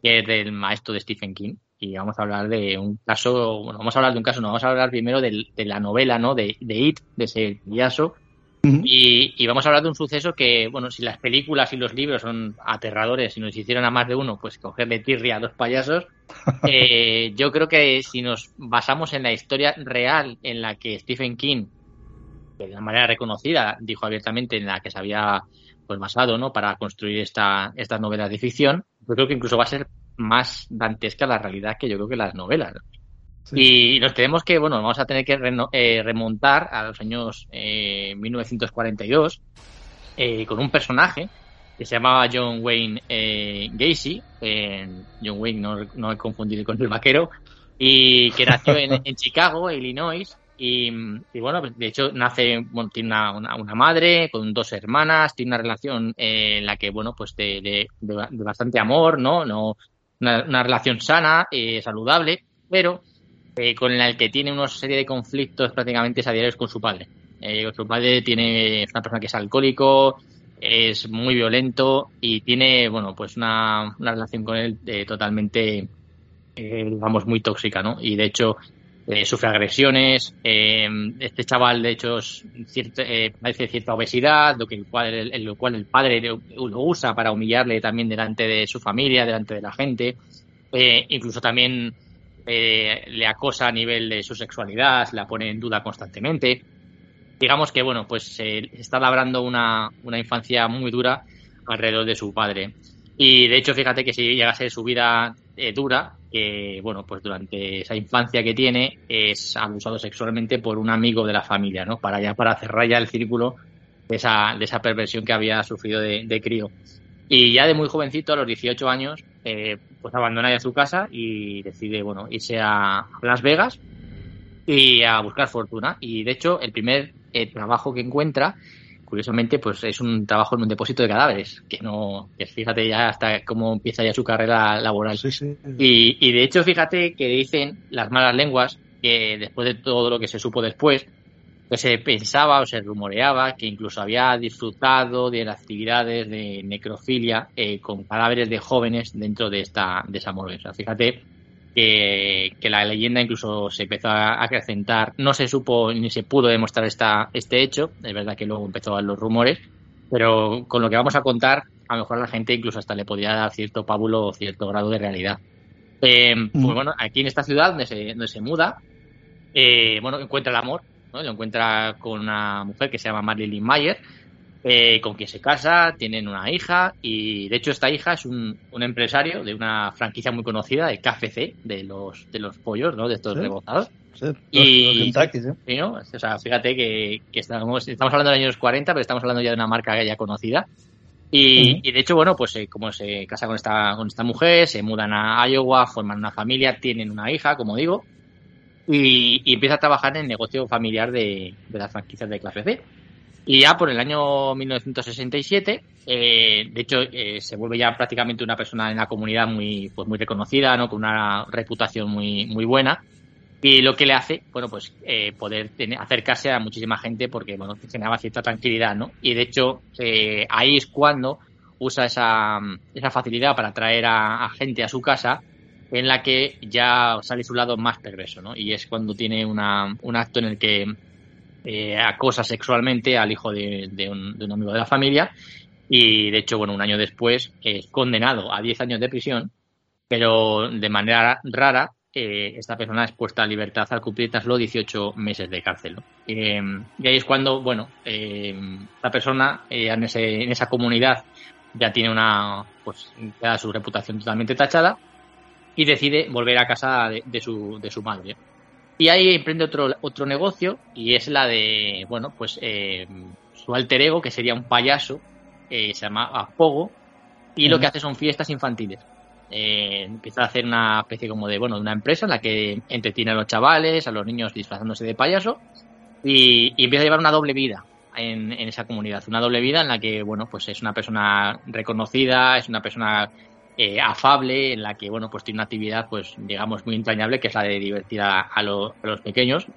Speaker 4: que es del maestro de Stephen King. Y vamos a hablar de un caso, bueno, vamos a hablar de un caso, no, vamos a hablar primero de, la novela, ¿no? De, de It, de ese payaso, y, vamos a hablar de un suceso que, bueno, si las películas y los libros son aterradores y nos hicieron a más de uno, pues cogerle tirria a dos payasos, [LAUGHS] eh, yo creo que si nos basamos en la historia real en la que Stephen King, de la manera reconocida, dijo abiertamente en la que se había pues basado, ¿no? Para construir esta, estas novelas de ficción, yo creo que incluso va a ser más dantesca la realidad que yo creo que las novelas. Y nos tenemos que, bueno, vamos a tener que eh, remontar a los años 1942 eh, eh, con un personaje que se llamaba John Wayne Gacy. John Wayne, no, no he confundido con el vaquero, y que nació en, [LAUGHS] Chicago, Illinois. Y, bueno, de hecho, nace, tiene una, una, madre con dos hermanas, tiene una relación en la que, bueno, pues de, bastante amor, ¿no? no una, una relación sana, saludable, pero eh, con el que tiene una serie de conflictos prácticamente a diarios con su padre. Eh, su padre tiene una persona que es alcohólico, es muy violento y tiene, bueno, pues una, relación con él eh, totalmente, digamos, muy tóxica, ¿no? Y de hecho sufre agresiones. este chaval, de hecho, parece cierta obesidad, lo, cual, el padre lo, usa para humillarle también delante de su familia, delante de la gente. incluso también eh, le acosa a nivel de su sexualidad, la pone en duda constantemente. digamos que, bueno, pues se está labrando una, una infancia muy dura alrededor de su padre. Y de hecho, fíjate que si llega a ser su vida eh, dura, que bueno, pues durante esa infancia que tiene es abusado sexualmente por un amigo de la familia, ¿no? Para ya para cerrar ya el círculo de esa, de esa perversión que había sufrido de, crío. Y ya de muy jovencito, a los 18 años, eh, pues abandona ya su casa y decide, bueno, irse a Las Vegas y a buscar fortuna. Y de hecho, el primer eh, trabajo que encuentra curiosamente, pues es un trabajo en un depósito de cadáveres, que no, que fíjate ya hasta cómo empieza ya su carrera laboral. Y, y de hecho, fíjate que dicen las malas lenguas que después de todo lo que se supo después, pues se pensaba o se rumoreaba que incluso había disfrutado de las actividades de necrofilia eh, con cadáveres de jóvenes dentro de esta de esa morgue. O sea, fíjate que, la leyenda incluso se empezó a acrecentar. No se supo ni se pudo demostrar esta, este hecho. Es verdad que luego empezó a los rumores. Pero con lo que vamos a contar, a lo mejor a la gente incluso hasta le podía dar cierto pábulo o cierto grado de realidad. Eh, pues mm. bueno, aquí en esta ciudad donde se, donde se muda, eh, bueno, encuentra el amor, ¿no? Lo encuentra con una mujer que se llama Marilyn Mayer, eh, con quien se casa, tienen una hija y de hecho esta hija es un, empresario de una franquicia muy conocida de KFC, de los de los pollos, ¿no? De estos rebozados. y, ¿no? O sea, fíjate que, estamos, estamos hablando de los años 40, pero estamos hablando ya de una marca ya conocida. Y, de hecho, bueno, pues eh, como se casa con esta, con esta mujer, se mudan a Iowa, forman una familia, tienen una hija, como digo, y, empieza a trabajar en el negocio familiar de, de las franquicias de KFC. Y ya por el año 1967, eh, de hecho, eh, se vuelve ya prácticamente una persona en la comunidad muy, pues muy reconocida, ¿no? Con una reputación muy, muy buena. Y lo que le hace, bueno, pues eh, poder acercarse a muchísima gente porque, bueno, generaba cierta tranquilidad, ¿no? Y de hecho, ahí es cuando usa esa, esa facilidad para atraer a, a, gente a su casa en la que ya sale su lado más perverso, ¿no? Y es cuando tiene una, un acto en el que eh, acosa sexualmente al hijo de, un, amigo de la familia y de hecho, bueno, un año después es condenado a 10 años de prisión, pero de manera rara eh, esta persona es puesta a libertad al cumplir tras los 18 meses de cárcel. Eh, y ahí es cuando, bueno, eh, la persona en, esa comunidad ya tiene una, pues, ya su reputación totalmente tachada y decide volver a casa de, su, de su madre. Y ahí emprende otro, otro negocio y es la de, bueno, pues eh, su alter ego, que sería un payaso, eh, se llama Pogo, y lo que hace son fiestas infantiles. Eh, empieza a hacer una especie como de, bueno, de una empresa en la que entretiene a los chavales, a los niños disfrazándose de payaso, y, y empieza a llevar una doble vida en, en, esa comunidad. Una doble vida en la que, bueno, pues es una persona reconocida, es una persona eh, afable, en la que, bueno, pues tiene una actividad, pues, digamos, muy entrañable, que es la de divertir a, los pequeños.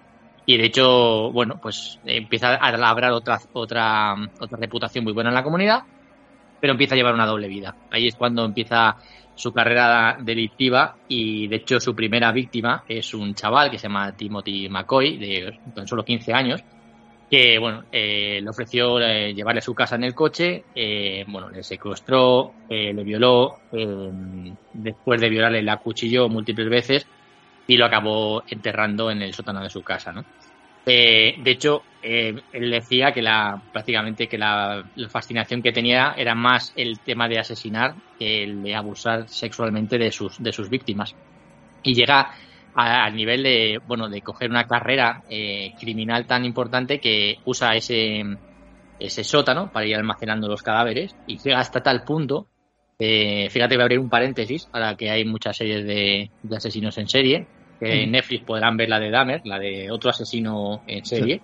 Speaker 4: Y de hecho, bueno, pues empieza a labrar otra, otra, otra reputación muy buena en la comunidad, pero empieza a llevar una doble vida. Ahí es cuando empieza su carrera delictiva y de hecho su primera víctima es un chaval que se llama Timothy McCoy, de tan solo 15 años, que bueno, eh, le ofreció eh, llevarle a su casa en el coche, eh, bueno, le secuestró, le violó, después de violarle la acuchilló múltiples veces y lo acabó enterrando en el sótano de su casa, ¿no? de hecho, él decía que la prácticamente que la, fascinación que tenía era más el tema de asesinar que el de abusar sexualmente de sus, de sus víctimas. Y llega al nivel de, bueno, de coger una carrera eh, criminal tan importante que usa ese, ese sótano para ir almacenando los cadáveres y llega hasta tal punto, eh, fíjate, voy a abrir un paréntesis, ahora que hay muchas series de, asesinos en serie, que en Netflix podrán ver la de Dahmer, la de otro asesino en serie,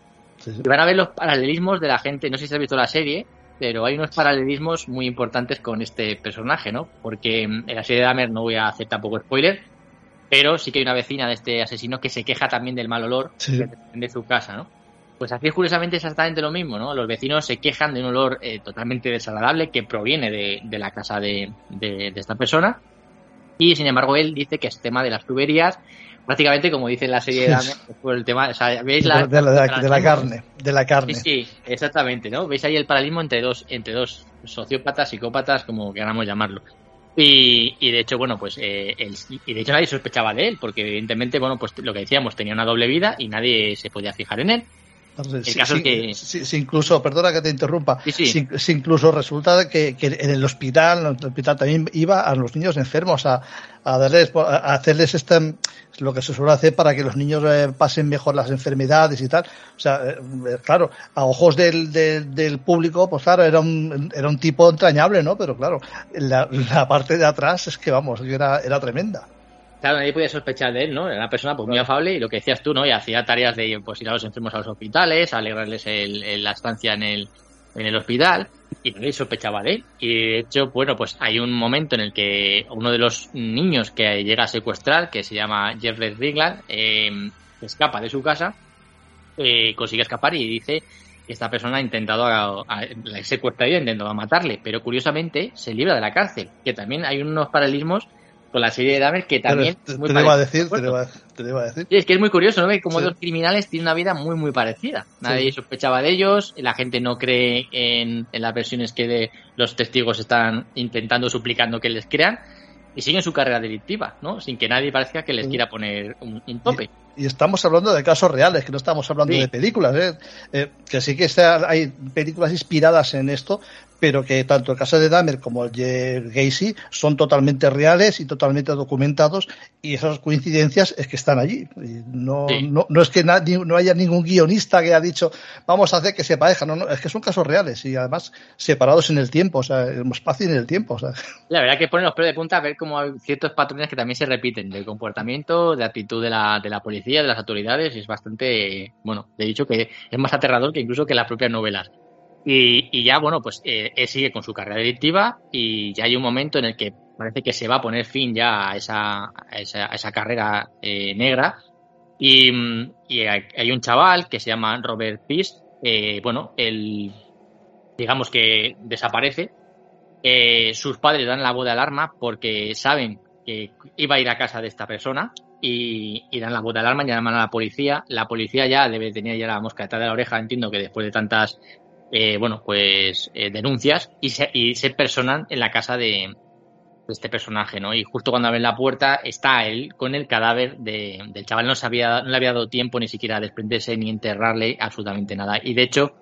Speaker 4: y van a ver los paralelismos de la gente, no sé si has visto la serie, pero hay unos paralelismos muy importantes con este personaje, ¿no? Porque en la serie de Dahmer no voy a hacer tampoco spoiler, pero sí que hay una vecina de este asesino que se queja también del mal olor de su casa, ¿no? Pues aquí es curiosamente exactamente lo mismo, ¿no? Los vecinos se quejan de un olor eh, totalmente desagradable que proviene de, la casa de, esta persona. Y sin embargo, él dice que es tema de las tuberías, prácticamente como dice en la serie de Dame, por el tema, o sea, ¿veis la,
Speaker 1: de, la, carne, de la carne.
Speaker 4: Sí, sí, exactamente, ¿no? Veis ahí el paralelismo entre dos, entre dos sociópatas, psicópatas, como queramos llamarlo. Y, y, de hecho, bueno, pues eh, y de hecho nadie sospechaba de él, porque evidentemente, bueno, pues lo que decíamos, tenía una doble vida y nadie se podía fijar en él.
Speaker 1: El caso es que... Sí, incluso, perdona que te interrumpa, si, incluso resulta que, que, en el hospital, en el hospital también iba a los niños enfermos a, a darles, a hacerles este, lo que se suele hacer para que los niños eh, pasen mejor las enfermedades y tal. O sea, eh, claro, a ojos del, del, público, pues claro, era un, era un tipo entrañable, ¿no? Pero claro, la, la parte de atrás es que, vamos, era, era tremenda.
Speaker 4: Claro, nadie podía sospechar de él, ¿no? Era una persona pues muy afable y lo que decías tú, ¿no? Y hacía tareas de pues ir a los enfermos a los hospitales, alegrarles el, la estancia en el, en el hospital y nadie sospechaba de él. Y de hecho, bueno, pues hay un momento en el que uno de los niños que llega a secuestrar, que se llama Jeffrey Rigland, eh, escapa de su casa, eh, consigue escapar y dice que esta persona ha intentado a, a, secuestrar y ha intentado matarle, pero curiosamente se libra de la cárcel, que también hay unos paralelismos con la serie de Dahmer que también
Speaker 1: te, es muy te, a decir, te, a, decir.
Speaker 4: es que es muy curioso, ¿no? como dos criminales tienen una vida muy, muy parecida. Nadie sospechaba de ellos, la gente no cree en, en las versiones que de los testigos están intentando, suplicando que les crean y siguen su carrera delictiva, ¿no? Sin que nadie parezca que les quiera poner un, tope.
Speaker 1: Y, estamos hablando de casos reales, que no estamos hablando de películas, ¿eh? ¿eh? que sí que hay películas inspiradas en esto, pero que tanto el caso de Dahmer como el de Gacy son totalmente reales y totalmente documentados y esas coincidencias es que están allí. No, no, no, es que nadie, no haya ningún guionista que haya dicho vamos a hacer que se parezcan, no, no, es que son casos reales y además separados en el tiempo, o sea, en espacio y en el tiempo. O sea.
Speaker 4: La verdad que ponen los pelos de punta a ver cómo hay ciertos patrones que también se repiten del comportamiento, de actitud de la, de la policía, de las autoridades y es bastante, bueno, de dicho que es más aterrador que incluso que las propias novelas. Y, ya, bueno, pues eh, él sigue con su carrera delictiva y ya hay un momento en el que parece que se va a poner fin ya a esa, a esa, esa carrera eh, negra. Y, y, hay un chaval que se llama Robert Peace, eh, bueno, él, digamos que desaparece. Eh, sus padres dan la voz de alarma porque saben que iba a ir a casa de esta persona y, y, dan la de alarma llaman a la policía. La policía ya debe tener ya la mosca detrás de la oreja, entiendo que después de tantas eh, bueno, pues eh, denuncias y se, y se personan en la casa de, este personaje, ¿no? Y justo cuando abren la puerta está él con el cadáver de, del chaval. No, se había, no le había dado tiempo ni siquiera a desprenderse ni enterrarle absolutamente nada. Y de hecho,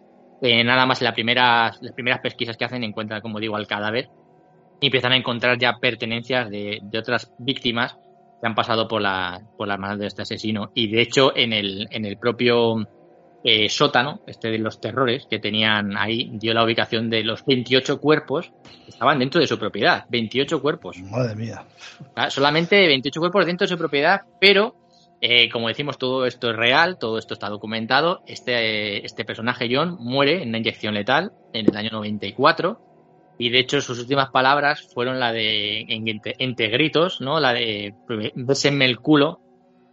Speaker 4: eh, nada más en la primeras, las primeras pesquisas que hacen encuentran, como digo, al cadáver y empiezan a encontrar ya pertenencias de, de otras víctimas que han pasado por, la, por las manos de este asesino. Y de hecho, en el, en el propio eh, sótano, este de los terrores, que tenían ahí, dio la ubicación de los 28 cuerpos que estaban dentro de su propiedad. 28 cuerpos.
Speaker 1: Madre mía.
Speaker 4: Ah, solamente 28 cuerpos dentro de su propiedad, pero eh, como decimos, todo esto es real, todo esto está documentado. Este, este personaje, John, muere en una inyección letal en el año 94. Y de hecho, sus últimas palabras fueron la de, entre, gritos, ¿no? La de, bésenme el culo,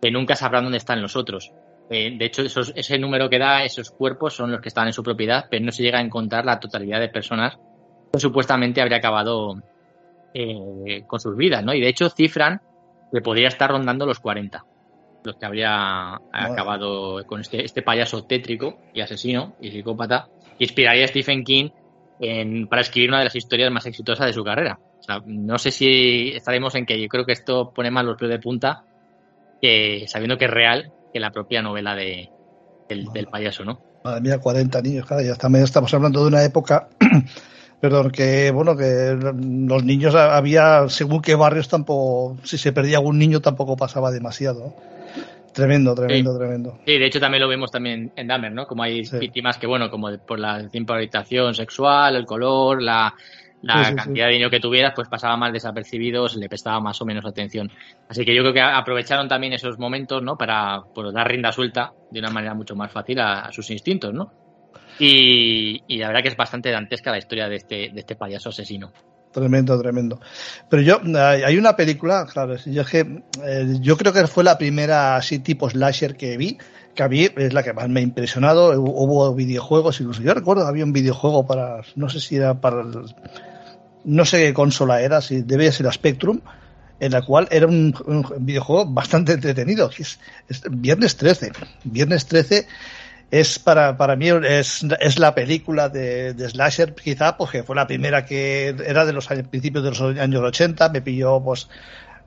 Speaker 4: que nunca sabrán dónde están los otros. Eh, de hecho, ese número que da, esos cuerpos son los que están en su propiedad, pero no se llega a encontrar la totalidad de personas que supuestamente habría acabado eh, con sus vidas, ¿no? Y de hecho cifran que podría estar rondando los 40, los que habría acabado con este, este payaso tétrico y asesino y psicópata, que inspiraría a Stephen King para escribir una de las historias más exitosas de su carrera. no sé si estaremos en que yo creo que esto pone más los pies de punta, que sabiendo que es real que la propia novela de, del, payaso, ¿no?
Speaker 1: Madre mía, 40 niños, claro, ya también estamos hablando de una época, [CLEARS THROAT] perdón, que bueno, que los niños había, según qué barrios tampoco, si se perdía algún niño tampoco pasaba demasiado. Tremendo, tremendo, tremendo.
Speaker 4: Sí, de hecho también lo vemos también en Dahmer, ¿no? Como hay víctimas que, bueno, como por la orientación sexual, el color, la, la cantidad de dinero que tuvieras, pues pasaba más desapercibido, se le prestaba más o menos atención. Así que yo creo que aprovecharon también esos momentos, ¿no? Para pues, dar rienda suelta de una manera mucho más fácil a, sus instintos, ¿no? Y, la verdad que es bastante dantesca la historia de este, de este payaso asesino.
Speaker 1: Tremendo, tremendo. Pero yo, hay una película, claro, yo, que, eh, yo creo que fue la primera así tipo slasher que vi, que a mí es la que más me ha impresionado. Hubo videojuegos, incluso yo recuerdo había un videojuego para, no sé si era para no sé qué consola era, si debía ser la Spectrum, en la cual era un, videojuego bastante entretenido. Es, Viernes 13. Viernes 13 es para, para mí es, es la película de, Slasher, quizá, porque fue la primera que era de los años, principios de los años 80, me pilló pues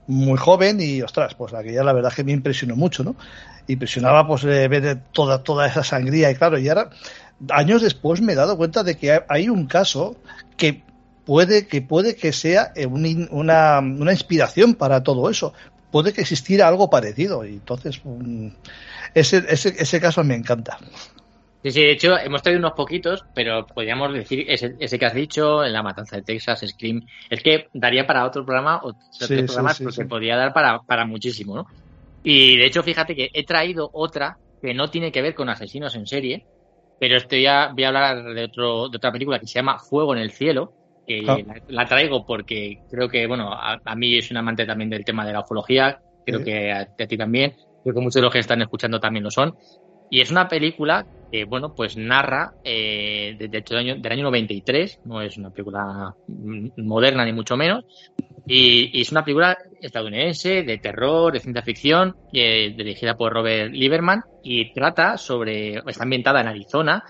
Speaker 1: muy joven y, ostras, pues aquella la verdad que me impresionó mucho, ¿no? Impresionaba pues eh, ver toda, toda esa sangría y claro, y ahora, años después me he dado cuenta de que hay un caso que puede que puede que sea eh, una, una inspiración para todo eso. Puede que existiera algo parecido y entonces mm, ese, ese, ese caso me encanta.
Speaker 4: Sí, sí, de hecho hemos traído unos poquitos, pero podríamos decir ese, ese que has dicho, en La Matanza de Texas, Scream, es que daría para otro programa o tres programas porque podría dar para, para muchísimo, ¿no? Y de hecho, fíjate que he traído otra que no tiene que ver con asesinos en serie, pero estoy ya voy a hablar de, otro, de otra película que se llama Fuego en el Cielo, que ah. la, traigo porque creo que, bueno, a, mí es un amante también del tema de la ufología, creo que a, a, ti también, creo que muchos de los que están escuchando también lo son. Y es una película que, bueno, pues narra, eh, de, hecho, del año, del año 93, no es una película moderna ni mucho menos, y, es una película estadounidense de terror, de ciencia ficción, eh, dirigida por Robert Lieberman, y trata sobre, está ambientada en Arizona,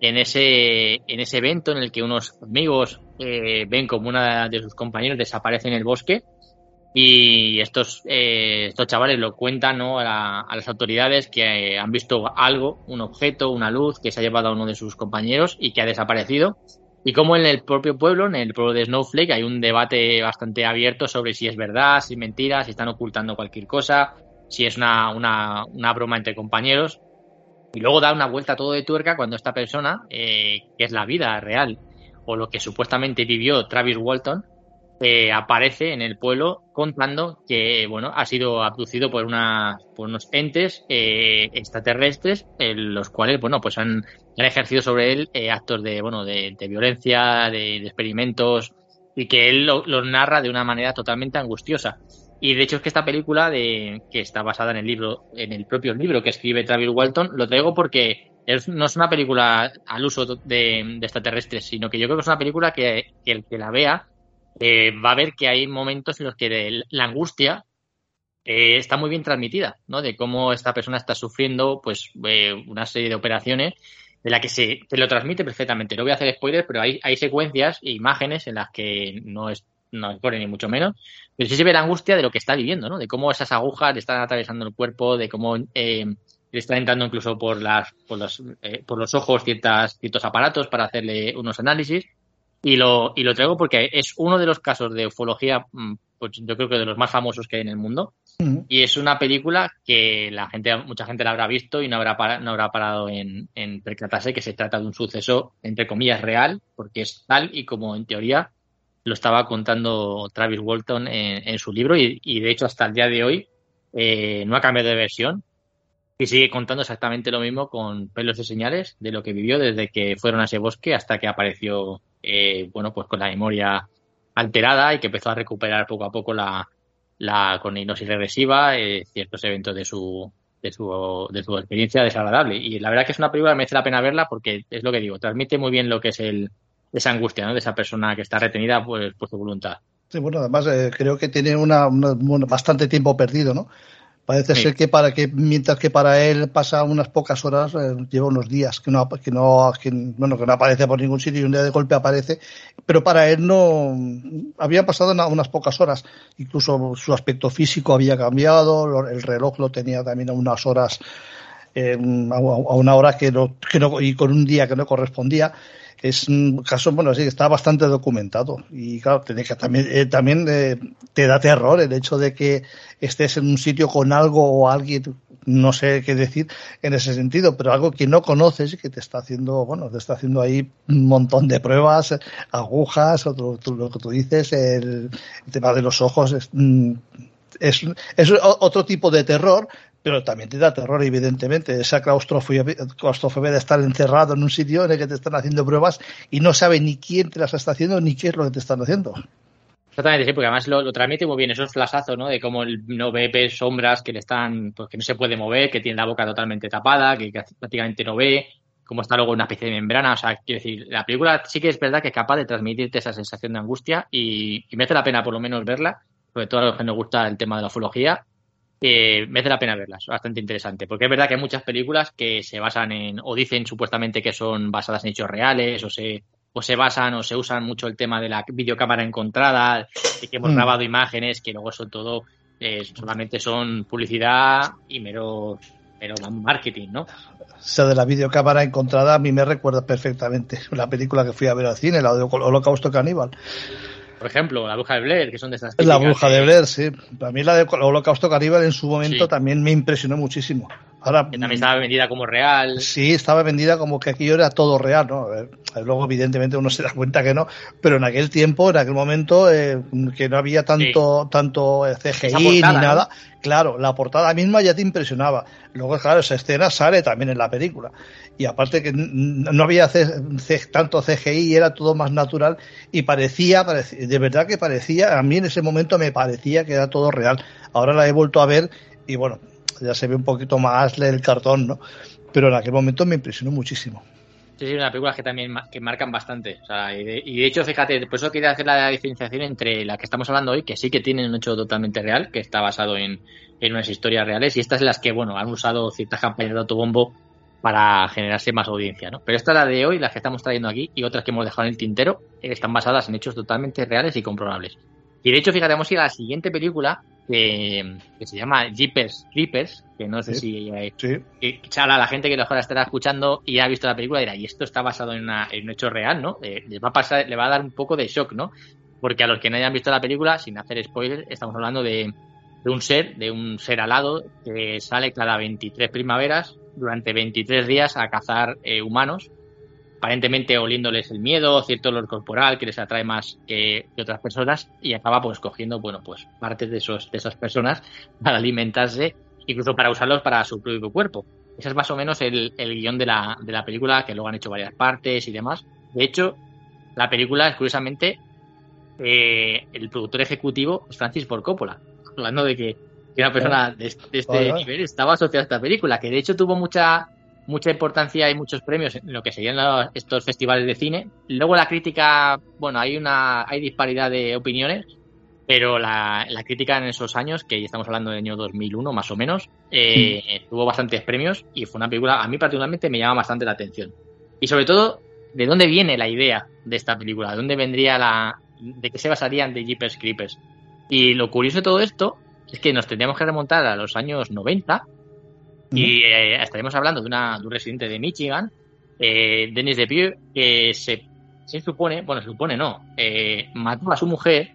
Speaker 4: en ese, en ese evento en el que unos amigos eh, ven como una de sus compañeros desaparece en el bosque y estos, eh, estos chavales lo cuentan ¿no? a, las autoridades que han visto algo, un objeto, una luz que se ha llevado a uno de sus compañeros y que ha desaparecido. Y como en el propio pueblo, en el pueblo de Snowflake, hay un debate bastante abierto sobre si es verdad, si es mentira, si están ocultando cualquier cosa, si es una, una, una broma entre compañeros. Y luego da una vuelta todo de tuerca cuando esta persona, eh, que es la vida real, o lo que supuestamente vivió Travis Walton, eh, aparece en el pueblo contando que bueno ha sido abducido por, una, por unos entes eh, extraterrestres los cuales bueno pues han, ejercido sobre él eh, actos de bueno de, violencia de, experimentos y que él los lo narra de una manera totalmente angustiosa y de hecho es que esta película de que está basada en el libro en el propio libro que escribe Travis Walton lo traigo porque no es una película al uso de, extraterrestres sino que yo creo que es una película que, que el que la vea eh, va a ver que hay momentos en los que la angustia eh, está muy bien transmitida, ¿no? De cómo esta persona está sufriendo, pues, eh, una serie de operaciones de la que se te lo transmite perfectamente. No voy a hacer spoilers, pero hay, hay secuencias e imágenes en las que no es no es ni mucho menos, pero sí se ve la angustia de lo que está viviendo, ¿no? De cómo esas agujas le están atravesando el cuerpo, de cómo le están entrando incluso por las por los, por los ojos ciertas, ciertos aparatos para hacerle unos análisis y lo, y lo traigo porque es uno de los casos de ufología, mm, pues yo creo que de los más famosos que hay en el mundo. Y es una película que la gente, mucha gente la habrá visto y no habrá, no habrá parado en, en percatarse que se trata de un suceso, entre comillas, real, porque es tal y como en teoría lo estaba contando Travis Walton en, su libro y, y, de hecho hasta el día de hoy eh, no ha cambiado de versión y sigue contando exactamente lo mismo con pelos de señales de lo que vivió desde que fueron a ese bosque hasta que apareció eh, bueno, pues con la memoria alterada y que empezó a recuperar poco a poco la, la con hipnosis regresiva eh, ciertos eventos de su, de su, de su experiencia desagradable. Y la verdad que es una película que merece la pena verla porque es lo que digo, transmite muy bien lo que es el, esa angustia ¿no? de esa persona que está retenida pues, por su voluntad.
Speaker 1: Sí, bueno, además eh, creo que tiene una, bastante tiempo perdido, ¿no? Parece ser que para que mientras que para él pasa unas pocas horas, eh, lleva unos días que no que no que, bueno que no aparece por ningún sitio y un día de golpe aparece, pero para él no había pasado unas pocas horas, incluso su aspecto físico había cambiado, el reloj lo tenía también a unas horas eh, a, una hora que no, que no y con un día que no correspondía es un caso, bueno, sí, está bastante documentado. Y claro, tiene que también, eh, también eh, te da terror el hecho de que estés en un sitio con algo o alguien, no sé qué decir en ese sentido, pero algo que no conoces y que te está haciendo, bueno, te está haciendo ahí un montón de pruebas, agujas, otro, lo que tú dices, el, tema de los ojos, es, mm, es, es otro tipo de terror, pero también te da terror, evidentemente, esa claustrofobia, claustrofobia de estar encerrado en un sitio en el que te están haciendo pruebas y no sabe ni quién te las está haciendo ni qué es lo que te están haciendo.
Speaker 4: Exactamente, sí, porque además lo, transmite muy bien esos flasazos, ¿no? De cómo no ve sombras que le están, pues que no se puede mover, que tiene la boca totalmente tapada, que, prácticamente no ve, cómo está luego una especie de membrana. O sea, quiero decir, la película sí que es verdad que es capaz de transmitirte esa sensación de angustia y, y merece la pena por lo menos verla, sobre todo a los que nos gusta el tema de la ufología eh, merece la pena verlas, bastante interesante, porque es verdad que hay muchas películas que se basan en, o dicen supuestamente que son basadas en hechos reales, o se, o se basan o se usan mucho el tema de la videocámara encontrada, y que hemos mm. grabado imágenes que luego son todo solamente son publicidad y mero, mero marketing, ¿no?
Speaker 1: O sea, de la videocámara encontrada a mí me recuerda perfectamente la película que fui a ver al cine, la de Holocausto Caníbal.
Speaker 4: Por ejemplo, la bruja de Blair, que son de esas.
Speaker 1: La bruja de Blair, sí. Para mí la de Holocausto Caníbal en su momento también me impresionó muchísimo.
Speaker 4: Ahora, que también estaba vendida como real.
Speaker 1: Sí, estaba vendida como que aquello era todo real, ¿no? luego, evidentemente, uno se da cuenta que no, pero en aquel tiempo, en aquel momento, eh, que no había tanto, tanto CGI ni nada, claro, la portada misma ya te impresionaba. Luego, claro, esa escena sale también en la película. Y aparte que no había tanto CGI y era todo más natural y parecía, parecía, de verdad que parecía, a mí en ese momento me parecía que era todo real. Ahora la he vuelto a ver y bueno, ya se ve un poquito más el cartón, ¿no? Pero en aquel momento me impresionó muchísimo.
Speaker 4: Sí, sí, una película que también que marcan bastante. O sea, y, de, hecho, fíjate, por eso quería hacer la diferenciación entre la que estamos hablando hoy, que sí que tienen un hecho totalmente real, que está basado en, en unas historias reales, y estas las que, bueno, han usado ciertas campañas de autobombo para generarse más audiencia, ¿no? Pero esta es la de hoy, la que estamos trayendo aquí, y otras que hemos dejado en el tintero, están basadas en hechos totalmente reales y comprobables. Y de hecho, fíjate, vamos a a la siguiente película, que, se llama Jeepers Creepers, que no sé si que, la gente que lo estará escuchando y ha visto la película dirá, y esto está basado en, un hecho real, ¿no? Eh, va a pasar, le va a dar un poco de shock, ¿no? Porque a los que no hayan visto la película, sin hacer spoilers, estamos hablando de, un ser, de un ser alado que sale cada 23 primaveras durante 23 días a cazar eh, humanos aparentemente oliéndoles el miedo, cierto olor corporal que les atrae más que, otras personas y acaba pues cogiendo, bueno, pues partes de, esos, de esas personas [LAUGHS] para alimentarse, incluso para usarlos para su propio cuerpo. Ese es más o menos el, el guion de la, de la película, que luego han hecho varias partes y demás. De hecho, la película curiosamente eh, el productor ejecutivo es Francis Ford Coppola, hablando de que, una persona de, de este nivel estaba asociada a esta película, que de hecho tuvo mucha mucha importancia y muchos premios en lo que serían estos festivales de cine. Luego la crítica, bueno, hay una hay disparidad de opiniones, pero la, crítica en esos años, que ya estamos hablando del año 2001 más o menos, eh, tuvo bastantes premios y fue una película, a mí particularmente me llama bastante la atención. Y sobre todo, ¿de dónde viene la idea de esta película? ¿De dónde vendría la... de qué se basarían de Jeepers Creepers? Y lo curioso de todo esto es que nos tendríamos que remontar a los años 90 y eh, estaremos hablando de, una, de un residente de Michigan, eh, Denis Depieux, que se, se supone, bueno, se supone no, eh, mató a su mujer,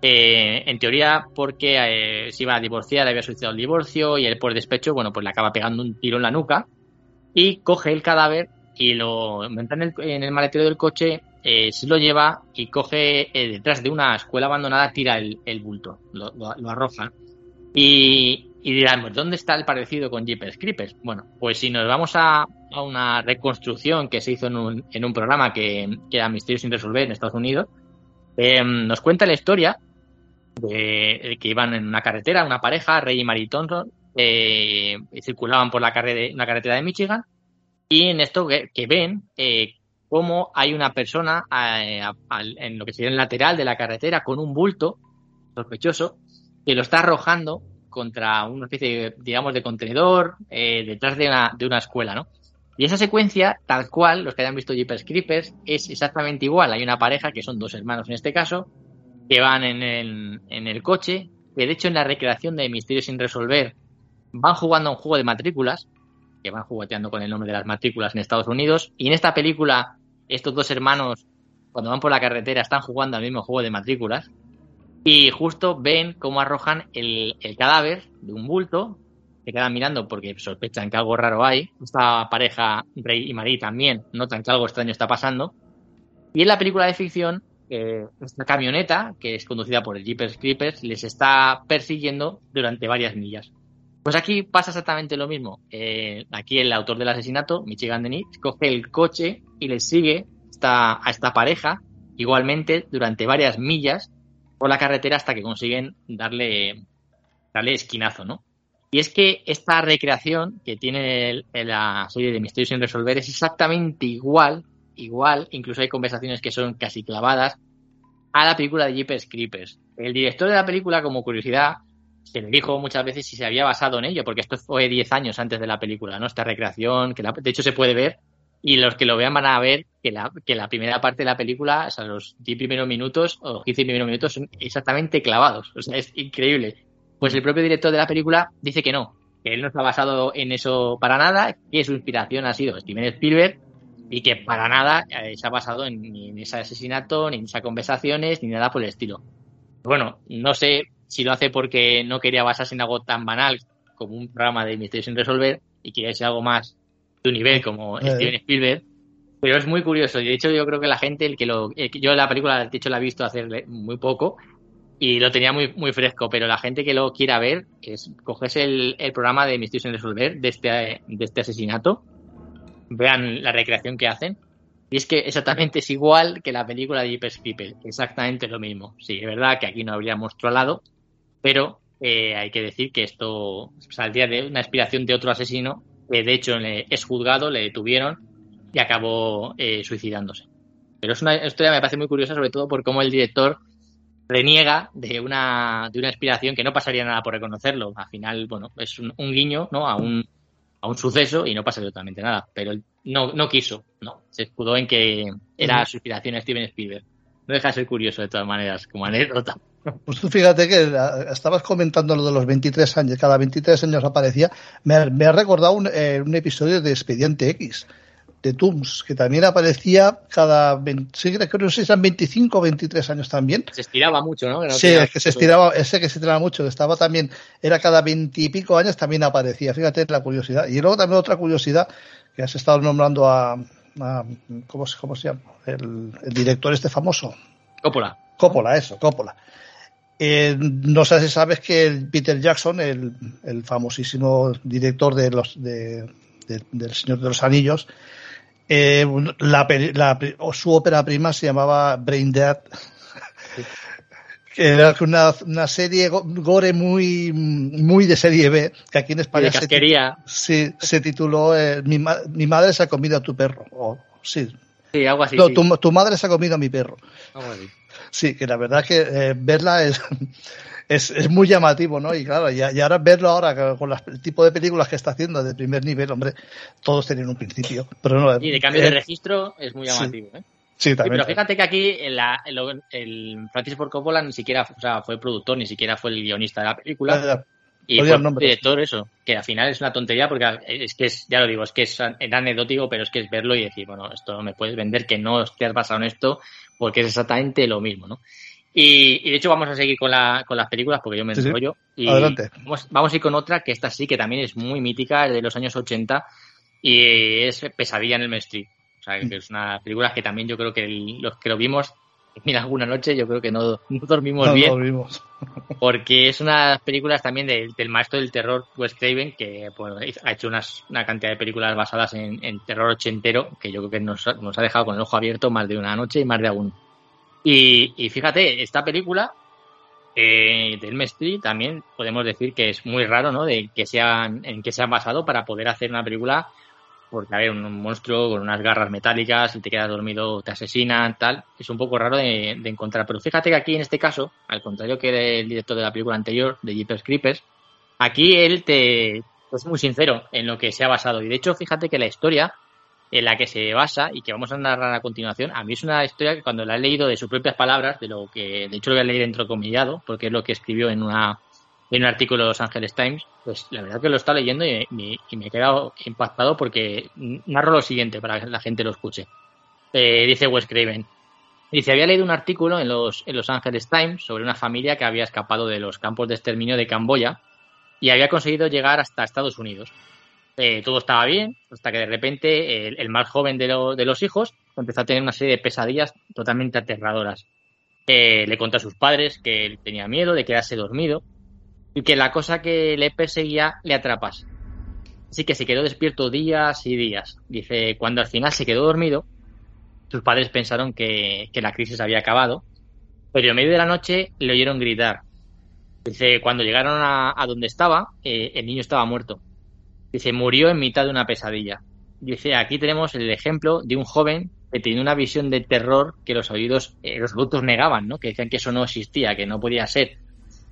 Speaker 4: eh, en teoría porque se iba a divorciar, había solicitado el divorcio y él por despecho, bueno, pues le acaba pegando un tiro en la nuca y coge el cadáver y lo mete en el, en el maletero del coche, se lo lleva y coge detrás de una escuela abandonada, tira el, el bulto, lo, lo, lo arroja. Y, y dirán, pues, ¿dónde está el parecido con Jeepers Creepers? Bueno, pues si nos vamos a, una reconstrucción que se hizo en un, en un programa que, que era Misterio sin resolver en Estados Unidos, em, nos cuenta la historia de, que iban en una carretera, una pareja, Rey y Mary Thompson, eh, circulaban por la una carretera de Michigan, y en esto que, ven eh, cómo hay una persona eh, en lo que sería el lateral de la carretera con un bulto sospechoso que lo está arrojando contra una especie, digamos, de contenedor eh, detrás de una, de una escuela, ¿no? Y esa secuencia, tal cual, los que hayan visto Jeepers Creepers, es exactamente igual. Hay una pareja, que son dos hermanos en este caso, que van en el, en el coche, que de hecho en la recreación de Misterios sin resolver van jugando a un juego de matrículas, que van jugueteando con el nombre de las matrículas en Estados Unidos, y en esta película estos dos hermanos, cuando van por la carretera, están jugando al mismo juego de matrículas, y justo ven cómo arrojan el, cadáver de un bulto, se quedan mirando porque sospechan que algo raro hay. Esta pareja, Rey y Marie, también notan que algo extraño está pasando. Y en la película de ficción, eh, esta camioneta, que es conducida por el Jeepers Creepers, les está persiguiendo durante varias millas. Pues aquí pasa exactamente lo mismo. Eh, aquí el autor del asesinato, Michigan Denis, coge el coche y les sigue a esta pareja, igualmente durante varias millas, por la carretera hasta que consiguen darle, darle esquinazo, ¿no? Y es que esta recreación que tiene la serie de Misterios sin resolver es exactamente igual, igual, incluso hay conversaciones que son casi clavadas, a la película de Jeepers Creepers. El director de la película, como curiosidad, se le dijo muchas veces si se había basado en ello, porque esto fue 10 años antes de la película, ¿no? Esta recreación, que de hecho se puede ver y los que lo vean van a ver que la, que la primera parte de la película, o sea, los 10 primeros minutos o 15 primeros minutos son exactamente clavados. O sea, es increíble. Pues el propio director de la película dice que no, que él no está basado en eso para nada, que su inspiración ha sido Steven Spielberg y que para nada eh, se ha basado en, ni en ese asesinato, ni en esas conversaciones, ni nada por el estilo. Bueno, no sé si lo hace porque no quería basarse en algo tan banal como un programa de misterios sin resolver y quería ser algo más un nivel como. Steven Spielberg. Pero es muy curioso. De hecho, yo creo que la gente, el que lo. yo la película, de hecho, la he visto hace muy poco y lo tenía muy, muy fresco. Pero la gente que lo quiera ver, es cogerse el, programa de Misterios sin resolver de este, de este asesinato. Vean la recreación que hacen. Y es que exactamente es igual que la película de Jeepers People. Exactamente lo mismo. Sí, es verdad que aquí no habría monstruo al lado, pero eh, hay que decir que esto saldría de una inspiración de otro asesino que de hecho es juzgado, le detuvieron y acabó eh, suicidándose. Pero es una historia que me parece muy curiosa, sobre todo por cómo el director reniega de una, de una inspiración que no pasaría nada por reconocerlo. Al final, bueno, es un, guiño ¿no? a, un, a un suceso y no pasa totalmente nada. Pero no, no quiso, no. Se escudó en que era su inspiración Steven Spielberg. No deja de ser curioso de todas maneras, como anécdota. [LAUGHS]
Speaker 1: Pues tú fíjate que estabas comentando lo de los 23 años, cada 23 años aparecía. Me, ha recordado un, eh, un, episodio de Expediente X, de Tooms, que también aparecía cada. Sí, creo que no sé si eran 25 o 23 años también.
Speaker 4: Se estiraba mucho, ¿no?
Speaker 1: sí, es que se estiraba, ese que se estiraba mucho, que estaba también, era cada 20 y pico años también aparecía. Fíjate la curiosidad. Y luego también otra curiosidad, que has estado nombrando a. ¿cómo, ¿Cómo se llama? El, el director este famoso.
Speaker 4: Coppola.
Speaker 1: Coppola, eso, Coppola. Eh, no sé si sabes que Peter Jackson, el, famosísimo director de los de, del Señor de los Anillos, eh, su ópera prima se llamaba Brain Dead, que [LAUGHS] era una, serie gore muy muy de serie B, que aquí en España se, se tituló eh, mi, mi, madre se ha comido a tu perro. sí.
Speaker 4: Sí, algo así.
Speaker 1: Tu, tu, madre se ha comido a mi perro. Sí, que la verdad que eh, verla es, [LAUGHS] es, es, muy llamativo, ¿no? Y claro, y, ahora verlo ahora con el tipo de películas que está haciendo de primer nivel, hombre, todos tienen un principio. Pero no,
Speaker 4: y de cambio de eh, registro es muy llamativo, ¿eh?
Speaker 1: Sí, también.
Speaker 4: pero fíjate que aquí el, el, Francis Ford Coppola ni siquiera o sea, fue productor, ni siquiera fue el guionista de la película. Y fue el director eso, que al final es una tontería porque es que es, ya lo digo, es que es, anecdótico, pero es que es verlo y decir, bueno, esto no me puedes vender que no has basado en esto porque es exactamente lo mismo, ¿no? Y, de hecho vamos a seguir con, la, con las películas porque yo me enrollo. Y
Speaker 1: Adelante.
Speaker 4: Vamos, a ir con otra que esta sí que también es muy mítica, de los años 80 y es Pesadilla en el Street. O sea, que es una película que también yo creo que los que lo vimos [LAUGHS] mira, alguna noche yo creo que no, dormimos bien.
Speaker 1: Dormimos. [LAUGHS]
Speaker 4: porque es una películas también del maestro del terror Wes Craven, que pues, ha hecho unas, una cantidad de películas basadas en, terror ochentero, que yo creo que nos, nos, ha dejado con el ojo abierto más de una noche y más de aún. Y, y fíjate, esta película eh, del Street también podemos decir que es muy raro, ¿no? De que sean, en que se han basado para poder hacer una película porque a ver, un monstruo con unas garras metálicas, y te quedas dormido, te asesinan, tal, es un poco raro de, encontrar. Pero fíjate que aquí en este caso, al contrario que el director de la película anterior, de Jeepers Creepers, aquí él te es muy sincero en lo que se ha basado. Y de hecho, fíjate que la historia en la que se basa y que vamos a narrar a continuación, a mí es una historia que cuando la he leído de sus propias palabras, de lo que de hecho lo voy a leer entrecomillado, porque es lo que escribió en una en un artículo de Los Angeles Times, pues la verdad que lo está leyendo y, me he quedado impactado porque narro lo siguiente para que la gente lo escuche. Eh, dice Wes Craven. Dice, había leído un artículo en los, en los Angeles Times sobre una familia que había escapado de los campos de exterminio de Camboya y había conseguido llegar hasta Estados Unidos. Eh, todo estaba bien, hasta que de repente el, más joven de, de, los hijos empezó a tener una serie de pesadillas totalmente aterradoras. Eh, le contó a sus padres que él tenía miedo de quedarse dormido y que la cosa que le perseguía le atrapas. Así que se quedó despierto días y días. Dice, cuando al final se quedó dormido, sus padres pensaron que, la crisis había acabado, pero en medio de la noche le oyeron gritar. Dice, cuando llegaron a, donde estaba, eh, el niño estaba muerto. Dice, murió en mitad de una pesadilla. Dice, aquí tenemos el ejemplo de un joven que tenía una visión de terror que los oídos, eh, los adultos negaban, ¿no? Que decían que eso no existía, que no podía ser.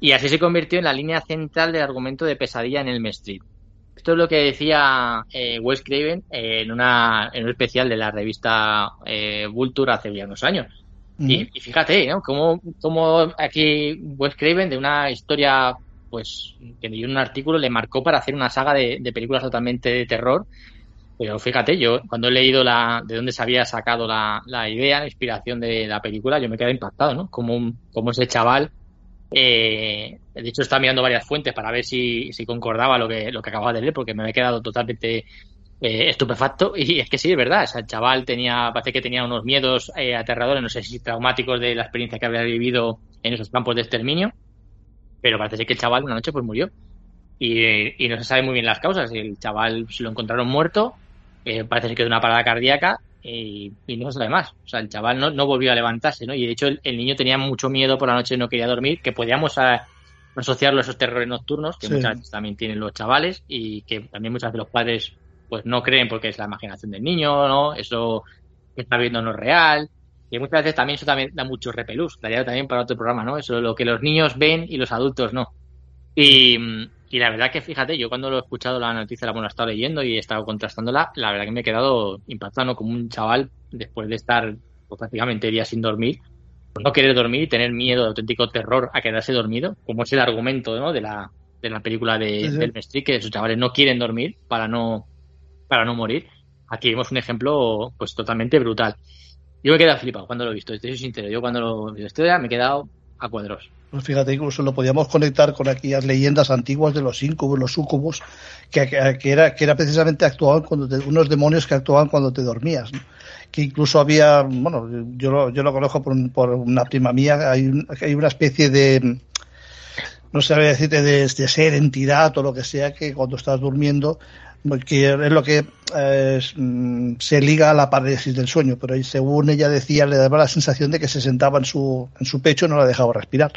Speaker 4: Y así se convirtió en la línea central del argumento de pesadilla en el Street. Esto es lo que decía eh, Wes Craven en, una, en un especial de la revista eh, Vulture hace ya unos años. y, fíjate, ¿no? Como, como aquí Wes Craven, de una historia pues que leyó un artículo, le marcó para hacer una saga de, películas totalmente de terror. Pero fíjate, yo cuando he leído la, de dónde se había sacado la, idea, la inspiración de la película, yo me quedé impactado, ¿no? Como, como ese chaval, eh, de hecho estaba mirando varias fuentes para ver si, si concordaba lo que, lo que acababa de leer, porque me había quedado totalmente eh, estupefacto. [LAUGHS] Y es que sí, es verdad. el chaval tenía, parece que tenía unos miedos eh, aterradores, no sé si traumáticos de la experiencia que había vivido en esos campos de exterminio. Pero parece que el chaval una noche pues murió. Y, no se sabe muy bien las causas. El chaval se lo encontraron muerto, eh, parece que de una parada cardíaca y, no se sabe más. O sea, el chaval no, no volvió a levantarse, ¿no? Y de hecho el, niño tenía mucho miedo por la noche, no quería dormir, que podíamos asociarlo a esos terrores nocturnos que muchas veces también tienen los chavales y que también muchas veces los padres pues no creen porque es la imaginación del niño, ¿no? Eso que está viendo no es real. Y muchas veces también eso también da mucho repelús, daría también para otro programa, ¿no? Eso lo que los niños ven y los adultos no. Y, la verdad que fíjate, yo cuando lo he escuchado la noticia, la bueno, he estado leyendo y he estado contrastándola, la verdad que me he quedado impactado, Como un chaval, después de estar pues, prácticamente días sin dormir, pues no querer dormir y tener miedo, auténtico terror a quedarse dormido, como es el argumento ¿no? de, la, de la película de, del Mestri, que sus chavales no quieren dormir para no para no morir. Aquí vemos un ejemplo pues totalmente brutal. Yo me he quedado flipado cuando lo he visto, estoy sincero. Yo cuando lo he visto me he quedado a cuadros.
Speaker 1: Pues fíjate, incluso lo podíamos conectar con aquellas leyendas antiguas de los incubos, los sucubos, que, que, era, que era precisamente actuaban cuando unos demonios que actuaban cuando te dormías. Que incluso había, bueno, yo lo, yo lo conozco por, por una prima mía, hay, hay una especie de, no sé decirte, de, de ser, entidad o lo que sea, que cuando estás durmiendo que es lo que eh, mm, se liga a la parálisis del sueño, pero según ella decía, le daba la sensación de que se sentaba en su, en su pecho y no la dejaba respirar.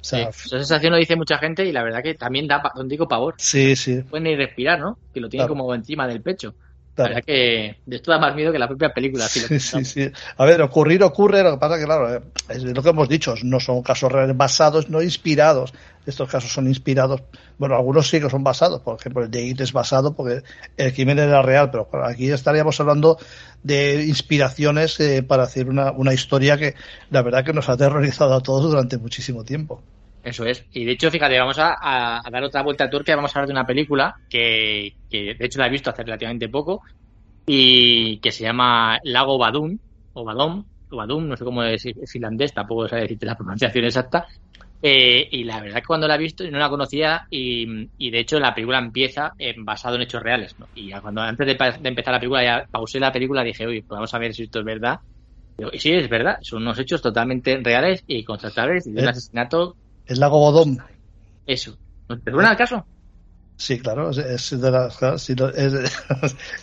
Speaker 4: esa sensación lo dice mucha gente y la verdad que también da, digo, pavor.
Speaker 1: Sí, sí.
Speaker 4: No puede ni respirar, ¿no? Que lo tiene como encima del pecho. La verdad que de esto da más miedo que la propia película. [LAUGHS]
Speaker 1: sí, sí, sí. A ver, ocurrir ocurre, lo que pasa que, claro, es lo que hemos dicho, no son casos reales basados, no inspirados. Estos casos son inspirados, bueno, algunos sí que son basados, por ejemplo, el de It es basado porque el crimen era real, pero aquí estaríamos hablando de inspiraciones eh, para hacer una, una historia que la verdad que nos ha aterrorizado a todos durante muchísimo tiempo.
Speaker 4: Eso es. Y de hecho, fíjate, vamos a, dar otra vuelta a Turquía. Vamos a hablar de una película que, de hecho la he visto hace relativamente poco y que se llama Lago Badum o Badum, o Badum, no sé cómo es, finlandés, tampoco sé decirte la pronunciación exacta. Eh, y la verdad que cuando la he visto no la conocía y, de hecho la película empieza basado en hechos reales. Y cuando antes de, empezar la película ya pausé la película y dije, uy, pues vamos a ver si esto es verdad. Y sí, es verdad, son unos hechos totalmente reales y constatables de un asesinato
Speaker 1: el lago Bodón.
Speaker 4: Eso. ¿Te suena el caso?
Speaker 1: Sí, claro, es, [LAUGHS]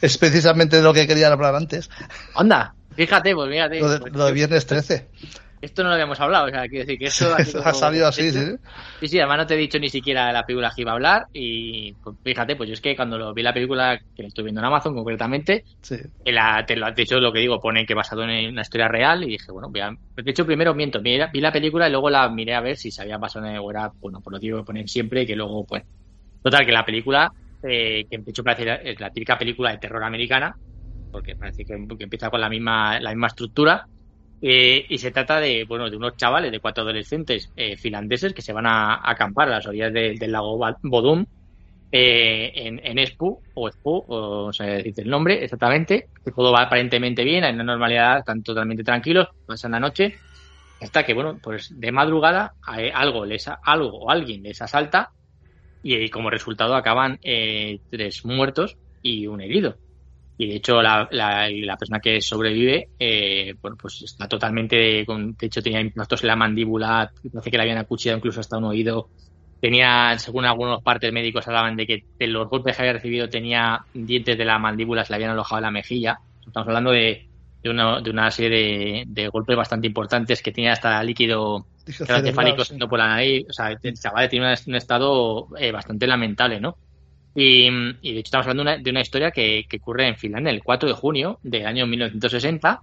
Speaker 1: es, precisamente de lo que quería hablar antes.
Speaker 4: Anda, fíjate, pues fíjate.
Speaker 1: Lo de, lo de viernes 13.
Speaker 4: Esto no lo habíamos hablado, o sea, quiero decir que [LAUGHS] eso
Speaker 1: ha, salido así, sí.
Speaker 4: Sí, sí, además no te he dicho ni siquiera de la película que iba a hablar y pues, fíjate, pues yo es que cuando lo vi la película, que la estoy viendo en Amazon concretamente, sí. la, te lo, de hecho lo que digo pone que basado en una historia real y dije, bueno, voy a, de hecho primero miento, vi la película y luego la miré a ver si se había basado en o era, bueno, por lo digo que ponen siempre y que luego, pues, total, que la película, eh, que de hecho parece la, es la típica película de terror americana, porque parece que, que empieza con la misma, la misma estructura, eh, y se trata de, bueno, de unos chavales, de cuatro adolescentes eh, finlandeses que se van a, acampar a las orillas del lago Bodum eh, en, en Espu, o Espu, o sea, dice el nombre exactamente, todo va aparentemente bien, en la normalidad, están totalmente tranquilos, pasan la noche, hasta que, bueno, pues de madrugada algo, les, algo o alguien les asalta y como resultado acaban tres muertos y un herido y de hecho la, la, persona que sobrevive eh, bueno pues está totalmente con, de hecho tenía impactos en la mandíbula parece que le habían acuchillado incluso hasta un oído. Tenía según algunos partes médicos hablaban de que de los golpes que había recibido tenía dientes de la mandíbula se le habían alojado en la mejilla. Estamos hablando de, de, una, de una serie de, golpes bastante importantes que tenía hasta líquido encefálico siendo por la nariz o sea el chaval tiene un, estado eh, bastante lamentable no y, de hecho estamos hablando de una, historia que, ocurre en Finlandia el 4 de junio del año 1960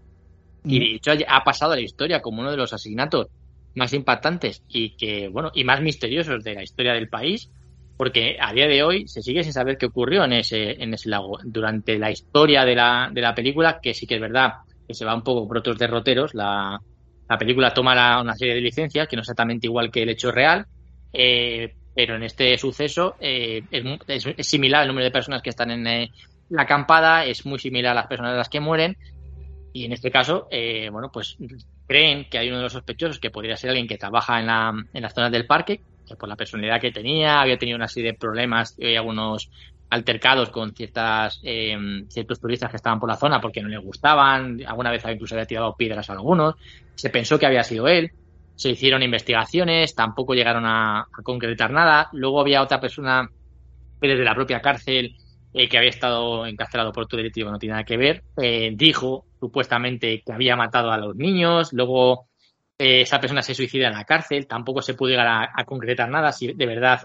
Speaker 4: y de hecho ha pasado a la historia como uno de los asesinatos más impactantes y que bueno y más misteriosos de la historia del país porque a día de hoy se sigue sin saber qué ocurrió en ese en ese lago. Durante la historia de la, de la película que sí que es verdad que se va un poco por otros derroteros la, la película toma una serie de licencias que no es exactamente igual que el hecho real eh, pero en este suceso eh, es, similar el número de personas que están en eh, la acampada, es muy similar a las personas de las que mueren, y en este caso, eh, bueno, pues creen que hay uno de los sospechosos que podría ser alguien que trabaja en, la, en las zonas del parque, que por la personalidad que tenía, había tenido una serie de problemas y algunos altercados con ciertas ciertos turistas que estaban por la zona porque no le gustaban, alguna vez incluso había tirado piedras a algunos, se pensó que había sido él, se hicieron investigaciones, tampoco llegaron a, concretar nada. Luego había otra persona que desde la propia cárcel, eh, que había estado encarcelado por todo delito no tiene nada que ver, eh, dijo supuestamente que había matado a los niños. Luego eh, esa persona se suicida en la cárcel, tampoco se pudo llegar a, a, concretar nada si de verdad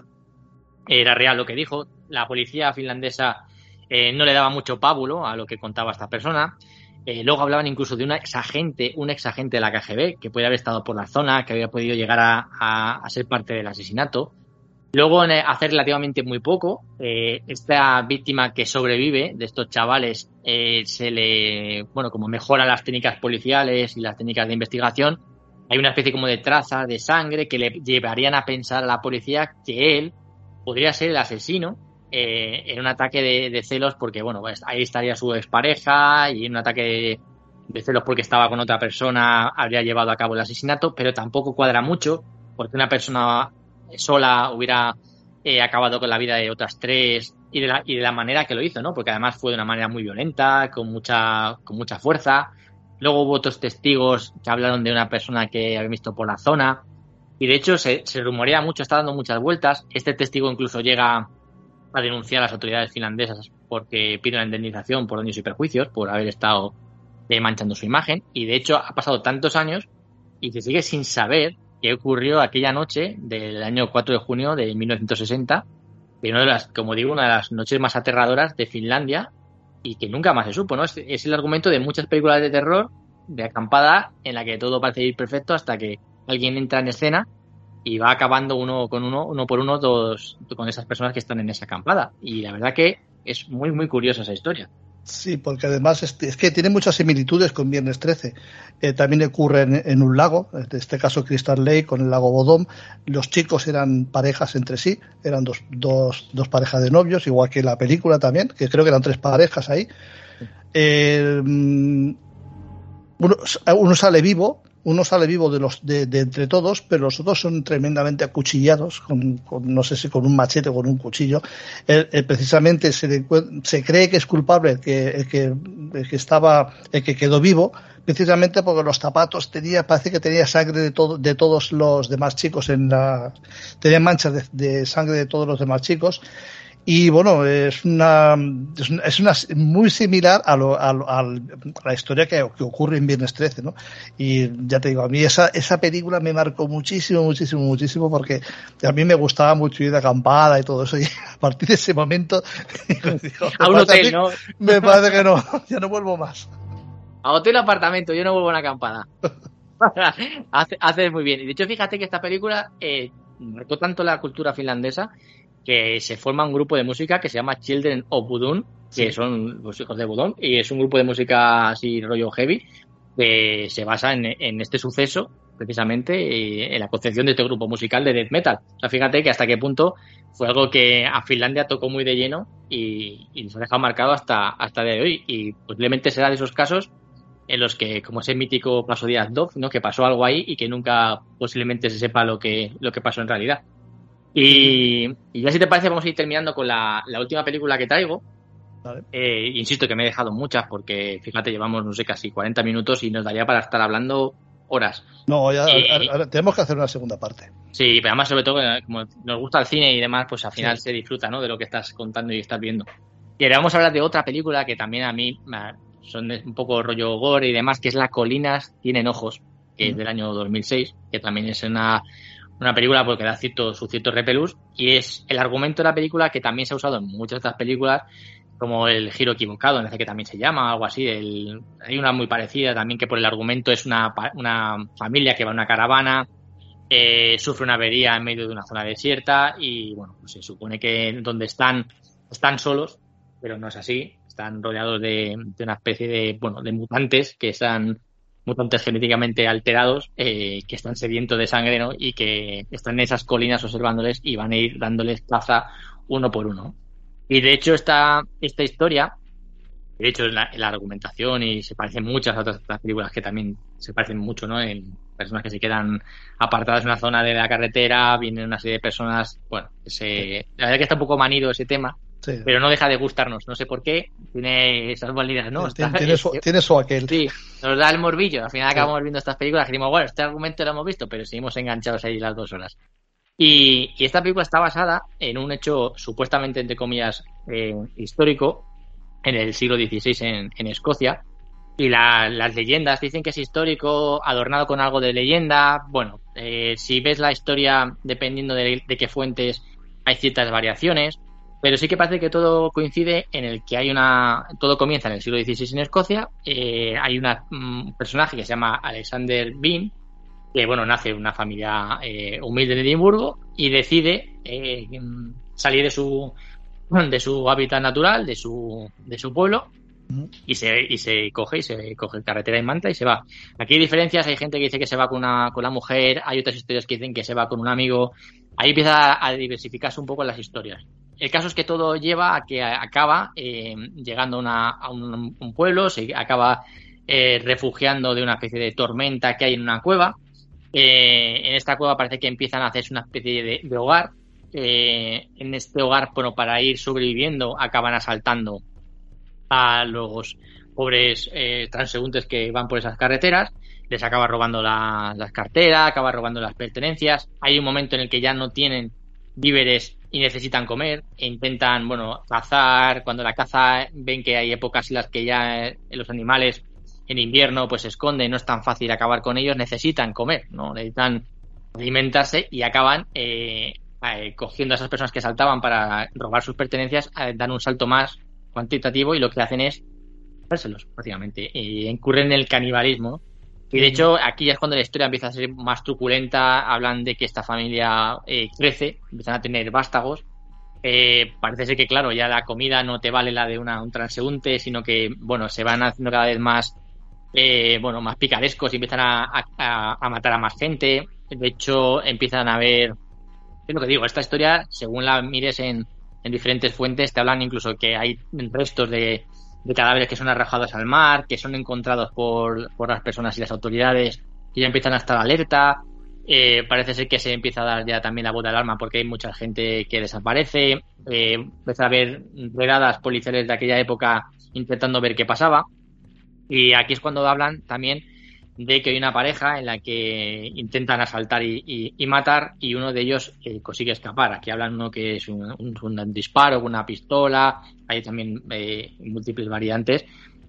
Speaker 4: era real lo que dijo. La policía finlandesa no le daba mucho pábulo a lo que contaba esta persona. Eh, luego hablaban incluso de una exagente, un exagente de la KGB que puede haber estado por la zona, que había podido llegar a, ser parte del asesinato. Luego, hace relativamente muy poco, eh, esta víctima que sobrevive de estos chavales eh, se le, bueno, como mejora las técnicas policiales y las técnicas de investigación, hay una especie como de traza de sangre que le llevarían a pensar a la policía que él podría ser el asesino eh, en un ataque de, celos porque, bueno, pues ahí estaría su expareja y en un ataque de, celos porque estaba con otra persona habría llevado a cabo el asesinato, pero tampoco cuadra mucho porque una persona sola hubiera eh, acabado con la vida de otras tres y de, la, y de la manera que lo hizo, ¿no? Porque además fue de una manera muy violenta, con mucha, con mucha fuerza. Luego hubo otros testigos que hablaron de una persona que había visto por la zona. Y de hecho se, se rumorea mucho, está dando muchas vueltas. Este testigo incluso llega a denunciar a las autoridades finlandesas porque pide una indemnización por daños y perjuicios por haber estado eh, manchando su imagen. Y de hecho ha pasado tantos años y se sigue sin saber qué ocurrió aquella noche del año 4 de junio de 1960, que una de las, como digo, una de las noches más aterradoras de Finlandia y que nunca más se supo, ¿no? Es, es el argumento de muchas películas de terror de acampada en la que todo parece ir perfecto hasta que alguien entra en escena y va acabando uno con uno, uno por uno, todos con esas personas que están en esa acampada. Y la verdad que es muy, muy curiosa esa historia.
Speaker 1: Sí, porque además es, que tiene muchas similitudes con Viernes 13. Eh, también ocurre en, un lago, en este caso Crystal Lake con el lago Bodom. Los chicos eran parejas entre sí, eran dos, dos, dos parejas de novios, igual que la película también, que creo que eran tres parejas ahí. Eh, mm, uno sale vivo, uno sale vivo de los de, entre todos, pero los otros son tremendamente acuchillados, con, no sé si con un machete o con un cuchillo. precisamente se, se, cree que es culpable el que, el que, que estaba, el que quedó vivo, precisamente porque los zapatos tenía, parece que tenía sangre de todo, de todos los demás chicos en la, tenía manchas de sangre de todos los demás chicos y bueno, es una, es una, muy similar a, lo, a, la historia que, ocurre en Viernes 13, ¿no? Y ya te digo, a mí esa, esa película me marcó muchísimo, muchísimo, muchísimo porque a mí me gustaba mucho ir de acampada y todo eso. Y a partir de ese momento, [LAUGHS] [LAUGHS]
Speaker 4: a un hotel, ¿no?
Speaker 1: Me parece que no, [LAUGHS] ya no vuelvo más.
Speaker 4: A hotel apartamento, yo no vuelvo a una acampada. hace, hace muy bien. Y de hecho, fíjate que esta película eh, marcó tanto la cultura finlandesa que se forma un grupo de música que se llama Children of Budun, que son los hijos de Budun, y es un grupo de música así rollo heavy, que se basa en, este suceso, precisamente, en la concepción de este grupo musical de death metal. O sea, fíjate que hasta qué punto fue algo que a Finlandia tocó muy de lleno y, y nos ha dejado marcado hasta, hasta el día de hoy. Y posiblemente será de esos casos en los que, como ese mítico Paso Díaz Dog, ¿no? que pasó algo ahí y que nunca posiblemente se sepa lo que, lo que pasó en realidad. Y, ya si te parece, vamos a ir terminando con la, última película que traigo. Eh, insisto que me he dejado muchas porque, fíjate, llevamos, no sé, casi 40 minutos y nos daría para estar hablando horas.
Speaker 1: No, ya, tenemos que hacer una segunda parte.
Speaker 4: Sí, pero además, sobre todo, como nos gusta el cine y demás, pues al final se disfruta ¿no? de lo que estás contando y estás viendo. Y ahora vamos a hablar de otra película que también a mí son un poco rollo gore y demás, que es La Colinas Tienen Ojos, que es del año 2006, que también es una una película porque da cierto, su cierto repelús y es el argumento de la película que también se ha usado en muchas de estas películas como el giro equivocado, en que también se llama, algo así. hay una muy parecida también que por el argumento es una, una familia que va en una caravana, eh, sufre una avería en medio de una zona desierta y bueno, pues se supone que donde están están solos, pero no es así. Están rodeados de, de una especie de, bueno, de mutantes que están mutantes genéticamente alterados eh, que están sedientos de sangre ¿no? y que están en esas colinas observándoles y van a ir dándoles caza uno por uno. Y de hecho esta, esta historia, de hecho la, argumentación y se parecen muchas otras, películas que también se parecen mucho, ¿no? En personas que se quedan apartadas en una zona de la carretera, vienen una serie de personas, bueno, se, la verdad que está un poco manido ese tema, pero no deja de gustarnos, no sé por qué, tiene esas validades, ¿no? [LAUGHS]
Speaker 1: tiene, su, aquel.
Speaker 4: Sí, nos da el morbillo, al final acabamos viendo estas películas y decimos, bueno, este argumento lo hemos visto, pero seguimos enganchados ahí las dos horas. Y, esta película está basada en un hecho supuestamente, entre comillas, eh, histórico, en el siglo XVI en, Escocia. Y las leyendas dicen que es histórico, adornado con algo de leyenda. Bueno, eh, si ves la historia, dependiendo de, de qué fuentes, hay ciertas variaciones. Pero sí que parece que todo coincide en el que hay una. Todo comienza en el siglo XVI en Escocia. Eh, hay un personaje que se llama Alexander Bean, que bueno, nace en una familia eh, humilde de Edimburgo y decide eh, salir de su de su hábitat natural, de su, de su pueblo, y se, y se coge y se coge carretera y manta y se va. Aquí hay diferencias, hay gente que dice que se va con una, con la mujer, hay otras historias que dicen que se va con un amigo. Ahí empieza a diversificarse un poco las historias. El caso es que todo lleva a que acaba eh, llegando a un, pueblo, se acaba eh, refugiando de una especie de tormenta que hay en una cueva. Eh, en esta cueva parece que empiezan a hacerse una especie de, hogar. en este hogar, bueno, para ir sobreviviendo, acaban asaltando a los pobres transeúntes que van por esas carreteras. Les acaba robando las carteras, acaba robando las pertenencias. Hay un momento en el que ya no tienen víveres y necesitan comer e intentan, bueno, cazar. Cuando la caza ven que hay épocas en las que ya eh, los animales en invierno pues se esconden, no es tan fácil acabar con ellos, necesitan comer, ¿no? Necesitan alimentarse y acaban eh, eh, cogiendo a esas personas que saltaban para robar sus pertenencias, dan un salto más cuantitativo y lo que hacen es dárselos, prácticamente. Y incurren en el canibalismo y de hecho, aquí es cuando la historia empieza a ser más truculenta. Hablan de que esta familia eh, crece, empiezan a tener vástagos. Eh, parece ser que, claro, ya la comida no te vale la de una, un transeúnte, sino que, bueno, se van haciendo cada vez más, eh, bueno, más picarescos y empiezan a, matar a más gente. De hecho, empiezan a ver. Es lo que digo, esta historia, según la mires en, en diferentes fuentes, te hablan incluso que hay restos de, de cadáveres que son arrojados al mar, que son encontrados por, por las personas y las autoridades y ya empiezan a estar alerta. Eh, parece ser que se empieza a dar ya también la voz de alarma porque hay mucha gente que desaparece. Eh, empieza a haber redadas policiales de aquella época intentando ver qué pasaba. Y aquí es cuando hablan también de que hay una pareja en la que intentan asaltar y, matar y uno de ellos eh, consigue escapar. Aquí hablan uno que es un, disparo con una pistola, hay también eh, múltiples variantes.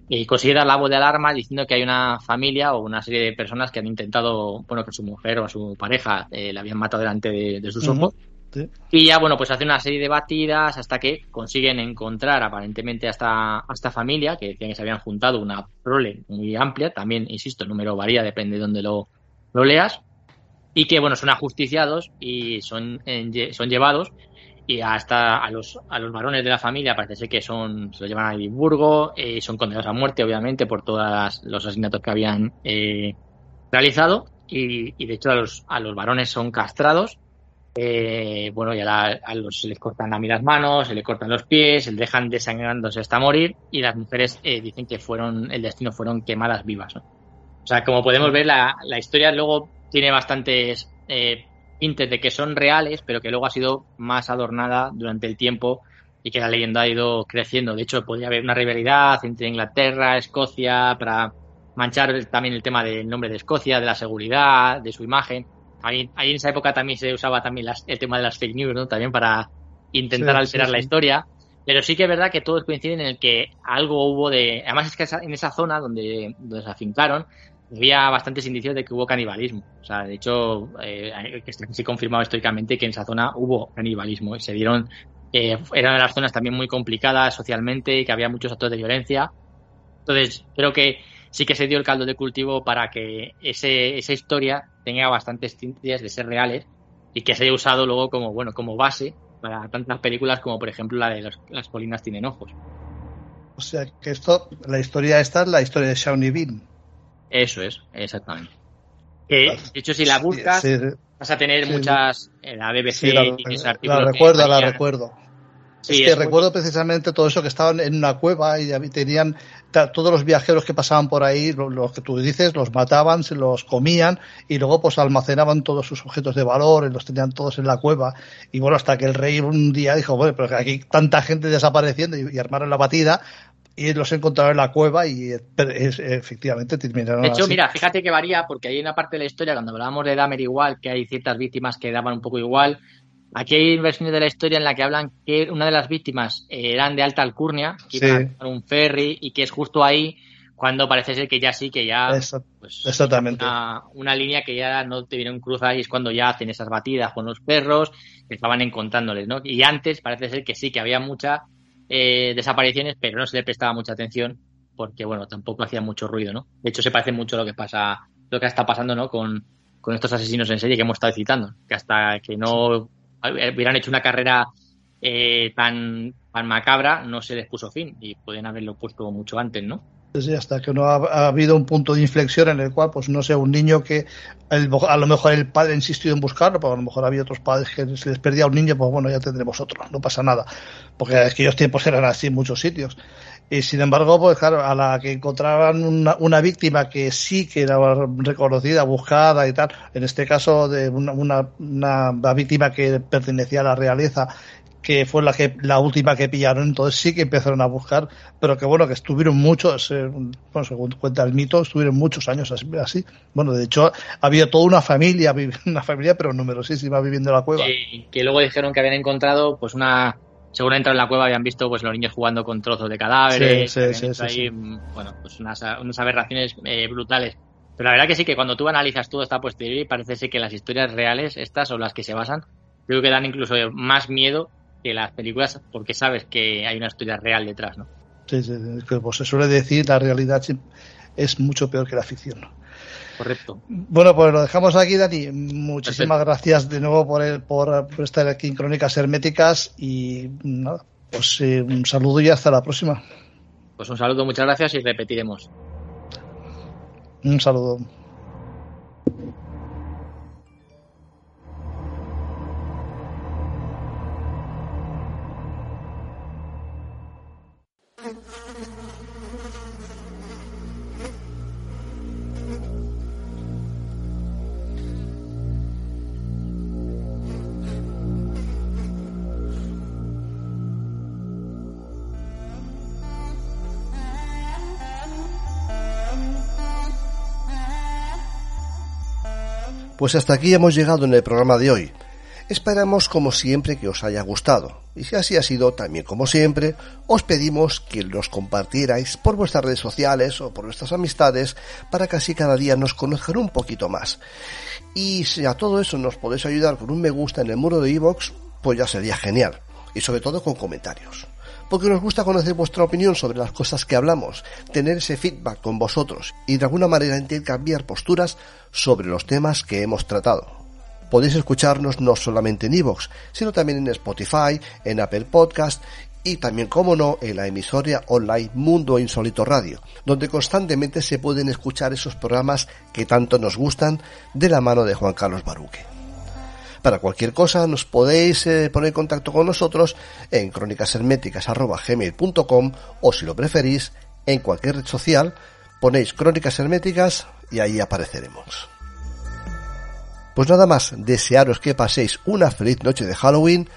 Speaker 4: Y consigue dar la voz de alarma diciendo que hay una familia o una serie de personas que han intentado, bueno, que su mujer o a su pareja eh, la habían matado delante de, sus ojos. Y ya, bueno, pues hace una serie de batidas hasta que consiguen encontrar aparentemente a esta, familia, que decían que se habían juntado una prole muy amplia, también, insisto, el número varía, depende de dónde lo, lo leas, y que, bueno, son ajusticiados y son, son llevados y hasta a los, a los varones de la familia parece ser que son, se los llevan a Edimburgo, eh, son condenados a muerte, obviamente, por todos los asesinatos que habían eh, realizado, y, y, de hecho a los, a los varones son castrados. Eh, bueno, ya a los, se les cortan a mí las manos, se les cortan los pies, se les dejan desangrándose hasta morir. Y las mujeres eh, dicen que fueron, el destino fueron quemadas vivas. O sea, como podemos ver, la, la historia luego tiene bastantes hintes de que son reales, pero que luego ha sido más adornada durante el tiempo y que la leyenda ha ido creciendo. De hecho, podría haber una rivalidad entre Inglaterra, Escocia, para manchar también el tema del nombre de Escocia, de la seguridad, de su imagen. Ahí, en esa época también se usaba también el tema de las fake news, ¿no? También para intentar alterar la historia. Pero sí que es verdad que todos coinciden en el que algo hubo de... Además es que en esa zona donde, donde se afincaron había bastantes indicios de que hubo canibalismo. O sea, de hecho, eh, está confirmado históricamente que en esa zona hubo canibalismo y se dieron... Eh, eran las zonas también muy complicadas socialmente y que había muchos actos de violencia. Entonces, creo que sí que se dio el caldo de cultivo para que ese, esa historia tenga bastantes tintes de ser reales y que se haya usado luego como, bueno, como base para tantas películas como por ejemplo la de Las colinas tienen ojos.
Speaker 1: O sea que esto, la historia esta es la historia de Shawnee Bean.
Speaker 4: Eso es, exactamente. de hecho, si la buscas, vas a tener muchas. Eh, la BBC
Speaker 1: la, La recuerdo, la recuerdo. es que recuerdo precisamente todo eso que estaban en una cueva y tenían todos los viajeros que pasaban por ahí, los que tú dices, los mataban, se los comían y luego pues almacenaban todos sus objetos de valor y los tenían todos en la cueva. Y bueno, hasta que el rey un día dijo, bueno, pero aquí tanta gente desapareciendo y, armaron la batida, y los encontraron en la cueva y efectivamente terminaron.
Speaker 4: De hecho, mira, fíjate que varía porque hay una parte de la historia, cuando hablábamos de Dahmer igual, que hay ciertas víctimas que daban un poco igual. Aquí hay versiones de la historia en la que hablan que una de las víctimas eran de alta alcurnia, que iban a un ferry y que es justo ahí cuando parece ser que ya sí, que ya.
Speaker 1: pues, exactamente.
Speaker 4: Una, una, línea que ya no te vienen cruzar y es cuando ya hacen esas batidas con los perros que estaban encontrándoles, ¿no? Y antes parece ser que sí, que había mucha eh, desapariciones, pero no se le prestaba mucha atención porque, bueno, tampoco hacía mucho ruido, ¿no? De hecho, se parece mucho a lo que pasa, lo que está pasando, ¿no? Con, estos asesinos en serie que hemos estado citando, que hasta que no hubieran hecho una carrera eh, tan macabra, no se les puso fin y pueden haberlo puesto mucho antes, ¿no?
Speaker 1: Hasta que no ha, habido un punto de inflexión en el cual, pues no sé, un niño que a lo mejor el padre ha insistido en buscarlo, pero a lo mejor había otros padres que se les perdía un niño, pues bueno, ya tendremos otro, no pasa nada, porque aquellos tiempos eran así en muchos sitios. Y sin embargo, pues claro, a la que encontraban una, una víctima que sí que era reconocida, buscada y tal, en este caso de una, una, una víctima que pertenecía a la realeza que fue la que la última que pillaron, entonces sí que empezaron a buscar, pero que bueno, que estuvieron muchos, eh, bueno, según cuenta el mito, estuvieron muchos años así. Bueno, de hecho, había toda una familia, [LAUGHS] una familia, pero numerosísima viviendo en la cueva.
Speaker 4: Y que luego dijeron que habían encontrado, pues una, según entrado en la cueva habían visto pues los niños jugando con trozos de cadáveres, sí, sí, sí, ahí, bueno, pues unas, unas aberraciones eh, brutales. Pero la verdad que sí, que cuando tú analizas todo esta posteriori, parece ser que las historias reales, estas son las que se basan, creo que dan incluso más miedo que las películas porque sabes que hay una historia real detrás, ¿no?
Speaker 1: Sí, sí, pues se suele decir, la realidad es mucho peor que la ficción.
Speaker 4: Correcto.
Speaker 1: Bueno, pues lo dejamos aquí, Dani. Muchísimas gracias de nuevo por, por, estar aquí en Crónicas Herméticas y nada, pues eh, un saludo y hasta la próxima.
Speaker 4: Pues un saludo, muchas gracias y repetiremos.
Speaker 1: Un saludo.
Speaker 2: Pues hasta aquí hemos llegado en el programa de hoy. Esperamos como siempre que os haya gustado. Y si así ha sido, también como siempre, os pedimos que los compartierais por vuestras redes sociales o por vuestras amistades para que así cada día nos conozcan un poquito más. Y si a todo eso nos podéis ayudar con un me gusta en el muro de iVoox, pues ya sería genial. Y sobre todo con comentarios porque nos gusta conocer vuestra opinión sobre las cosas que hablamos, tener ese feedback con vosotros y de alguna manera intercambiar posturas sobre los temas que hemos tratado. Podéis escucharnos no solamente en iVoox, sino también en Spotify, en Apple Podcast y también, como no, en la emisora online Mundo Insólito Radio, donde constantemente se pueden escuchar esos programas que tanto nos gustan de la mano de Juan Carlos Baruque. Para cualquier cosa nos podéis eh, poner en contacto con nosotros en crónicasherméticas.gmail.com o si lo preferís en cualquier red social ponéis Crónicas Herméticas y ahí apareceremos. Pues nada más, desearos que paséis una feliz noche de Halloween,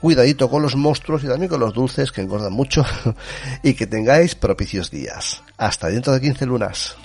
Speaker 2: cuidadito con los monstruos y también con los dulces que engordan mucho [LAUGHS] y que tengáis propicios días. Hasta dentro de 15 lunas.